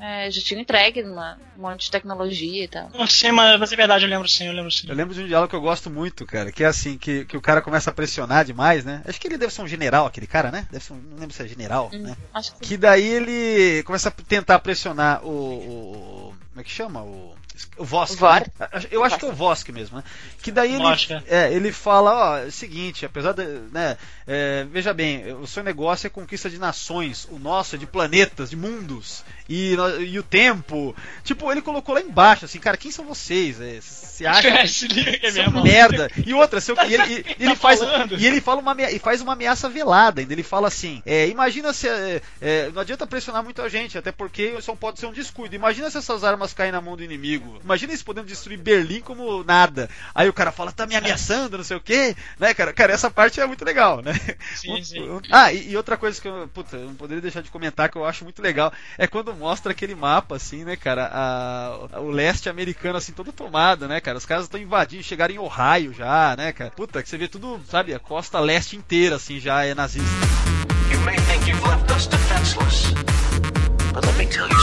é, já tinham entregue uma, um monte de tecnologia e tal. Não sei, mas, mas é verdade, eu lembro sim, eu lembro sim. Eu lembro de um diálogo que eu gosto muito, cara, que é assim, que, que o cara começa a pressionar demais, né? Acho que ele deve ser um general, aquele cara, né? Deve ser um, não lembro se é general, Hum, né? Acho que Que daí ele começa a tentar pressionar o. o- o- como é que chama? O. O Vosk. Né? Eu acho que é o Vosk mesmo, né? Que daí ele, Vosk, é. é, ele fala, ó, é o seguinte, apesar de, né, é, veja bem, o seu negócio é conquista de nações, o nosso é de planetas, de mundos, e, e o tempo. Tipo, ele colocou lá embaixo, assim, cara, quem são vocês? É, Você [laughs] acha Se meu são irmão. merda. E outra, seu, [laughs] e ele, e- ele Tá faz, falando? e ele fala uma e faz uma ameaça velada ainda. Ele fala assim: é, imagina se. é, é, não adianta pressionar muita gente, até porque só pode ser um descuido. Imagina se essas armas caem na mão do inimigo. Imagina eles podendo destruir Berlim como nada. Aí o cara fala, tá me ameaçando, não sei o quê. Né, cara? Cara, essa parte é muito legal, né? Sim, sim. Ah, e, e outra coisa que eu, puta, eu não poderia deixar de comentar que eu acho muito legal é quando mostra aquele mapa, assim, né, cara? a- o leste americano, assim, todo tomado, né, cara? Os caras estão invadindo, chegaram em Ohio já, né, cara? Puta, que você vê tudo, sabe, a costa leste inteira, assim, já é nazista. You may think you've left us defenseless, but let me tell you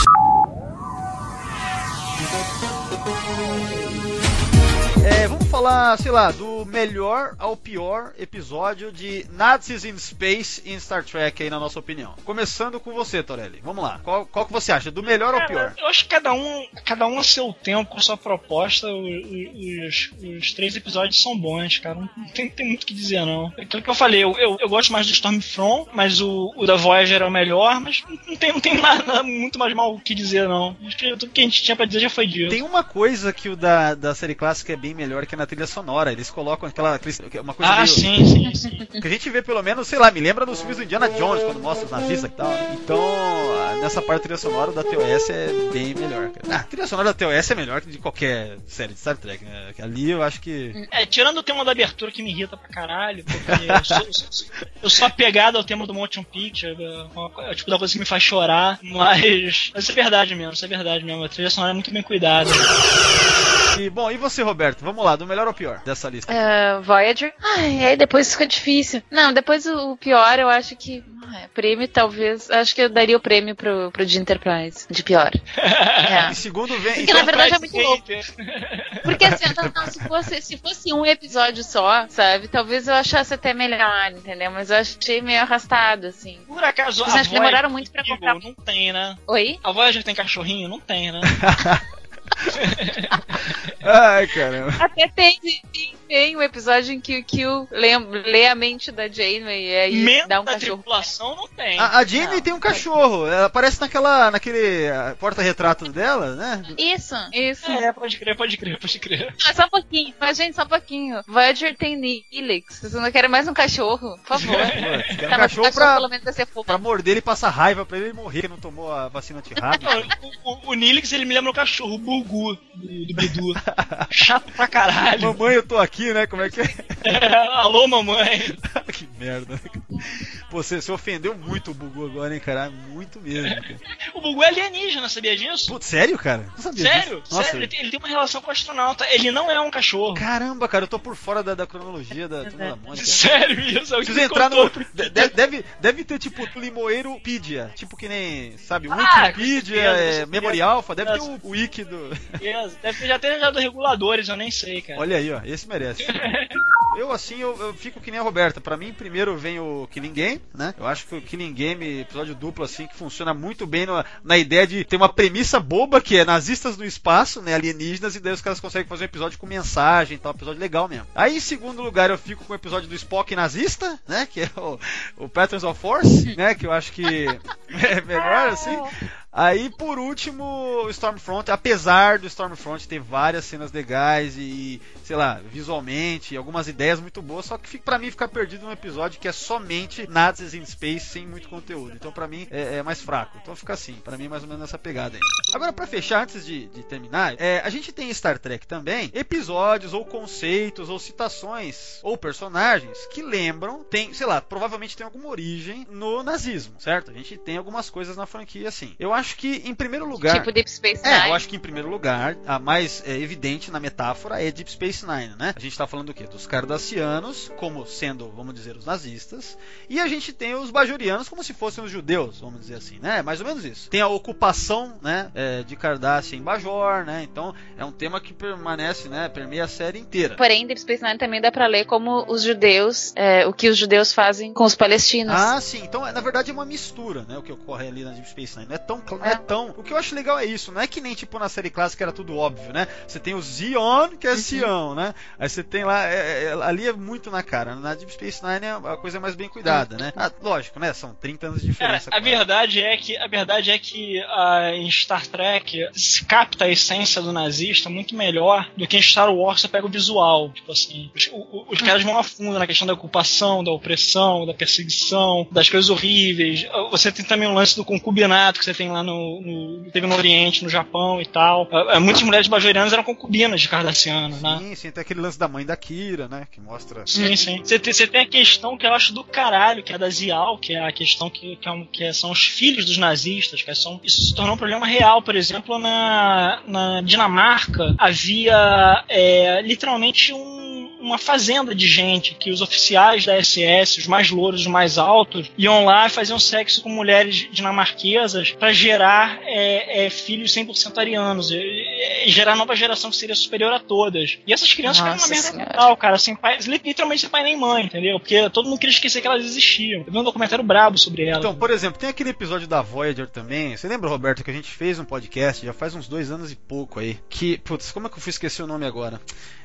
É, vamos falar, sei lá, do melhor ao pior episódio de Nazis in Space em Star Trek aí, na nossa opinião. Começando com você, Torelli. Vamos lá. Qual, qual que você acha? Do melhor ao pior? Cara, eu acho que cada um, cada um a seu tempo, com sua proposta, o- o- os, os três episódios são bons, cara. Não tem, tem muito o que dizer, não. É Aquilo que eu falei, eu, eu, eu gosto mais do Stormfront, mas o, o da Voyager é o melhor, mas não tem, não tem [laughs] nada muito mais mal o que dizer, não. Acho que tudo que a gente tinha pra dizer já foi dito. Tem uma coisa que o da, da série clássica é bem melhor que é na trilha sonora. Eles colocam aquela. Uma coisa Ah, meio. sim, sim, sim. Que a gente vê pelo menos, sei lá, me lembra nos filmes do Indiana Jones, quando mostra os nazistas e tal. Então, nessa parte da trilha sonora da TOS é bem melhor, cara. Ah, a trilha sonora da TOS é melhor que de qualquer série de Star Trek, né? Ali eu acho que. É, tirando o tema da abertura que me irrita pra caralho, porque eu sou, eu sou- eu sou apegado ao tema do Motion Picture, é, o tipo da coisa que me faz chorar, mas, mas isso é verdade mesmo, isso é verdade mesmo. A trilha sonora é muito bem cuidada. E, bom, e você, Roberto? Vamos lá, do melhor ao pior dessa lista. É, Voyager. Ai, aí depois fica difícil. Não, depois o, pior eu acho que. ah, prêmio, talvez. Acho que eu daria o prêmio pro, pro de Enterprise. De pior. [laughs] É. Em segundo vem. Porque na verdade é muito louco. Porque assim, não, não, se, fosse, se fosse um episódio só, sabe? Talvez eu achasse até melhor, entendeu? Mas eu achei meio arrastado, assim. Por acaso, Vocês a acham que demoraram Voyager muito pra tem comprar? Não tem, né? Oi? A Voyager tem cachorrinho? Não tem, né? [laughs] Ai, caramba. Até tem, tem, um episódio em que o Q lê, lê a mente da Janeway e aí Membro dá um da cachorro. tripulação não tem. A, a Jamie Não. tem um cachorro. Ela aparece naquela, naquele ah, porta-retrato dela, né? Isso, isso. É, pode crer, pode crer, pode crer. Ah, só um pouquinho, mas gente, só um pouquinho. Voyager tem Nilix. Vocês não querem mais um cachorro? Por favor. Quer um Tá, mas o cachorro pra, pelo menos vai ser fofo. pra morder ele e passar raiva pra ele morrer, que não tomou a vacina antirrábica. Não, o, o, o Nilix, ele me lembra o cachorro, o Burgu, do, do Big Dudu. [laughs] Chato pra caralho. Mamãe, eu tô aqui, né? Como é que é? [laughs] Alô, mamãe. [laughs] que merda. né? Pô, você se ofendeu muito o Bugu agora, hein, cara? Muito mesmo, cara. [laughs] O Bugu é alienígena, sabia disso? Putz, sério, cara? Não sabia Sério, disso. Sério, ele tem, ele tem uma relação com o astronauta. Ele não é um cachorro. Caramba, cara, eu tô por fora da, da cronologia da Turma da Mônica. Sério, isso é Preciso me entrar contou. no. de- de- deve, deve ter tipo Limoeiropedia. Tipo que nem, sabe, Ah, Wikipedia, é. Memory Alpha, deve ter o, o wiki do. Deve ter já ter já do reguladores, eu nem sei, cara. Olha aí, ó, esse merece. Eu, assim, eu, eu fico que nem a Roberta. Pra mim, primeiro vem o Killing Game, né? Eu acho que o Killing Game, episódio duplo, assim, que funciona muito bem no- na ideia de ter uma premissa boba, que é nazistas no espaço, né? Alienígenas, e daí os caras conseguem fazer um episódio com mensagem e tal, um episódio legal mesmo. Aí, em segundo lugar, eu fico com o episódio do Spock nazista, né? Que é o, o Patterns of Force, né? Que eu acho que [laughs] é melhor, assim. Aí, por último, Stormfront, apesar do Stormfront ter várias cenas legais e, sei lá, visualmente, algumas ideias muito boas, só que pra mim fica perdido num episódio que é somente Nazis in Space sem muito conteúdo. Então, pra mim, é, é mais fraco. Então fica assim, pra mim, mais ou menos nessa pegada aí. Agora, pra fechar, antes de, de terminar, é, a gente tem em Star Trek também episódios ou conceitos ou citações ou personagens que lembram, tem, sei lá, provavelmente tem alguma origem no nazismo, certo? A gente tem algumas coisas na franquia assim. Eu acho que, em primeiro lugar. Tipo Deep Space É, Nine. eu acho que em primeiro lugar, a mais é, evidente na metáfora é Deep Space Nine, né? A gente tá falando do quê? Dos cardassianos, como sendo, vamos dizer, os nazistas, e a gente tem os bajorianos como se fossem os judeus, vamos dizer assim, né? É mais ou menos isso. Tem a ocupação, né, é, de Cardassia em Bajor, né? Então, é um tema que permanece, né, permeia a série inteira. Porém, Deep Space Nine também dá pra ler como os judeus, é, o que os judeus fazem com os palestinos. Ah, sim. Então, na verdade, é uma mistura, né? O que ocorre ali na Deep Space Nine. Não é tão. É É. tão... O que eu acho legal é isso. Não é que nem tipo na série clássica era tudo óbvio, né? Você tem o Zion, que é Sião, né? Aí você tem lá. é- é- ali é muito na cara. Na Deep Space Nine é a coisa mais bem cuidada, né? Ah, lógico, né? São 30 anos de Cara, diferença. a quase. verdade é que a verdade é que ah, em Star Trek se capta a essência do nazista muito melhor do que em Star Wars você pega o visual. Tipo assim, os, o- os caras vão a fundo na questão da ocupação, da opressão, da perseguição, das coisas horríveis. Você tem também o lance do concubinato que você tem lá no, no teve no Oriente, no Japão e tal. Ah, ah, muitas mulheres bajorianas eram concubinas de Cardassiano, né? Sim, sim, tem aquele lance da mãe da Kira, né? Que mostra. Sim, sim. Você tem, tem a questão que eu acho do caralho, que é da Zial, que é a questão que, que, é um- que são os filhos dos nazistas, que são, isso se tornou um problema real. Por exemplo, na, na Dinamarca havia é, literalmente um- uma fazenda de gente que os oficiais da SS, os mais louros, os mais altos, iam lá e faziam sexo com mulheres dinamarquesas para gerar é, é, filhos 100% arianos, e, e gerar nova geração que seria superior a todas. E essas crianças ficaram uma merda total, cara, sem pai, literalmente sem pai nem mãe, entendeu? Porque todo mundo queria esquecer que elas existiam. Eu vi um documentário brabo sobre elas. Então, por exemplo, tem aquele episódio da Voyager também. Você lembra, Roberto, que a gente fez um podcast já faz uns dois anos e pouco aí. Que, putz, como é que eu fui esquecer o nome agora?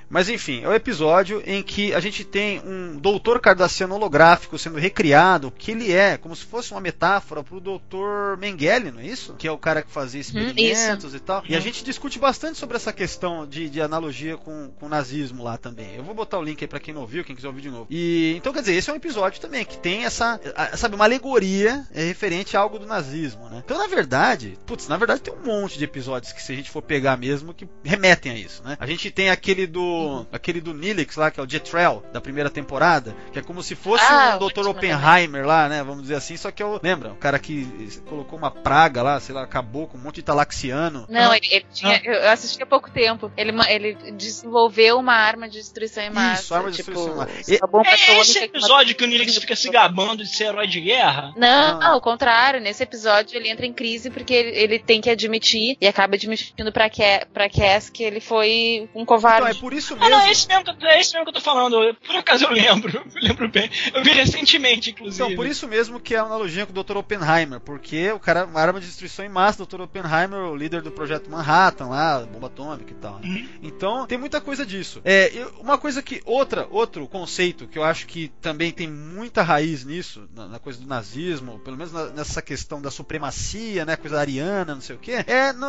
Mas enfim, é o episódio em que a gente tem um doutor cardassiano holográfico sendo recriado, que ele é como se fosse uma metáfora pro doutor Mengele, não é isso? Que é o cara que fazia experimentos e tal. E a gente discute bastante sobre essa questão de, de analogia com, com o nazismo lá também. Eu vou botar o link aí pra quem não ouviu, quem quiser ouvir de novo. E então, quer dizer, esse é um episódio também que tem essa, a- sabe, uma alegoria é, referente a algo do nazismo, né? Então, na verdade, putz, na verdade tem um monte de episódios que se a gente for pegar mesmo que remetem a isso, né? A gente tem aquele do aquele do Nilix lá, que é o Jetrel da primeira temporada, que é como se fosse Ah, um Dr. Oppenheimer lá, né? Vamos dizer assim, só que eu lembra, o cara que colocou uma praga lá, sei lá, acabou com um monte de talaxiano. Não, ele, ele tinha. Eu assisti há pouco tempo. Ele, ele desenvolveu uma arma de destruição em massa. Isso, arma de tipo, destruição em massa. uma bomba É esse que episódio que o Nilix fica se gabando de ser herói de guerra? Não, Não. ao contrário. Nesse episódio ele entra em crise porque ele, ele tem que admitir e acaba admitindo pra, Ca- pra Cass que ele foi um covarde. Então, é por isso Ah, mesmo. não, é esse mesmo, que- é esse mesmo que eu tô falando. Por acaso eu lembro. [laughs] Eu lembro bem. Eu vi recentemente, inclusive. Então, por isso mesmo que é a analogia com o Dr. Oppenheimer, porque o cara, uma arma de destruição em massa, Dr. Oppenheimer, o líder do projeto Manhattan lá, bomba atômica e tal. né? Uhum. Então, tem muita coisa disso. É, uma coisa que, outra, outro conceito que eu acho que também tem muita raiz nisso, na, na coisa do nazismo, pelo menos na- nessa questão da supremacia, né, coisa ariana, não sei o que, é no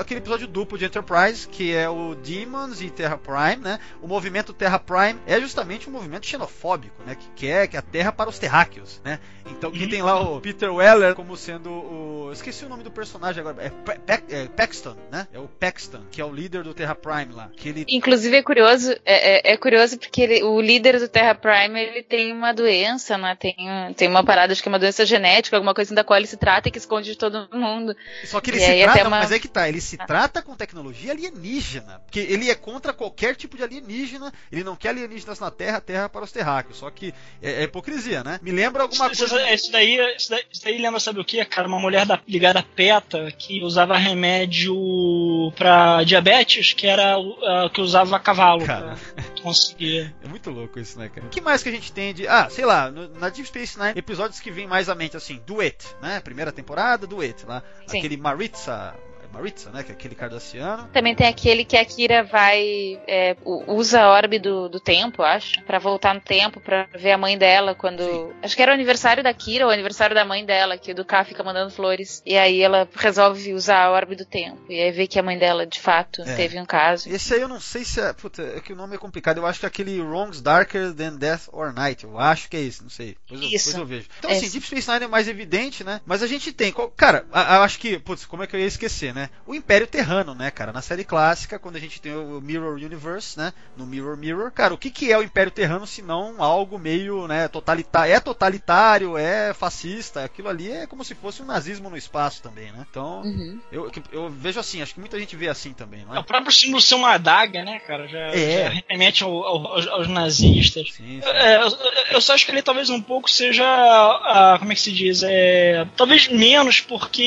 aquele episódio duplo de Enterprise, que é o Demons e Terra Prime, né? O movimento Terra Prime é justamente um movimento xenofóbico, né? Que quer que a Terra para os terráqueos, né? Então, quem tem lá o Peter Weller como sendo o. Esqueci o nome do personagem agora. É, Pe- é Paxton, né? É o Paxton, que é o líder do Terra Prime lá. Que ele. Inclusive é curioso, é, é- é curioso porque ele- o líder do Terra Prime ele tem uma doença, né? Tem, tem uma parada, acho que é uma doença genética, alguma coisa da qual ele se trata e que esconde de todo mundo. Só que ele E se aí trata, uma- mas é que tá, ele se Ah. trata com tecnologia alienígena. Porque ele é contra qualquer tipo de alienígena, ele não quer alienígenas na Terra, Terra para os terráqueos. Só que é, é hipocrisia, né? Me lembra alguma Isso, coisa. isso- daí, isso, daí, isso daí lembra, sabe o que, cara? Uma mulher da- ligada à PETA que usava remédio pra diabetes, que era o ah, que usava cavalo Cara. pra conseguir. [laughs] É muito louco isso, né, cara? O que mais que a gente tem de. Ah, sei lá, no- na Deep Space Nine, episódios que vem mais à mente, assim, Duet, né? Primeira temporada, Duet, lá. Sim. Aquele Maritza. É Maritza, né? Que é aquele cardassiano. Também tem aquele que a Kira vai. é, usa a orbe do, do tempo, acho, pra voltar no tempo, pra ver a mãe dela quando. Sim. Acho que era o aniversário da Kira ou o aniversário da mãe dela, que o Duká fica mandando flores. E aí ela resolve usar a orbe do tempo. E aí vê que a mãe dela, de fato, É. teve um caso. Esse aí eu não sei se é. Puta, é que o nome é complicado. Eu acho que é aquele Wrongs Darker Than Death or Night. Eu acho que é esse, não sei. Depois eu, Isso. depois eu vejo. Então, É assim. Deep Space Nine é mais evidente, né? Mas a gente tem. Cara, eu acho que. Putz, como é que eu ia esquecer, né? O Império Terrano, né, cara? Na série clássica, quando a gente tem o Mirror Universe, né? No Mirror Mirror. Cara, o que, que é o Império Terrano se não algo meio, né? Totalitário. É totalitário, é fascista. Aquilo ali é como se fosse um nazismo no espaço também, né? Então. Uhum. Eu, eu vejo assim, acho que muita gente vê assim também, não É é? o próprio símbolo ser uma adaga, né, cara? Já, É. já remete ao- ao- aos, aos nazistas. Sim, sim. É, eu, eu só acho que ele talvez um pouco seja. ah, como é que se diz? É, talvez menos porque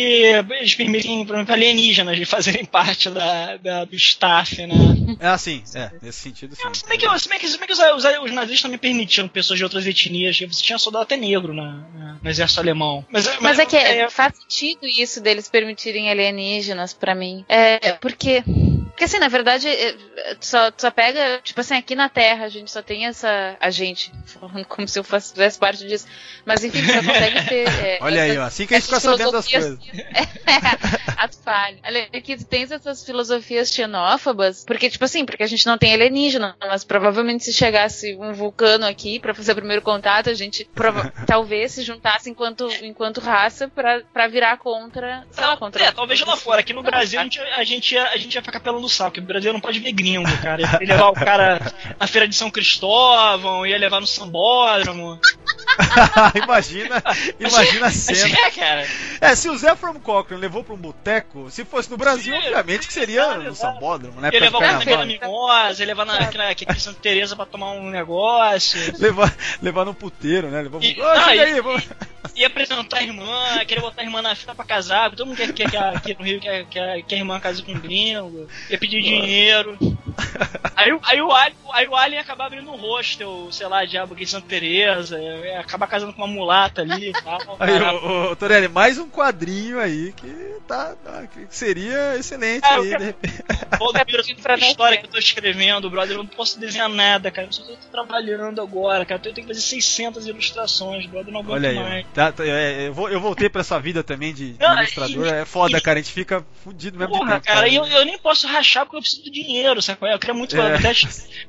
eles permitem, por exemplo, alienígenas de fazerem parte da, da- do staff, né? É assim, é, nesse sentido sim. Se bem que, se bem que, se bem que os, os, os nazistas também permitiam pessoas de outras etnias. Você tinha soldado até negro na, na- no exército alemão. Mas, Mas é que é- faz sentido isso deles permitirem alienígenas pra mim. É, porque. Porque assim, na verdade, é, é, tu só, tu só pega, tipo assim, aqui na Terra a gente só tem essa. A gente, [laughs] falando como se eu fosse, fizesse parte disso. Mas enfim, tu só consegue ter. é, [laughs] Olha aí, essas- ó, assim que a gente fica sabendo das coisas. [laughs] Ato falho. Olha, aqui tu tens essas filosofias xenófobas, porque, tipo assim, porque a gente não tem alienígena, mas provavelmente se chegasse um vulcano aqui pra fazer o primeiro contato, a gente prova- talvez se juntasse enquanto, enquanto raça pra, pra virar contra. Sei lá, contra. É, talvez lá fora. Aqui no Brasil a gente, a gente, ia, a gente ia ficar pelando o saco, porque o Brasil não pode ver gringo, cara. Ia levar o cara na feira de São Cristóvão, ia levar no Sambódromo. [laughs] imagina, imagina a cena. é, cara. É, se o Zé From Cochrane levou pra um boteco, se fosse no Brasil, Sim, obviamente que seria no. Sambódromo, né? Ia levar o na feira mimosa, ia levar na, na, na Santa Teresa pra tomar um negócio. Levar, levar no puteiro, né? Levar E- ah, e- aí, vamos. Ia apresentar a irmã, queria botar a irmã na fila pra casar, todo mundo quer, quer, quer, aqui no Rio quer, quer, quer a irmã case com um gringo, ia pedir dinheiro. [laughs] Aí, o- aí, o Alien, aí o Alien ia acabar abrindo um hostel, sei lá, diabo aqui em Santa Teresa, ia ia acabar casando com uma mulata ali e tal. [laughs] Aí, cara. ô, ô, Torelli, mais um quadrinho aí que tá, tá- que seria excelente eu aí, quero- de repente. [laughs] A história que eu tô escrevendo, brother, eu não posso desenhar nada, cara. Eu só tô trabalhando agora, cara. Eu tenho que fazer 600 ilustrações, brother. Eu não aguento Olha aí, mais. Tá, tá, é, eu, vou- eu voltei pra essa vida também de, de ilustrador. É foda, cara. A gente fica fudido mesmo de Porra, tempo. cara, e eu, eu nem posso rachar porque eu preciso do dinheiro, sabe? é? Eu queria muito É. até-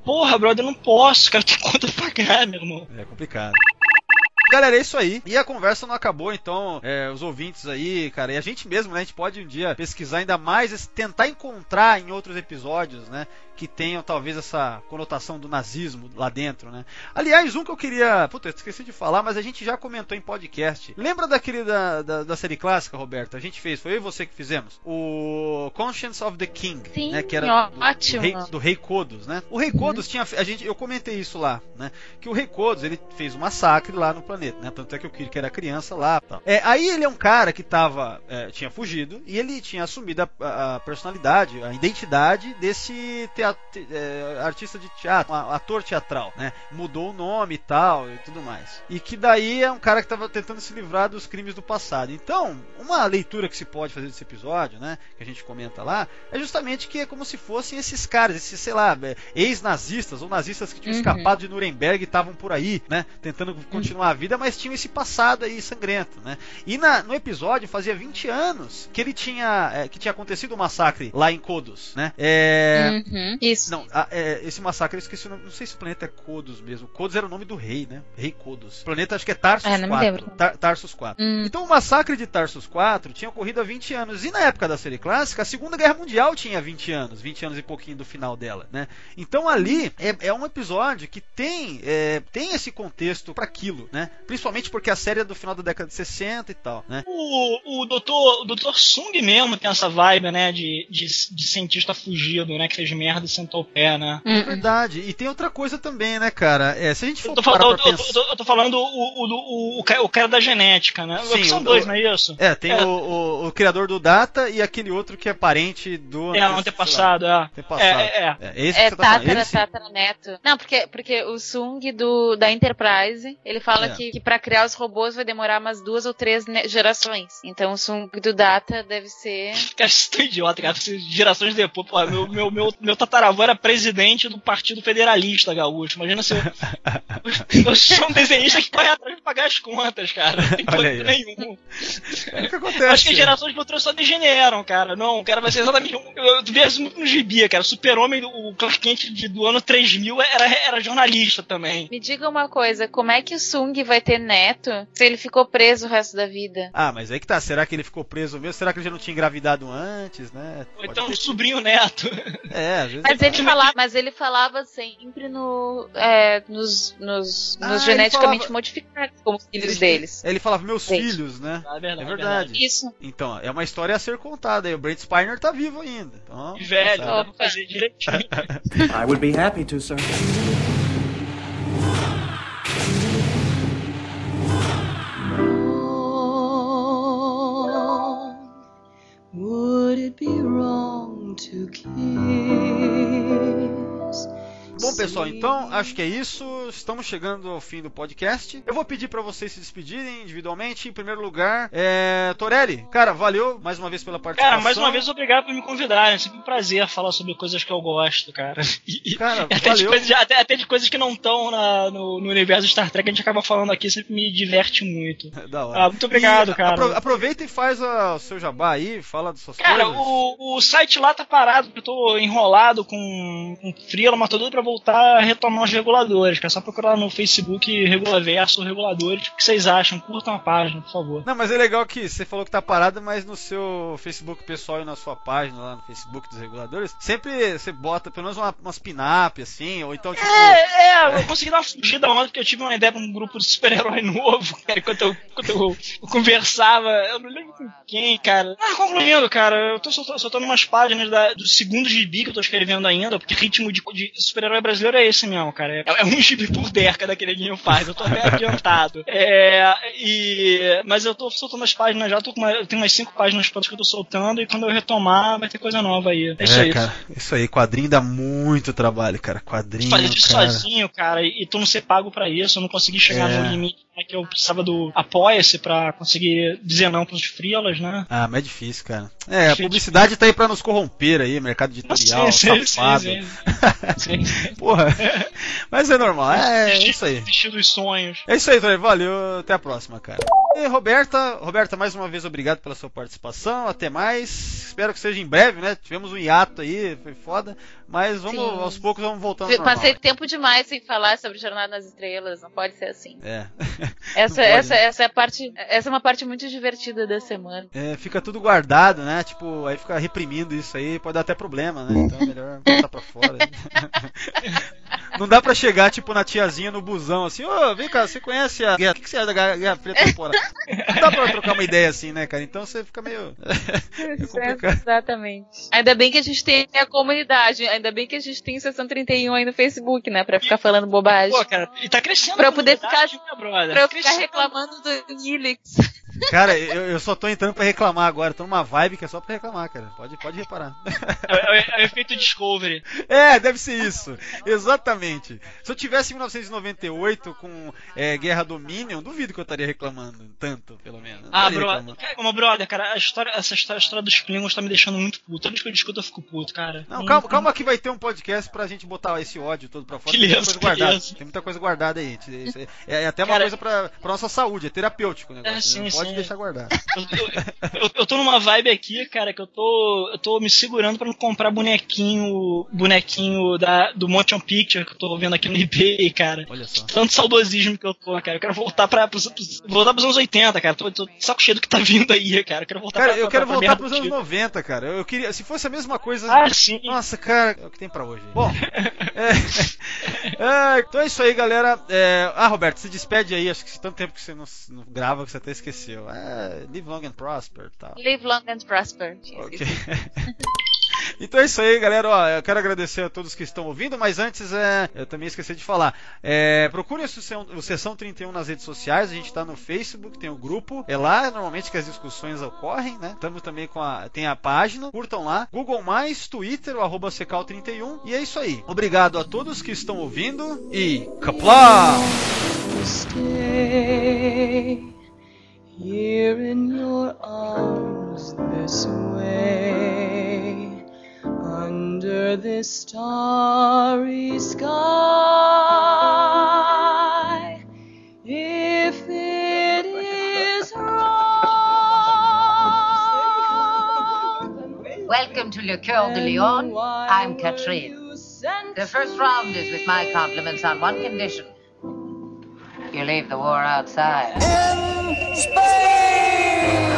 Porra, brother, eu não posso, cara. Tenho conta pra pagar, meu irmão. É complicado. Galera, é isso aí. E a conversa não acabou, então, é, os ouvintes aí, cara, e a gente mesmo, né? A gente pode um dia pesquisar ainda mais, tentar encontrar em outros episódios, né? Que tenham talvez essa conotação do nazismo lá dentro, né? Aliás, um que eu queria. Puta, eu esqueci de falar, mas a gente já comentou em podcast. Lembra daquele da, da, da série clássica, Roberto? A gente fez, foi eu e você que fizemos? O Conscience of the King, Sim, né? Que era do, do rei, do rei Kodos, né? O rei Kodos tinha. A gente, eu comentei isso lá, né? Que o rei Kodos ele fez um massacre lá no planeta, né? Tanto é que o Kirk era criança lá. Tal. É, aí ele é um cara que tava, é, tinha fugido e ele tinha assumido a, a personalidade, a identidade desse é, artista de teatro, um ator teatral, né? Mudou o nome e tal e tudo mais. E que daí é um cara que tava tentando se livrar dos crimes do passado. Então, uma leitura que se pode fazer desse episódio, né? Que a gente comenta lá, é justamente que é como se fossem esses caras, esses, sei lá, é, ex-nazistas ou nazistas que tinham Uhum. escapado de Nuremberg e estavam por aí, né? Tentando continuar a vida vida, mas tinham esse passado aí sangrento, né? E na, no episódio fazia 20 anos que ele tinha é, que tinha acontecido o um massacre lá em Kodos, né? É, Uhum, Isso. não, a- é, esse massacre eu esqueci o nome, não sei se o planeta é Kodos mesmo. Kodos era o nome do rei, né? Rei Kodos. O planeta acho que é Tarsus É, não me 4. lembro. Tar- Tarsus 4. Hum. Então o massacre de Tarsus 4 tinha ocorrido há 20 anos. E na época da série clássica, a Segunda Guerra Mundial tinha 20 anos, 20 anos e pouquinho do final dela, né? Então ali é, é um episódio que tem, é, tem esse contexto para aquilo, né? Principalmente porque a série é do final da década de 60 e tal, né? O, o doutor, o doutor Sung mesmo tem essa vibe, né, de, de, de cientista fugido, né, que fez merda e sentou o pé, né? Hum, hum. Verdade. E tem outra coisa também, né, cara? É, se a gente for Eu tô, parar falando, pra eu, tô- pensar... eu tô- eu tô falando o, o, o, o, ca- o cara da genética, né? Sim, São o- dois, não é isso? É, tem É. O, o, o criador do Data e aquele outro que é parente do. É, ontem passado, é. Antepassado. É, é, é. É, esse É que você tá falando. Tátara, sim. Tátara Neto. Não, porque, porque o Sung do, da Enterprise, ele fala É. que, que para criar os robôs vai demorar umas duas ou três gerações. Então o Sung do Data deve ser. Cara, isso é idiota, cara. Gerações depois, pô, meu, meu, meu, meu tataravô era presidente do Partido Federalista Gaúcho. Imagina se eu. [laughs] eu sou um desenhista que corre atrás de pagar as contas, cara. Não tem aí. nenhum. É o que acontece. Acho que as gerações futuras só degeneram, cara. Não, o cara vai ser exatamente. um- Eu, eu vi isso muito no gibi, cara. Super-Homem, o Clark Kent de- do ano 3000 era, era jornalista também. Me diga uma coisa, como é que o Sung vai ter neto se ele ficou preso o resto da vida? Ah, mas aí que tá. Será que ele ficou preso mesmo? Será que ele já não tinha engravidado antes, né? Ou então um ter- sobrinho neto. É, às vezes. Mas ele falava, mas ele falava sempre no, é, nos, nos, Ah, nos geneticamente falava- modificados como filhos Ele- deles. Ele falava meus Sim. filhos, né? É verdade. É verdade. Isso. Então, é uma história a ser contada. E o Brent Spiner tá vivo ainda. Então, velho, dá pra fazer direitinho. I would be happy to, sir. Would it be wrong to kiss? Bom, pessoal, então acho que é isso. Estamos chegando ao fim do podcast. Eu vou pedir pra vocês se despedirem individualmente. Em primeiro lugar, é... Torelli, cara, valeu mais uma vez pela participação. Cara, mais uma vez obrigado por me convidarem. É sempre um prazer falar sobre coisas que eu gosto, cara. E- e- Cara, até, de valeu. coisas, até, até de coisas que não estão no, no universo de Star Trek, a gente acaba falando aqui, sempre me diverte muito. [laughs] Da hora. Ah, muito obrigado, E cara. apro- aproveita e faz a- o seu jabá aí, fala das suas Cara, coisas. o, o site lá tá parado, porque eu tô enrolado com, com freela, mas tô doido pra voltar a retomar os reguladores, cara. É só procurar no Facebook Regulaverso Reguladores. O que vocês acham? Curtam a página, por favor. Não, mas é legal que você falou que tá parado, mas no seu Facebook pessoal e na sua página lá no Facebook dos reguladores, sempre você bota pelo menos uma, umas pin-up, assim, ou então tipo. É, é, eu consegui dar uma fugida ontem, porque eu tive uma ideia pra um grupo de super-herói [laughs] novo, cara, enquanto eu, enquanto eu, eu conversava, eu não lembro com quem, cara. Ah, concluindo, cara, eu tô soltando, soltando umas páginas da- do segundo gibi que eu tô escrevendo ainda, porque ritmo de, de super-herói brasileiro é esse mesmo, cara. É, é um gibi por década que ele faz, eu tô até [laughs] adiantado. É, e, mas eu tô soltando as páginas já, tô com uma, eu tenho umas cinco páginas prontas que eu tô soltando, e quando eu retomar vai ter coisa nova aí. É isso aí. cara, isso aí, quadrinho dá muito trabalho, cara. Quadrinho. fazer isso sozinho, cara, e tu não ser pago pra isso, eu não consegui chegar É. no limite né, que eu precisava do Apoia-se pra conseguir dizer não pros freelas, né? Ah, mas é difícil, cara. É, a Difícil. publicidade tá aí pra nos corromper aí, mercado editorial, safado. [laughs] sim, sim, sim. Porra. Mas é normal, é, é isso aí. Desistir dos sonhos. É isso aí, Tony. Valeu. Até a próxima, cara. E Roberta, Roberta, mais uma vez obrigado pela sua participação. Até mais. Espero que seja em breve, né? Tivemos um hiato aí, foi foda. Mas vamos, Sim. aos poucos, vamos voltando normal. Passei tempo demais sem falar sobre Jornada nas Estrelas, não pode ser assim. É. [laughs] Essa, essa, né? essa é a parte, essa é uma parte muito divertida da semana. É, fica tudo guardado, né? Tipo, aí fica reprimindo isso aí, pode dar até problema, né? Então é melhor botar pra fora. [laughs] Não dá pra chegar, tipo, na tiazinha no busão, assim, ô, vem cá, você conhece a guerra? O que, que você acha da Guerra Fria Temporal? Não dá pra trocar uma ideia assim, né, cara? Então você fica meio. [laughs] é complicado. Exatamente. Ainda bem que a gente tem a comunidade, ainda bem que a gente tem sessão 31 aí no Facebook, né? Pra ficar falando bobagem. Pô, cara, e tá crescendo. Pra eu poder comunidade, ficar-? Pra eu Tá ficar reclamando do Helix. Cara, eu, eu só tô entrando pra reclamar agora. Tô numa vibe que é só pra reclamar, cara. Pode, pode reparar. É, é- é o efeito Discovery. É, deve ser isso. Exatamente. Se eu tivesse em 1998 com é, Guerra Dominion, duvido que eu estaria reclamando tanto, pelo menos. Ah, reclamando. Cara, Como brother, cara, a história, essa história, a história dos Klingons tá me deixando muito puto. Toda vez que eu discuto, eu fico puto, cara. Não, calma, calma que vai ter um podcast pra gente botar esse ódio todo pra fora. Beleza, tem muita coisa guardada. beleza. Tem muita coisa guardada aí. É, é até uma Cara- coisa pra, pra nossa saúde, é terapêutico o negócio. É, sim, não pode deixar guardado. [laughs] Eu, eu- eu- eu tô numa vibe aqui, cara, que eu tô, eu tô me segurando pra não comprar bonequinho, bonequinho da, do Motion Picture que eu tô vendo aqui no eBay, cara. Olha só. Tanto saudosismo que eu tô, cara. Eu quero voltar pra, pros, pros- voltar pros anos 80, cara. Tô, tô saco cheio do que tá vindo aí, cara. Eu quero voltar Cara, pra, eu pra- quero pra voltar merda pros anos antiga. 90, cara. Eu queria. Se fosse a mesma coisa. Ah, sim. Nossa, cara, é o que tem pra hoje. Bom, [laughs] é, [laughs] é, então é isso aí, galera. É, ah, Roberto, se despede aí. Acho que tanto tempo que você não, não grava que você até esqueceu. É, live long and prosper tal. Live long and prosper. Ok. [laughs] Então é isso aí, galera. Ó, eu quero agradecer a todos que estão ouvindo, mas antes é, eu também esqueci de falar. É, procure a Sessão, o Sessão 31 nas redes sociais. A gente está no Facebook, tem o grupo. É lá normalmente que as discussões ocorrem, né? Estamos também com a. Tem a página. Curtam lá. Google, Twitter, o arroba Secal31. E é isso aí. Obrigado a todos que estão ouvindo e. Kapla! Stay here in your arms this way under this starry sky. If it is [laughs] wrong, Welcome to Le Coeur de Lion. I'm Katrine. The first round is with my compliments on one condition. You leave the war outside. In space!